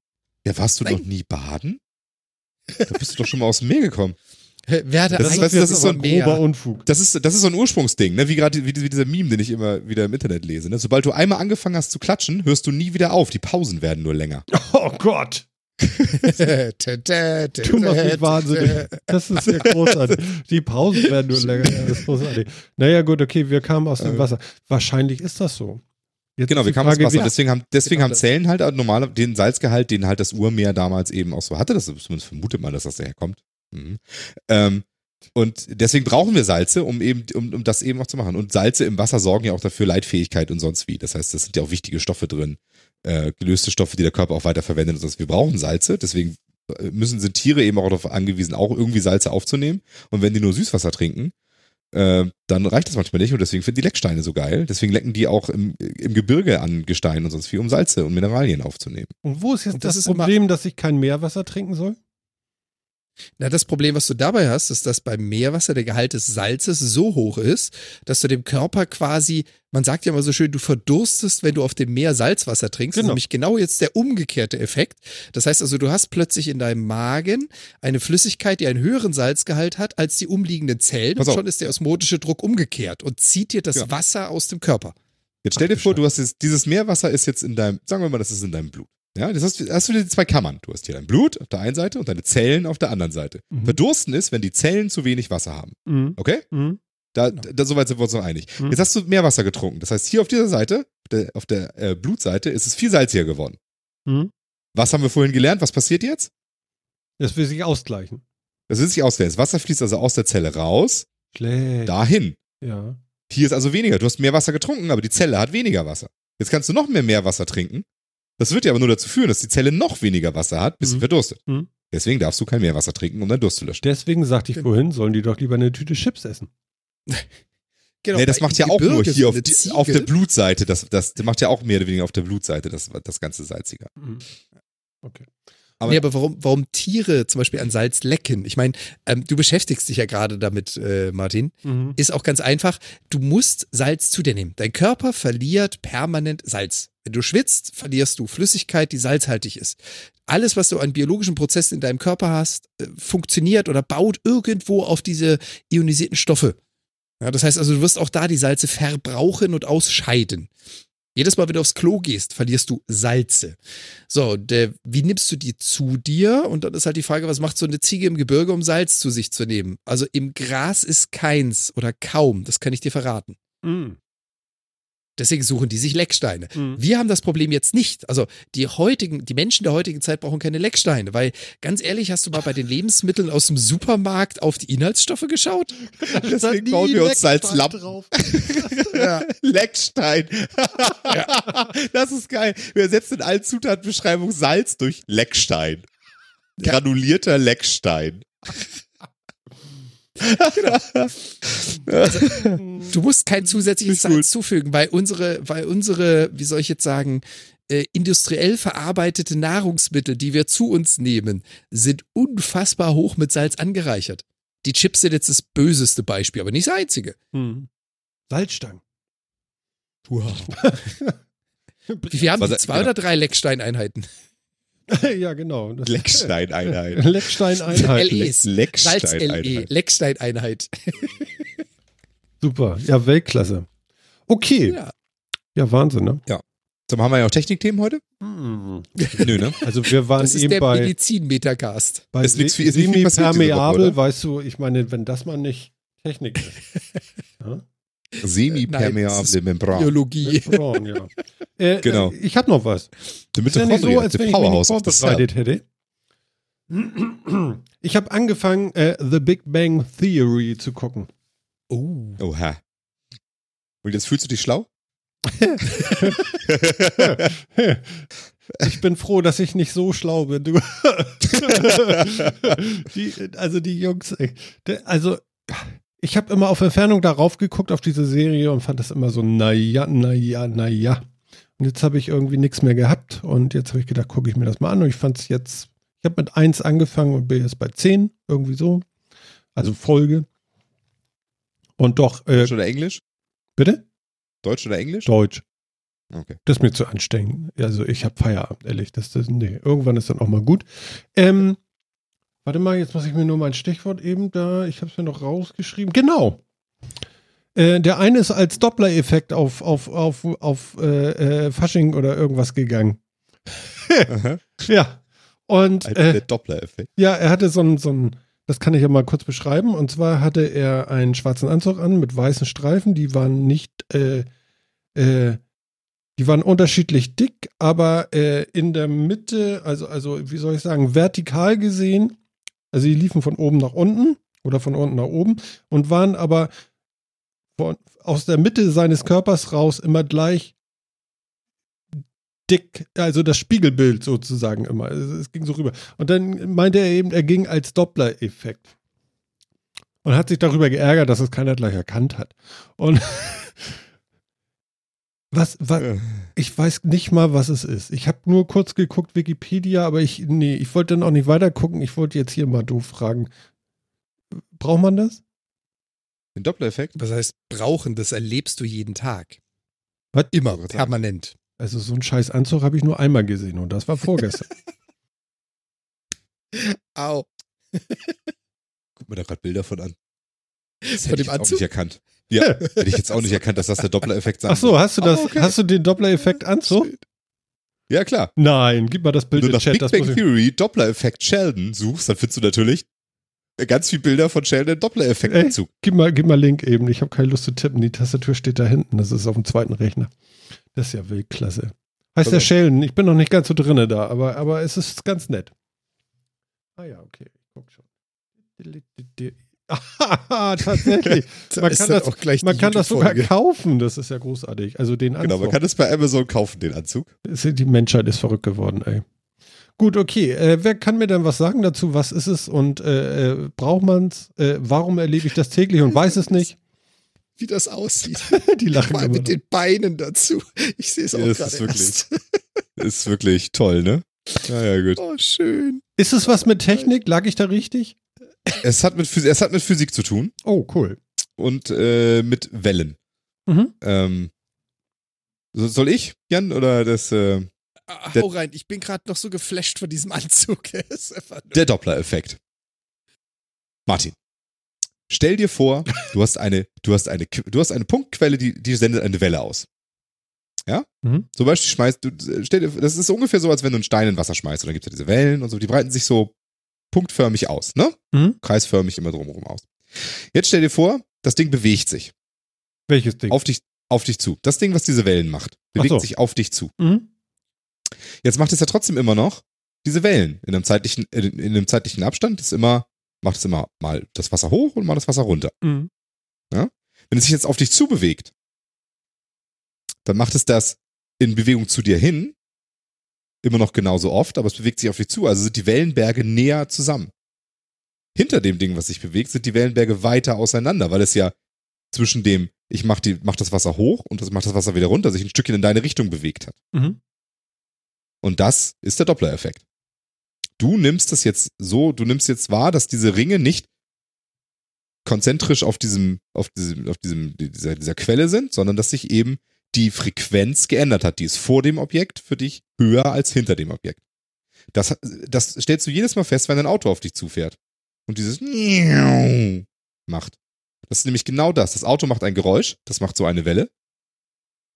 Ja, warst du Nein. noch nie baden? Da bist du doch schon mal aus dem Meer gekommen. Wer hat Das ist- Einfluss das ist so ein? Grober Unfug. Das ist, das ist so ein Ursprungsding, ne? wie gerade wie, wie dieser Meme, den ich immer wieder im Internet lese. Ne? Sobald du einmal angefangen hast zu klatschen, hörst du nie wieder auf. Die Pausen werden nur länger. Oh Gott. Du machst mich wahnsinnig. Das ist ja großartig. Die Pausen werden nur länger. Das ist großartig. Naja, gut, okay, wir kamen aus dem Äh. Wasser. Wahrscheinlich ist das so. Jetzt Genau, wir kamen aus Frage, Wasser. Deswegen haben, deswegen Genau haben. Zellen halt normale, den Salzgehalt, den halt das Urmeer damals eben auch so hatte. Das zumindest vermutet man, dass das daher kommt. Mhm. Ähm, und deswegen brauchen wir Salze, um eben, um, um das eben auch zu machen. Und Salze im Wasser sorgen ja auch dafür Leitfähigkeit und sonst wie. Das heißt, das sind ja auch wichtige Stoffe drin, äh, gelöste Stoffe, die der Körper auch weiter verwendet und sonst. Wir brauchen Salze, deswegen äh, müssen sind Tiere eben auch darauf angewiesen, auch irgendwie Salze aufzunehmen. Und wenn die nur Süßwasser trinken, äh, dann reicht das manchmal nicht und deswegen finden die Lecksteine so geil. Deswegen lecken die auch im, im Gebirge an Gestein und sonst wie, um Salze und Mineralien aufzunehmen. Und wo ist jetzt das das, ist Problem, dass ich kein Meerwasser trinken soll? Na, das Problem, was du dabei hast, ist, dass beim Meerwasser der Gehalt des Salzes so hoch ist, dass du dem Körper quasi, man sagt ja immer so schön, du verdurstest, wenn du auf dem Meer Salzwasser trinkst. Das ist Genau. nämlich genau jetzt der umgekehrte Effekt. Das heißt also, du hast plötzlich in deinem Magen eine Flüssigkeit, die einen höheren Salzgehalt hat als die umliegenden Zellen. Und schon ist der osmotische Druck umgekehrt und zieht dir das Ja. Wasser aus dem Körper. Jetzt stell dir Ach vor, du hast jetzt, dieses Meerwasser ist jetzt in deinem, sagen wir mal, das ist in deinem Blut. Ja, das hast, hast du die zwei Kammern. Du hast hier dein Blut auf der einen Seite und deine Zellen auf der anderen Seite. Mhm. Verdursten ist, wenn die Zellen zu wenig Wasser haben. Mhm. Okay? Mhm. Da, Genau. da soweit sind wir uns noch einig. Mhm. Jetzt hast du Meerwasser getrunken. Das heißt, hier auf dieser Seite, auf der, auf der äh, Blutseite, ist es viel salziger geworden. Mhm. Was haben wir vorhin gelernt? Was passiert jetzt? Das will sich ausgleichen. Das will sich auswählen. Das Wasser fließt also aus der Zelle raus, Schlecht. dahin. Ja. Hier ist also weniger. Du hast mehr Wasser getrunken, aber die Zelle hat weniger Wasser. Jetzt kannst du noch mehr Meerwasser trinken. Das wird ja aber nur dazu führen, dass die Zelle noch weniger Wasser hat, bis sie Mhm. verdurstet. Mhm. Deswegen darfst du kein Meerwasser trinken, um deinen Durst zu löschen. Deswegen sagte ich vorhin, sollen die doch lieber eine Tüte Chips essen. Genau, nee, das macht ja auch nur Gebirge hier so auf, die, auf der Blutseite. Das, das macht ja auch mehr oder weniger auf der Blutseite das, das ganze Salzige. Mhm. Okay. Aber- nee, aber warum, warum Tiere zum Beispiel an Salz lecken? Ich meine, ähm, du beschäftigst dich ja gerade damit, äh, Martin. Mhm. Ist auch ganz einfach. Du musst Salz zu dir nehmen. Dein Körper verliert permanent Salz. Wenn du schwitzt, verlierst du Flüssigkeit, die salzhaltig ist. Alles, was du an biologischen Prozessen in deinem Körper hast, äh, funktioniert oder baut irgendwo auf diese ionisierten Stoffe. Ja, das heißt also, du wirst auch da die Salze verbrauchen und ausscheiden. Jedes Mal, wenn du aufs Klo gehst, verlierst du Salze. So, der, wie nimmst du die zu dir? Und dann ist halt die Frage, was macht so eine Ziege im Gebirge, um Salz zu sich zu nehmen? Also im Gras ist keins oder kaum, das kann ich dir verraten. Mhm. Deswegen suchen die sich Lecksteine. Mhm. Wir haben das Problem jetzt nicht. Also die heutigen, die Menschen der heutigen Zeit brauchen keine Lecksteine, weil ganz ehrlich, hast du mal bei den Lebensmitteln aus dem Supermarkt auf die Inhaltsstoffe geschaut? Deswegen bauen wir uns Salzlappen. drauf. Ja. Leckstein. Das ist geil. Wir ersetzen in allen Zutatenbeschreibungen Salz durch Leckstein. Granulierter Leckstein. Du musst kein zusätzliches Ist gut. Salz zufügen, weil unsere, weil unsere, wie soll ich jetzt sagen, äh, industriell verarbeitete Nahrungsmittel, die wir zu uns nehmen, sind unfassbar hoch mit Salz angereichert. Die Chips sind jetzt das böseste Beispiel, aber nicht das einzige. Mhm. Salzstangen. Wow. Viel haben? Zwei oder drei Lecksteineinheiten? ja, genau. Lecksteineinheit. Lecksteineinheit. LEs. Lecksteineinheit. Lecksteineinheit. Super. Ja, Weltklasse. Okay. Ja, Ja. Wahnsinn, ne? So, haben wir ja auch Technikthemen heute? Mhm. Nö, ne? Also wir waren Das ist eben der bei, Medizin-Metacast. bei Ist nix viel- ist semi-permeabel, weißt du, ich meine, wenn das mal nicht Technik ist. Ja? Semi-permeable Membran. Biologie. Frauen, ja. Äh, Genau. äh, Ich habe noch was. Damit Ist ja nicht so, als wenn ich mich nicht vorbereitet hätte. Ich habe angefangen, äh, The Big Bang Theory zu gucken. Oh. Oha. Und jetzt fühlst du dich schlau? Ich bin froh, dass ich nicht so schlau bin. Du. die, also die Jungs, also ich habe immer auf Entfernung darauf geguckt auf diese Serie und fand das immer so, naja, naja, naja. Und jetzt habe ich irgendwie nichts mehr gehabt und jetzt habe ich gedacht, gucke ich mir das mal an und ich fand es jetzt, ich habe mit 1 angefangen und bin jetzt bei 10, irgendwie so. Also Folge. Und doch, äh, Deutsch oder Englisch? bitte? Deutsch oder Englisch? Deutsch. Okay. Das ist mir zu anstrengend. Also ich habe Feierabend, ehrlich. Das, das, nee, irgendwann ist dann auch mal gut. Ähm, warte mal, jetzt muss ich mir nur mein Stichwort eben da, ich habe es mir noch rausgeschrieben. Genau. Äh, der eine ist als Doppler-Effekt auf, auf, auf, auf äh, äh, Fasching oder irgendwas gegangen. Ja. Und Als äh, der Doppler-Effekt. ja, er hatte so ein, so ein, das kann ich ja mal kurz beschreiben. Und zwar hatte er einen schwarzen Anzug an mit weißen Streifen. Die waren nicht, äh, äh, die waren unterschiedlich dick, aber äh, in der Mitte, also, also, wie soll ich sagen, vertikal gesehen, also die liefen von oben nach unten oder von unten nach oben und waren aber von, aus der Mitte seines Körpers raus immer gleich dick, also das Spiegelbild sozusagen immer. Es ging so rüber. Und dann meinte er eben, er ging als Doppler-Effekt. Und hat sich darüber geärgert, dass es keiner gleich erkannt hat. Und was, was, ich weiß nicht mal, was es ist. Ich habe nur kurz geguckt, Wikipedia, aber ich, nee, ich wollte dann auch nicht weiter gucken. Ich wollte jetzt hier mal doof fragen. Braucht man das? Den Doppler-Effekt? Was heißt brauchen? Das erlebst du jeden Tag. Was? Immer, permanent. Also so einen scheiß Anzug habe ich nur einmal gesehen und das war vorgestern. Au. Guck mir da gerade Bilder von an. Das Von hätte dem ich jetzt auch nicht erkannt. Ja, hätte ich jetzt auch nicht erkannt, dass das der Doppler-Effekt sein Ach so, hast du das, Oh, okay. hast du den Doppler-Effekt Anzug? Ja, klar. Nein, gib mal das Wenn Bild du in nach den Chat. Big Das Bang Theory Doppler-Effekt Sheldon suchst, dann findest du natürlich ganz viele Bilder von Sheldon im Doppler-Effekt-Anzug. gib, mal, gib mal Link eben. Ich habe keine Lust zu tippen. Die Tastatur steht da hinten. Das ist auf dem zweiten Rechner. Das ist ja Weltklasse. Heißt der Sheldon. Ich bin noch nicht ganz so drinne da, aber, aber es ist ganz nett. Ah ja, okay. Ich guck schon. Ah, tatsächlich. Da Man kann das- auch gleich Man kann das sogar kaufen. Das ist ja großartig. Also den Anzug. Genau, man kann das bei Amazon kaufen, den Anzug. Die Menschheit ist verrückt geworden, ey. Gut, okay. Äh, wer kann mir denn was sagen dazu? Was ist es und äh, äh, braucht man es? Äh, warum erlebe ich das täglich und weiß es nicht? Wie das aussieht. Die lachen immer. mit den Beinen dazu. Ich sehe es auch Ja, das ist wirklich-. Ist wirklich toll, ne? Ja, ja, gut. Oh, schön. Ist es was mit Technik? Lag ich da richtig? Es hat mit, Physik, es hat mit Physik zu tun Oh, cool. und äh, mit Wellen. Mhm. Ähm, so- soll ich, Jan, oder das, äh, Ah, Hau rein, ich bin gerade noch so geflasht von diesem Anzug. Er der Doppler-Effekt? Martin, stell dir vor, du hast eine, du hast eine, du hast eine Punktquelle, die, die sendet eine Welle aus. Ja? Mhm. Zum Beispiel schmeißt du, stell dir, das ist ungefähr so, als wenn du einen Stein in Wasser schmeißt. Und dann gibt es ja diese Wellen und so, die breiten sich so punktförmig aus, ne? Mhm. Kreisförmig immer drumherum aus. Jetzt stell dir vor, das Ding bewegt sich Welches Ding? auf dich, auf dich zu. Das Ding, was diese Wellen macht, bewegt so. sich auf dich zu. Mhm. Jetzt macht es ja trotzdem immer noch diese Wellen in einem zeitlichen, in, in einem zeitlichen Abstand. Ist immer, macht es immer mal das Wasser hoch und mal das Wasser runter. Mhm. Wenn es sich jetzt auf dich zu bewegt, dann macht es das in Bewegung zu dir hin immer noch genauso oft, aber es bewegt sich auf dich zu. Also sind die Wellenberge näher zusammen. Hinter dem Ding, was sich bewegt, sind die Wellenberge weiter auseinander, weil es ja zwischen dem, ich mach, die, mach das Wasser hoch und das macht das Wasser wieder runter, sich ein Stückchen in deine Richtung bewegt hat. Mhm. Und das ist der Doppler-Effekt. Du nimmst das jetzt so, du nimmst jetzt wahr, dass diese Ringe nicht konzentrisch auf diesem, auf diesem, auf diesem, dieser, dieser Quelle sind, sondern dass sich eben die Frequenz geändert hat. Die ist vor dem Objekt für dich höher als hinter dem Objekt. Das, das stellst du jedes Mal fest, wenn ein Auto auf dich zufährt. Und dieses macht. Das ist nämlich genau das. Das Auto macht ein Geräusch, das macht so eine Welle.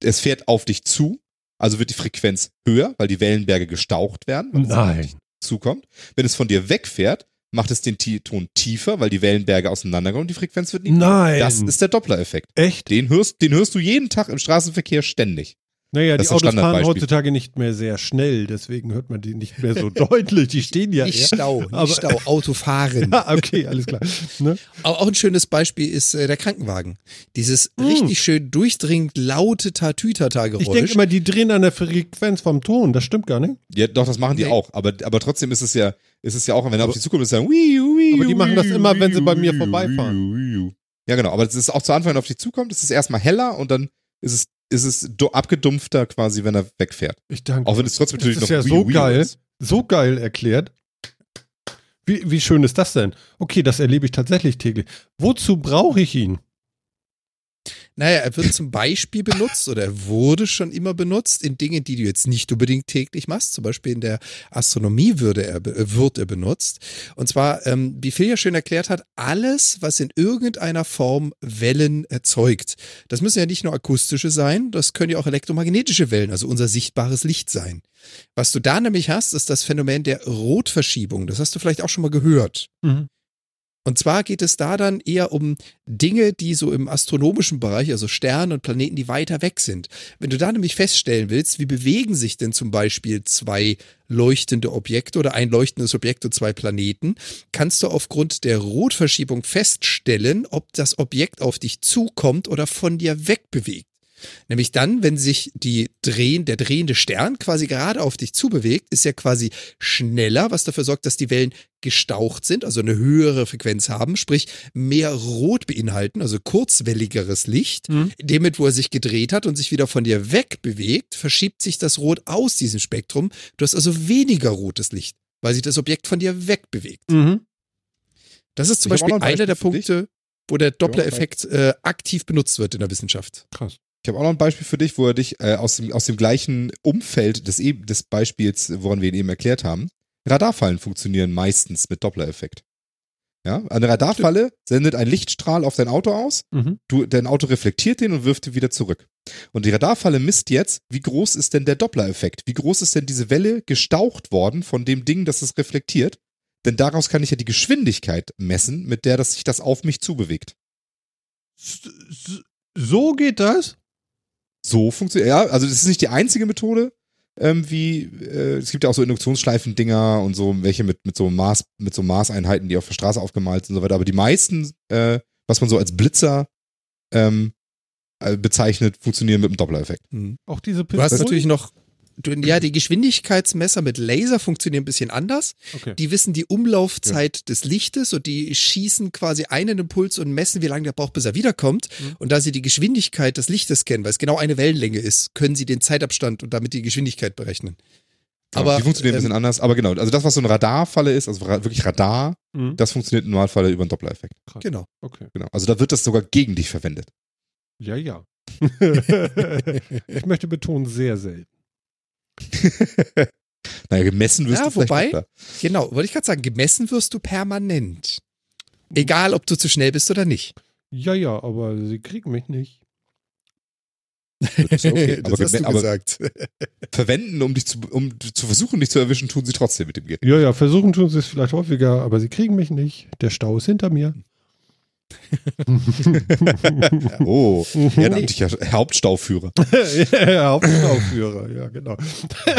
Es fährt auf dich zu, also wird die Frequenz höher, weil die Wellenberge gestaucht werden, weil es auf dich zukommt. Wenn es von dir wegfährt, macht es den Ton tiefer, weil die Wellenberge auseinandergehen und die Frequenz wird niedriger. Nein. Das ist der Doppler-Effekt. Echt? Den hörst, den hörst du jeden Tag im Straßenverkehr ständig. Naja, Das die Autos fahren heutzutage nicht mehr sehr schnell, deswegen hört man die nicht mehr so deutlich. Die stehen ja Nicht eher. Stau, nicht Aber- Stau, Autofahren. Ja, okay, alles klar. Ne? Aber auch ein schönes Beispiel ist äh, der Krankenwagen. Dieses Mm. richtig schön durchdringend laute Tatütata-Geräusch. Ich denke immer, die drehen an der Frequenz vom Ton. Das stimmt gar nicht. Ja, doch, das machen die Nee. auch. Aber, aber trotzdem ist es ja, ist es ja auch, wenn er auf die Zukunft ist, ja, wiu, wiu, Aber die machen das immer, wenn sie bei mir vorbeifahren. Ja, genau. Aber es ist auch zu Anfang, wenn er auf dich zukommt, ist es erstmal heller und dann ist es, ist es abgedumpfter quasi, wenn er wegfährt. Ich danke. Auch wenn es trotzdem natürlich ist noch ja wiu, so geil. ist. So geil erklärt. Wie, wie schön ist das denn? Okay, das erlebe ich tatsächlich täglich. Wozu brauche ich ihn? Naja, er wird zum Beispiel benutzt oder er wurde schon immer benutzt in Dingen, die du jetzt nicht unbedingt täglich machst. Zum Beispiel in der Astronomie würde er, äh, wird er benutzt. Und zwar, ähm, wie Phil ja schön erklärt hat, alles, was in irgendeiner Form Wellen erzeugt. Das müssen ja nicht nur akustische sein, das können ja auch elektromagnetische Wellen, also unser sichtbares Licht sein. Was du da nämlich hast, ist das Phänomen der Rotverschiebung. Das hast du vielleicht auch schon mal gehört. Mhm. Und zwar geht es da dann eher um Dinge, die so im astronomischen Bereich, also Sterne und Planeten, die weiter weg sind. Wenn du da nämlich feststellen willst, wie bewegen sich denn zum Beispiel zwei leuchtende Objekte oder ein leuchtendes Objekt und zwei Planeten, kannst du aufgrund der Rotverschiebung feststellen, ob das Objekt auf dich zukommt oder von dir wegbewegt. Nämlich dann, wenn sich die drehen, der drehende Stern quasi gerade auf dich zubewegt, ist er quasi schneller, was dafür sorgt, dass die Wellen gestaucht sind, also eine höhere Frequenz haben, sprich mehr Rot beinhalten, also kurzwelligeres Licht. Mhm. Moment, wo er sich gedreht hat und sich wieder von dir wegbewegt, verschiebt sich das Rot aus diesem Spektrum. Du hast also weniger rotes Licht, weil sich das Objekt von dir wegbewegt. Mhm. Das ist zum Ich Beispiel ein einer der Beispiel dich. Punkte, wo der Doppler-Effekt äh, aktiv benutzt wird in der Wissenschaft. Krass. Ich habe auch noch ein Beispiel für dich, wo er dich äh, aus, dem, aus dem gleichen Umfeld des, e des Beispiels, woran wir ihn eben erklärt haben, Radarfallen funktionieren meistens mit Doppler-Effekt. Ja, eine Radarfalle sendet einen Lichtstrahl auf dein Auto aus, Mhm. du, dein Auto reflektiert den und wirft ihn wieder zurück. Und die Radarfalle misst jetzt, wie groß ist denn der Doppler-Effekt? Wie groß ist denn diese Welle gestaucht worden von dem Ding, das es reflektiert? Denn daraus kann ich ja die Geschwindigkeit messen, mit der das sich das auf mich zubewegt. So geht das? So funktioniert, ja, also das ist nicht die einzige Methode, ähm, wie, äh, es gibt ja auch so Induktionsschleifen-Dinger und so, welche mit, mit so Maß, mit so Maßeinheiten, die auf der Straße aufgemalt sind und so weiter, aber die meisten, äh, was man so als Blitzer ähm, äh, bezeichnet, funktionieren mit dem Doppler-Effekt. Auch diese Du hast natürlich noch, ja, die Geschwindigkeitsmesser mit Laser funktionieren ein bisschen anders. Okay. Die wissen die Umlaufzeit des Lichtes und die schießen quasi einen Impuls und messen, wie lange der braucht, bis er wiederkommt. Mhm. Und da sie die Geschwindigkeit des Lichtes kennen, weil es genau eine Wellenlänge ist, können sie den Zeitabstand und damit die Geschwindigkeit berechnen. Genau, Aber, die funktionieren ein ähm, bisschen anders. Aber genau, also das, was so eine Radarfalle ist, also wirklich Radar, Mhm. das funktioniert im Normalfall über einen Doppler-Effekt. Genau. Okay. Genau. Also da wird das sogar gegen dich verwendet. Ja, ja. ich möchte betonen, sehr selten. naja, gemessen wirst Ja, du vielleicht wobei- Doppler. Genau, wollte ich gerade sagen, gemessen wirst du permanent. Egal, ob du zu schnell bist oder nicht. Ja, ja, aber sie kriegen mich nicht. Das ist ja okay. das aber, hast du gesagt. verwenden, um dich zu, um zu versuchen, dich zu erwischen, tun sie trotzdem mit dem Gerät. Ja, ja, versuchen tun sie es vielleicht häufiger, aber sie kriegen mich nicht. Der Stau ist hinter mir. Oh, ehrenamtlicher Hauptstauführer. ja, Hauptstauführer, ja, genau.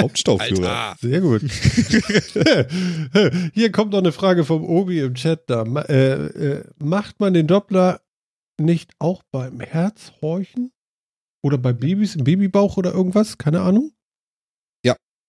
Hauptstauführer. Sehr gut. Hier kommt noch eine Frage vom Obi im Chat da. Äh, äh, macht man den Doppler nicht auch beim Herzhorchen? Oder bei Babys im Babybauch oder irgendwas? Keine Ahnung.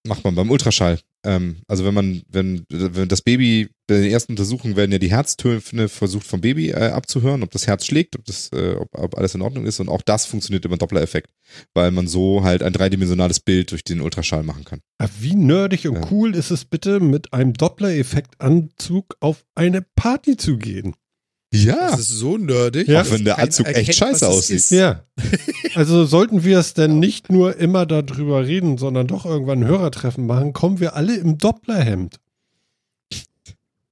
Macht man beim Ultraschall. Ähm, also wenn man, wenn, wenn das Baby, bei den ersten Untersuchungen werden ja die Herztöne versucht vom Baby äh, abzuhören, ob das Herz schlägt, ob das, äh, ob, ob alles in Ordnung ist und auch das funktioniert über Doppler-Effekt, weil man so halt ein dreidimensionales Bild durch den Ultraschall machen kann. Wie nerdig und Ja. cool ist es bitte, mit einem Doppler-Effekt-Anzug auf eine Party zu gehen? Ja. Das ist so nerdig. Ja. Auch wenn der Anzug echt erkennt, scheiße was es aussieht. ist. Ja. Also sollten wir es denn nicht nur immer darüber reden, sondern doch irgendwann ein Hörertreffen machen, kommen wir alle im Dopplerhemd.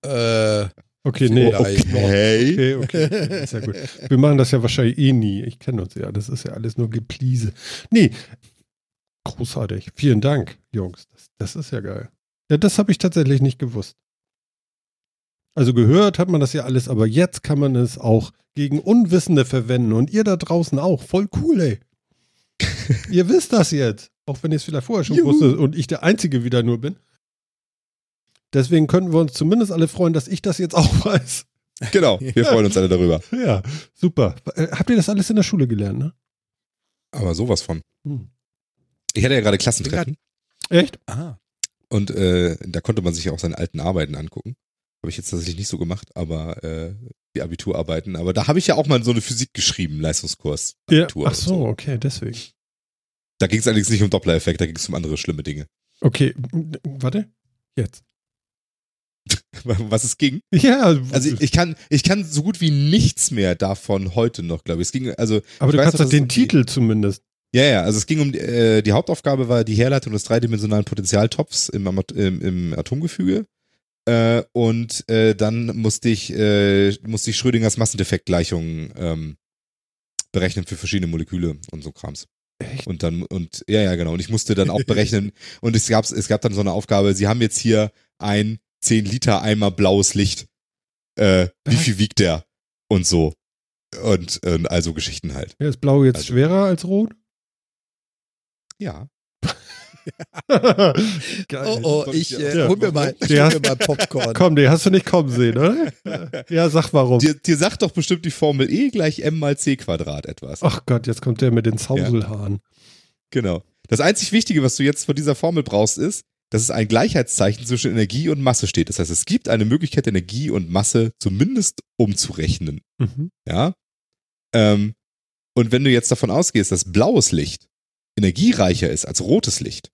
Äh, Okay, nee. Okay. Okay, okay. Sehr gut. Wir machen das ja wahrscheinlich eh nie. Ich kenne uns ja. Das ist ja alles nur Gepliese. Nee. Großartig. Vielen Dank, Jungs. Das, das ist ja geil. Ja, das habe ich tatsächlich nicht gewusst. Also gehört hat man das ja alles, aber jetzt kann man es auch gegen Unwissende verwenden. Und ihr da draußen auch. Voll cool, ey. ihr wisst das jetzt. Auch wenn ihr es vielleicht vorher schon Juhu. wusstet und ich der Einzige wieder nur bin. Deswegen könnten wir uns zumindest alle freuen, dass ich das jetzt auch weiß. Genau, wir freuen uns alle darüber. Ja, super. Äh, Habt ihr das alles in der Schule gelernt, ne? Aber sowas von. Hm. Ich hatte ja gerade Klassentreffen Echt? ah. und äh, da konnte man sich ja auch seine alten Arbeiten angucken. Habe ich jetzt tatsächlich nicht so gemacht, aber äh, die Abiturarbeiten. Aber da habe ich ja auch mal so eine Physik geschrieben, Leistungskurs. Ja. Abitur Ach und so, okay, deswegen. Da ging es allerdings nicht um Doppler-Effekt, da ging es um andere schlimme Dinge. Okay, warte. Jetzt. Was es ging. Ja, Also ich, ich kann, ich kann so gut wie nichts mehr davon heute noch, glaube ich. Es ging, also aber du weiß kannst doch den Titel zumindest. Ja, ja, also es ging um, äh, die Hauptaufgabe war die Herleitung des dreidimensionalen Potentialtopfs im, im, im Atomgefüge. Äh, und äh, dann musste ich, äh, musste ich Schrödingers Massendefektgleichung ähm, berechnen für verschiedene Moleküle und so Krams. Echt? Und dann, und ja, ja, genau. Und ich musste dann auch berechnen, und es gab, es gab dann so eine Aufgabe, sie haben jetzt hier ein 10 Liter Eimer blaues Licht. Äh, wie viel wiegt der? Und so. Und, und also Geschichten halt. Ja, ist blau jetzt Also- schwerer als rot? Ja. Geil. Oh, oh, ich äh, Ja. hol mir mal, ich Ja. hol mir mal Popcorn. Komm, den hast du nicht kommen sehen, oder? Ja, sag warum. Dir, dir sagt doch bestimmt die Formel E gleich m mal c Quadrat etwas. Ach Gott, jetzt kommt der mit den Zauselhaaren. Genau. Das einzig Wichtige, was du jetzt von dieser Formel brauchst, ist, dass es ein Gleichheitszeichen zwischen Energie und Masse steht. Das heißt, es gibt eine Möglichkeit, Energie und Masse zumindest umzurechnen. Mhm. Ja. Ähm, und wenn du jetzt davon ausgehst, dass blaues Licht energiereicher ist als rotes Licht,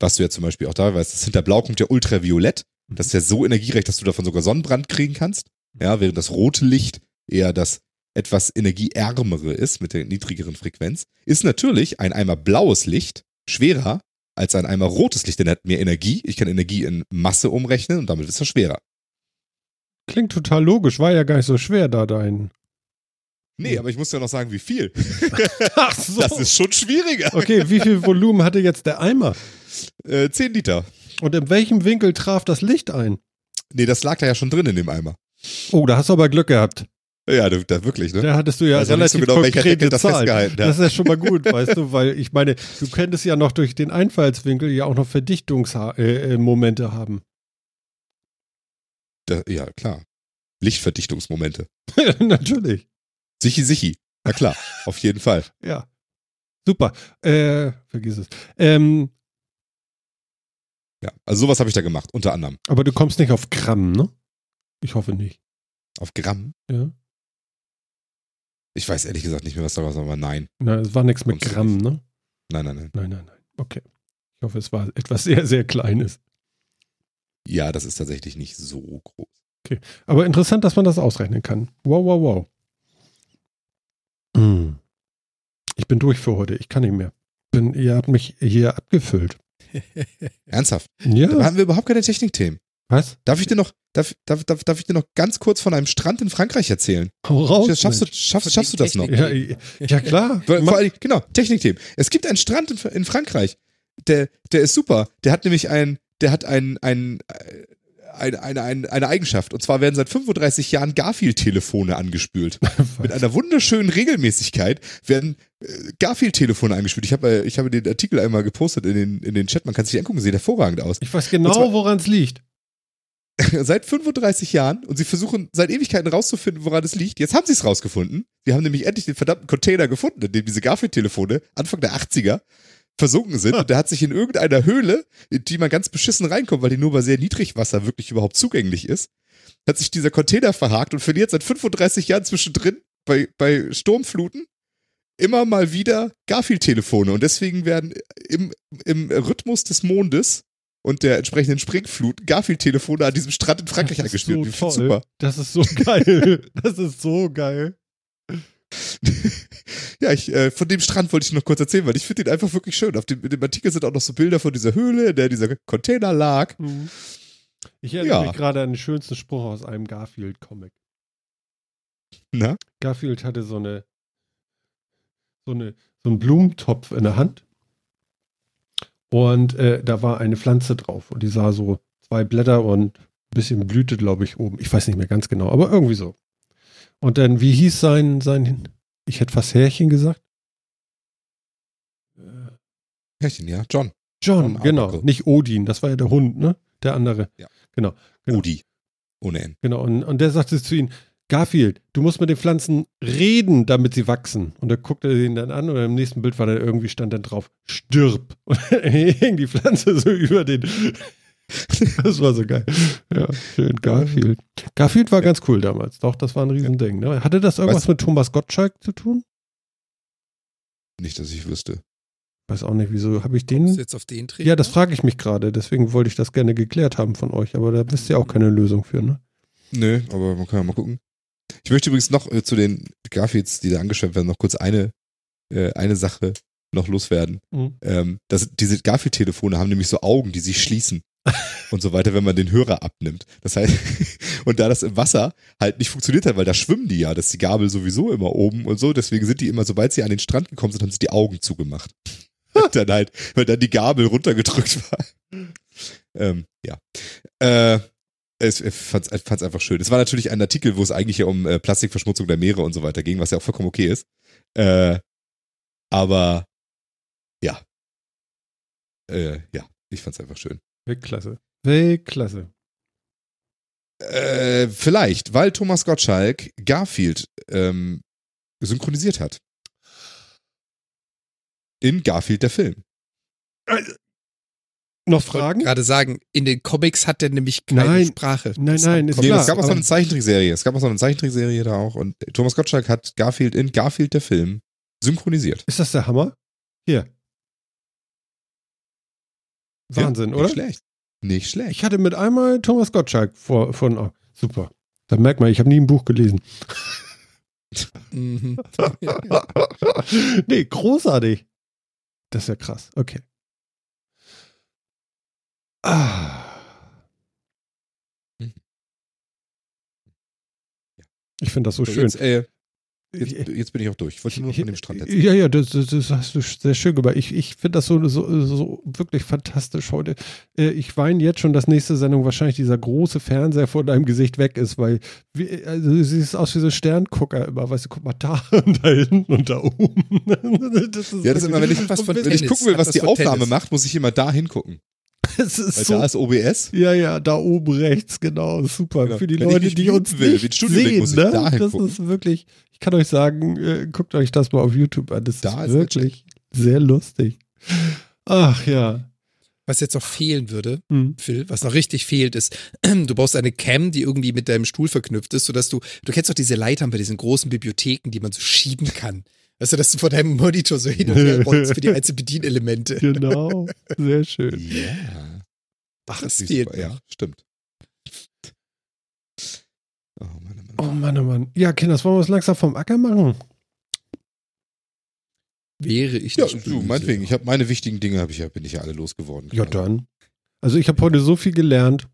was du ja zum Beispiel auch da weißt, das hinter Blau kommt ja Ultraviolett. Das ist ja so energiereich, dass du davon sogar Sonnenbrand kriegen kannst. Ja, während das rote Licht eher das etwas energieärmere ist mit der niedrigeren Frequenz, ist natürlich ein Eimer blaues Licht schwerer als ein Eimer rotes Licht, denn er hat mehr Energie. Ich kann Energie in Masse umrechnen und damit ist er schwerer. Klingt total logisch, war ja gar nicht so schwer da dein. Nee, aber ich muss ja noch sagen, wie viel. Ach so. Das ist schon schwieriger. Okay, wie viel Volumen hatte jetzt der Eimer? Äh, 10 Liter. Und in welchem Winkel traf das Licht ein? Nee, das lag da ja schon drin in dem Eimer. Oh, da hast du aber Glück gehabt. Ja, da, da wirklich, ne? Da hattest du ja Weiß auch nicht so relativ genau, konkrete das festgehalten hat. Das ist ja schon mal gut, weißt du, weil ich meine, du könntest ja noch durch den Einfallswinkel ja auch noch Verdichtungsmomente äh, äh, haben. Da, ja, klar. Lichtverdichtungsmomente. Natürlich. Sichi, sichi. Na klar, auf jeden Fall. Ja. Super. Äh, vergiss es. Ähm, Ja, also sowas habe ich da gemacht, unter anderem. aber du kommst nicht auf Gramm, ne? Ich hoffe nicht. Auf Gramm. Ja. Ich weiß ehrlich gesagt nicht mehr, was daraus war, aber nein. Na, es war nichts mit Kommst Gramm, ne? Nein, nein, nein. Nein, nein, nein. Okay. Ich hoffe, es war etwas sehr, sehr Kleines. Ja, das ist tatsächlich nicht so groß. Aber interessant, dass man das ausrechnen kann. Wow, wow, wow. Hm. Ich bin durch für heute. Ich kann nicht mehr. Bin, ihr habt mich hier abgefüllt. Ernsthaft. Ja. Da haben wir überhaupt keine Technikthemen. Was? Darf ich dir noch, darf, darf, darf, darf ich dir noch ganz kurz von einem Strand in Frankreich erzählen? Hau raus. Schaffst du, schaffst, schaffst du das noch? Ja, ja, klar. Vor allem, genau, Technikthemen. Es gibt einen Strand in, in Frankreich. Der, der ist super. Der hat nämlich ein, der hat ein, ein, äh, eine, eine, eine, eine Eigenschaft. Und zwar werden seit 35 Jahren Garfield-Telefone angespült. Mit einer wunderschönen Regelmäßigkeit werden äh, Garfield-Telefone angespült. Ich habe, ich habe den Artikel einmal gepostet in den, in den Chat. Man kann sich angucken, sieht hervorragend aus. Ich weiß genau, woran es liegt. seit 35 Jahren und sie versuchen seit Ewigkeiten rauszufinden, woran es liegt. Jetzt haben sie es rausgefunden. Sie haben nämlich endlich den verdammten Container gefunden, in dem diese Garfield-Telefone Anfang der 80er versunken sind. Und der hat sich in irgendeiner Höhle, in die man ganz beschissen reinkommt, weil die nur bei sehr Niedrigwasser wirklich überhaupt zugänglich ist, hat sich dieser Container verhakt und verliert seit 35 Jahren zwischendrin bei, bei Sturmfluten immer mal wieder Garfield-Telefone. Und deswegen werden im, im Rhythmus des Mondes und der entsprechenden Springflut Garfield-Telefone an diesem Strand in Frankreich Das angespielt. so toll. super. Das ist so geil. Das ist so geil. Ja, ich, äh, von dem Strand wollte ich noch kurz erzählen, weil ich finde den einfach wirklich schön. Auf dem, in dem Artikel sind auch noch so Bilder von dieser Höhle, in der dieser Container lag. Mhm. Ich erinnere Ja. mich gerade an den schönsten Spruch aus einem Garfield-Comic. Na? Garfield hatte so eine, so eine, so einen Blumentopf in der Hand. Und äh, da war eine Pflanze drauf. Und die sah so zwei Blätter und ein bisschen Blüte, glaube ich, oben. Ich weiß nicht mehr ganz genau, aber irgendwie so. Und dann, wie hieß sein, sein, ich hätte fast Härchen gesagt? Äh, Härchen, ja. John. John, John genau. Arbuckle. Nicht Odin, das war ja der Hund, ne? Der andere. Ja. Genau. Genau. Udi. Ohne N. Genau, und, und der sagte zu ihm, Garfield, du musst mit den Pflanzen reden, damit sie wachsen. Und da guckte er ihn dann an und im nächsten Bild war da irgendwie stand dann drauf, stirb. Und dann hing die Pflanze so über den. Das war so geil. Ja, schön, Garfield. Garfield war ganz cool damals. Doch, das war ein Riesending. Ne? Hatte das irgendwas Weißt- mit Thomas Gottschalk zu tun? Nicht, dass ich wüsste. Weiß auch nicht, wieso habe ich den? jetzt auf den Dreh? Ja, das frage ich mich gerade. Deswegen wollte ich das gerne geklärt haben von euch. Aber da wisst ihr auch keine Lösung für, ne? Nö, aber man kann ja mal gucken. Ich möchte übrigens noch äh, zu den Garfields, die da angeschwemmt werden, noch kurz eine, äh, eine Sache noch loswerden. Mhm. Ähm, das, diese Garfield-Telefone haben nämlich so Augen, die sich schließen. und so weiter, wenn man den Hörer abnimmt. Das heißt, und da das im Wasser halt nicht funktioniert hat, weil da schwimmen die ja, das ist die Gabel sowieso immer oben und so, deswegen sind die immer, sobald sie an den Strand gekommen sind, haben sie die Augen zugemacht. dann halt, weil dann die Gabel runtergedrückt war. ähm, ja. Äh, es, ich fand's, fand's einfach schön. Es war natürlich ein Artikel, wo es eigentlich ja um äh, Plastikverschmutzung der Meere und so weiter ging, was ja auch vollkommen okay ist. Äh, aber ja. Äh, ja, ich fand's einfach schön. Weltklasse. Weltklasse. Äh, vielleicht, weil Thomas Gottschalk Garfield ähm, synchronisiert hat. In Garfield der Film. Noch Ich wollte Fragen? gerade sagen, in den Comics hat er nämlich keine Nein. Sprache. Nein, nein, ist Nee, klar, es gab auch so eine Zeichentrickserie. Es gab auch so eine Zeichentrickserie da auch. Und Thomas Gottschalk hat Garfield in Garfield der Film synchronisiert. Ist das der Hammer? Hier. Wahnsinn, ja, oder? Nicht schlecht. Nicht schlecht. Ich hatte mit einmal Thomas Gottschalk vor, von. Oh, super. Da merkt man, ich habe nie ein Buch gelesen. Mhm. nee, großartig. Das ist ja krass. Okay. Ah. Mhm. Ich finde das so So, schön. Jetzt, äh, jetzt, jetzt bin ich auch durch. Ich wollte nur von dem Strand erzählen. Ja, ja, das, das, das hast du sehr schön gemacht. Ich, ich finde das so, so, so wirklich fantastisch heute. Äh, Ich weine jetzt schon, dass nächste Sendung wahrscheinlich dieser große Fernseher vor deinem Gesicht weg ist, weil also, du siehst aus wie so ein Sterngucker immer. Weißt du, guck mal da und da hinten und da oben. das ist Ja, das ist immer, wenn ich, was von wenn ich gucken will, was die Aufnahme Tennis. macht, muss ich immer da hingucken. es ist Weil so, da ist OBS. ja, ja, da oben rechts, genau, super. Genau. Für die Wenn Leute, die uns will, nicht sehen, muss ich ne? da das hingucken. ist wirklich, ich kann euch sagen, äh, guckt euch das mal auf YouTube an. Das Da ist ist wirklich sehr lustig. Ach ja. Was jetzt noch fehlen würde, Hm. Phil, was noch richtig fehlt, ist, du brauchst eine Cam, die irgendwie mit deinem Stuhl verknüpft ist, sodass du, du kennst doch diese Leitern bei diesen großen Bibliotheken, die man so schieben kann. Weißt du, dass du vor deinem Monitor so hin und her rollst für die einzelnen Bedienelemente. Genau, sehr schön. Ja. Ach, Das ist fehlt. Ja, stimmt. Oh Mann, oh Mann. Oh Mann, oh Mann. Ja, Kinders, wollen wir uns langsam vom Acker machen? Wäre ich Ja, nicht du, meinetwegen. Ich habe meine wichtigen Dinge, habe ich ja, bin ich ja alle losgeworden. Ja, dann. Also ich habe heute so viel gelernt.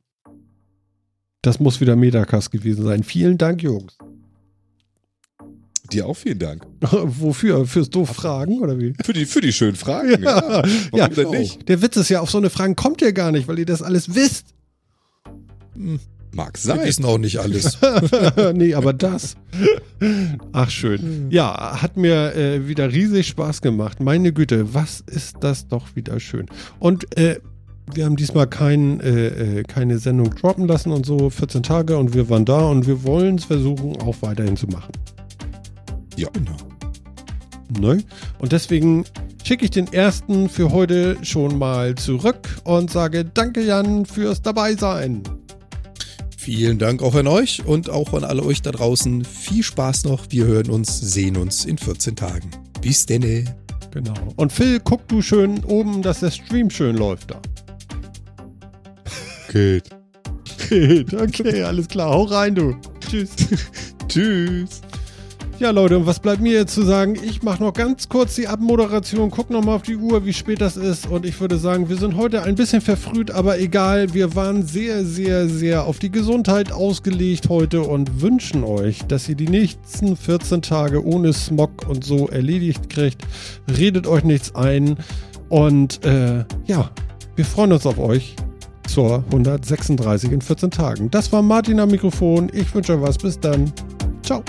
Das muss wieder Metacast gewesen sein. Vielen Dank, Jungs. Dir auch vielen Dank. Wofür? Fürs doof Fragen oder wie? Für die, für die schönen Fragen. Ja. Ja, Warum ja. denn nicht? Der Witz ist ja, auf so eine Fragen kommt ihr gar nicht, weil ihr das alles wisst. Hm, Mag Wir sein. wissen auch nicht alles. nee, aber das. Ach, schön. Ja, hat mir äh, wieder riesig Spaß gemacht. Meine Güte, was ist das doch wieder schön. Und äh, wir haben diesmal kein, äh, äh, keine Sendung droppen lassen und so, 14 Tage und wir waren da und wir wollen es versuchen, auch weiterhin zu machen. Genau. Ne? Und deswegen schicke ich den ersten für heute schon mal zurück und sage Danke, Jan, fürs Dabeisein. Vielen Dank auch an euch und auch an alle euch da draußen. Viel Spaß noch. Wir hören uns, sehen uns in 14 Tagen. Bis denne. Genau. Und Phil, guck du schön oben, dass der Stream schön läuft da. Geht. Geht. Okay, alles klar. Hau rein, du. Tschüss. Tschüss. Ja, Leute, und was bleibt mir jetzt zu sagen? Ich mache noch ganz kurz die Abmoderation, guck noch mal auf die Uhr, wie spät das ist. Und ich würde sagen, wir sind heute ein bisschen verfrüht, aber egal. Wir waren sehr, sehr, sehr auf die Gesundheit ausgelegt heute und wünschen euch, dass ihr die nächsten 14 Tage ohne Smog und so erledigt kriegt. Redet euch nichts ein. Und äh, ja, wir freuen uns auf euch zur 136 in 14 Tagen. Das war Martin am Mikrofon. Ich wünsche euch was. Bis dann. Ciao.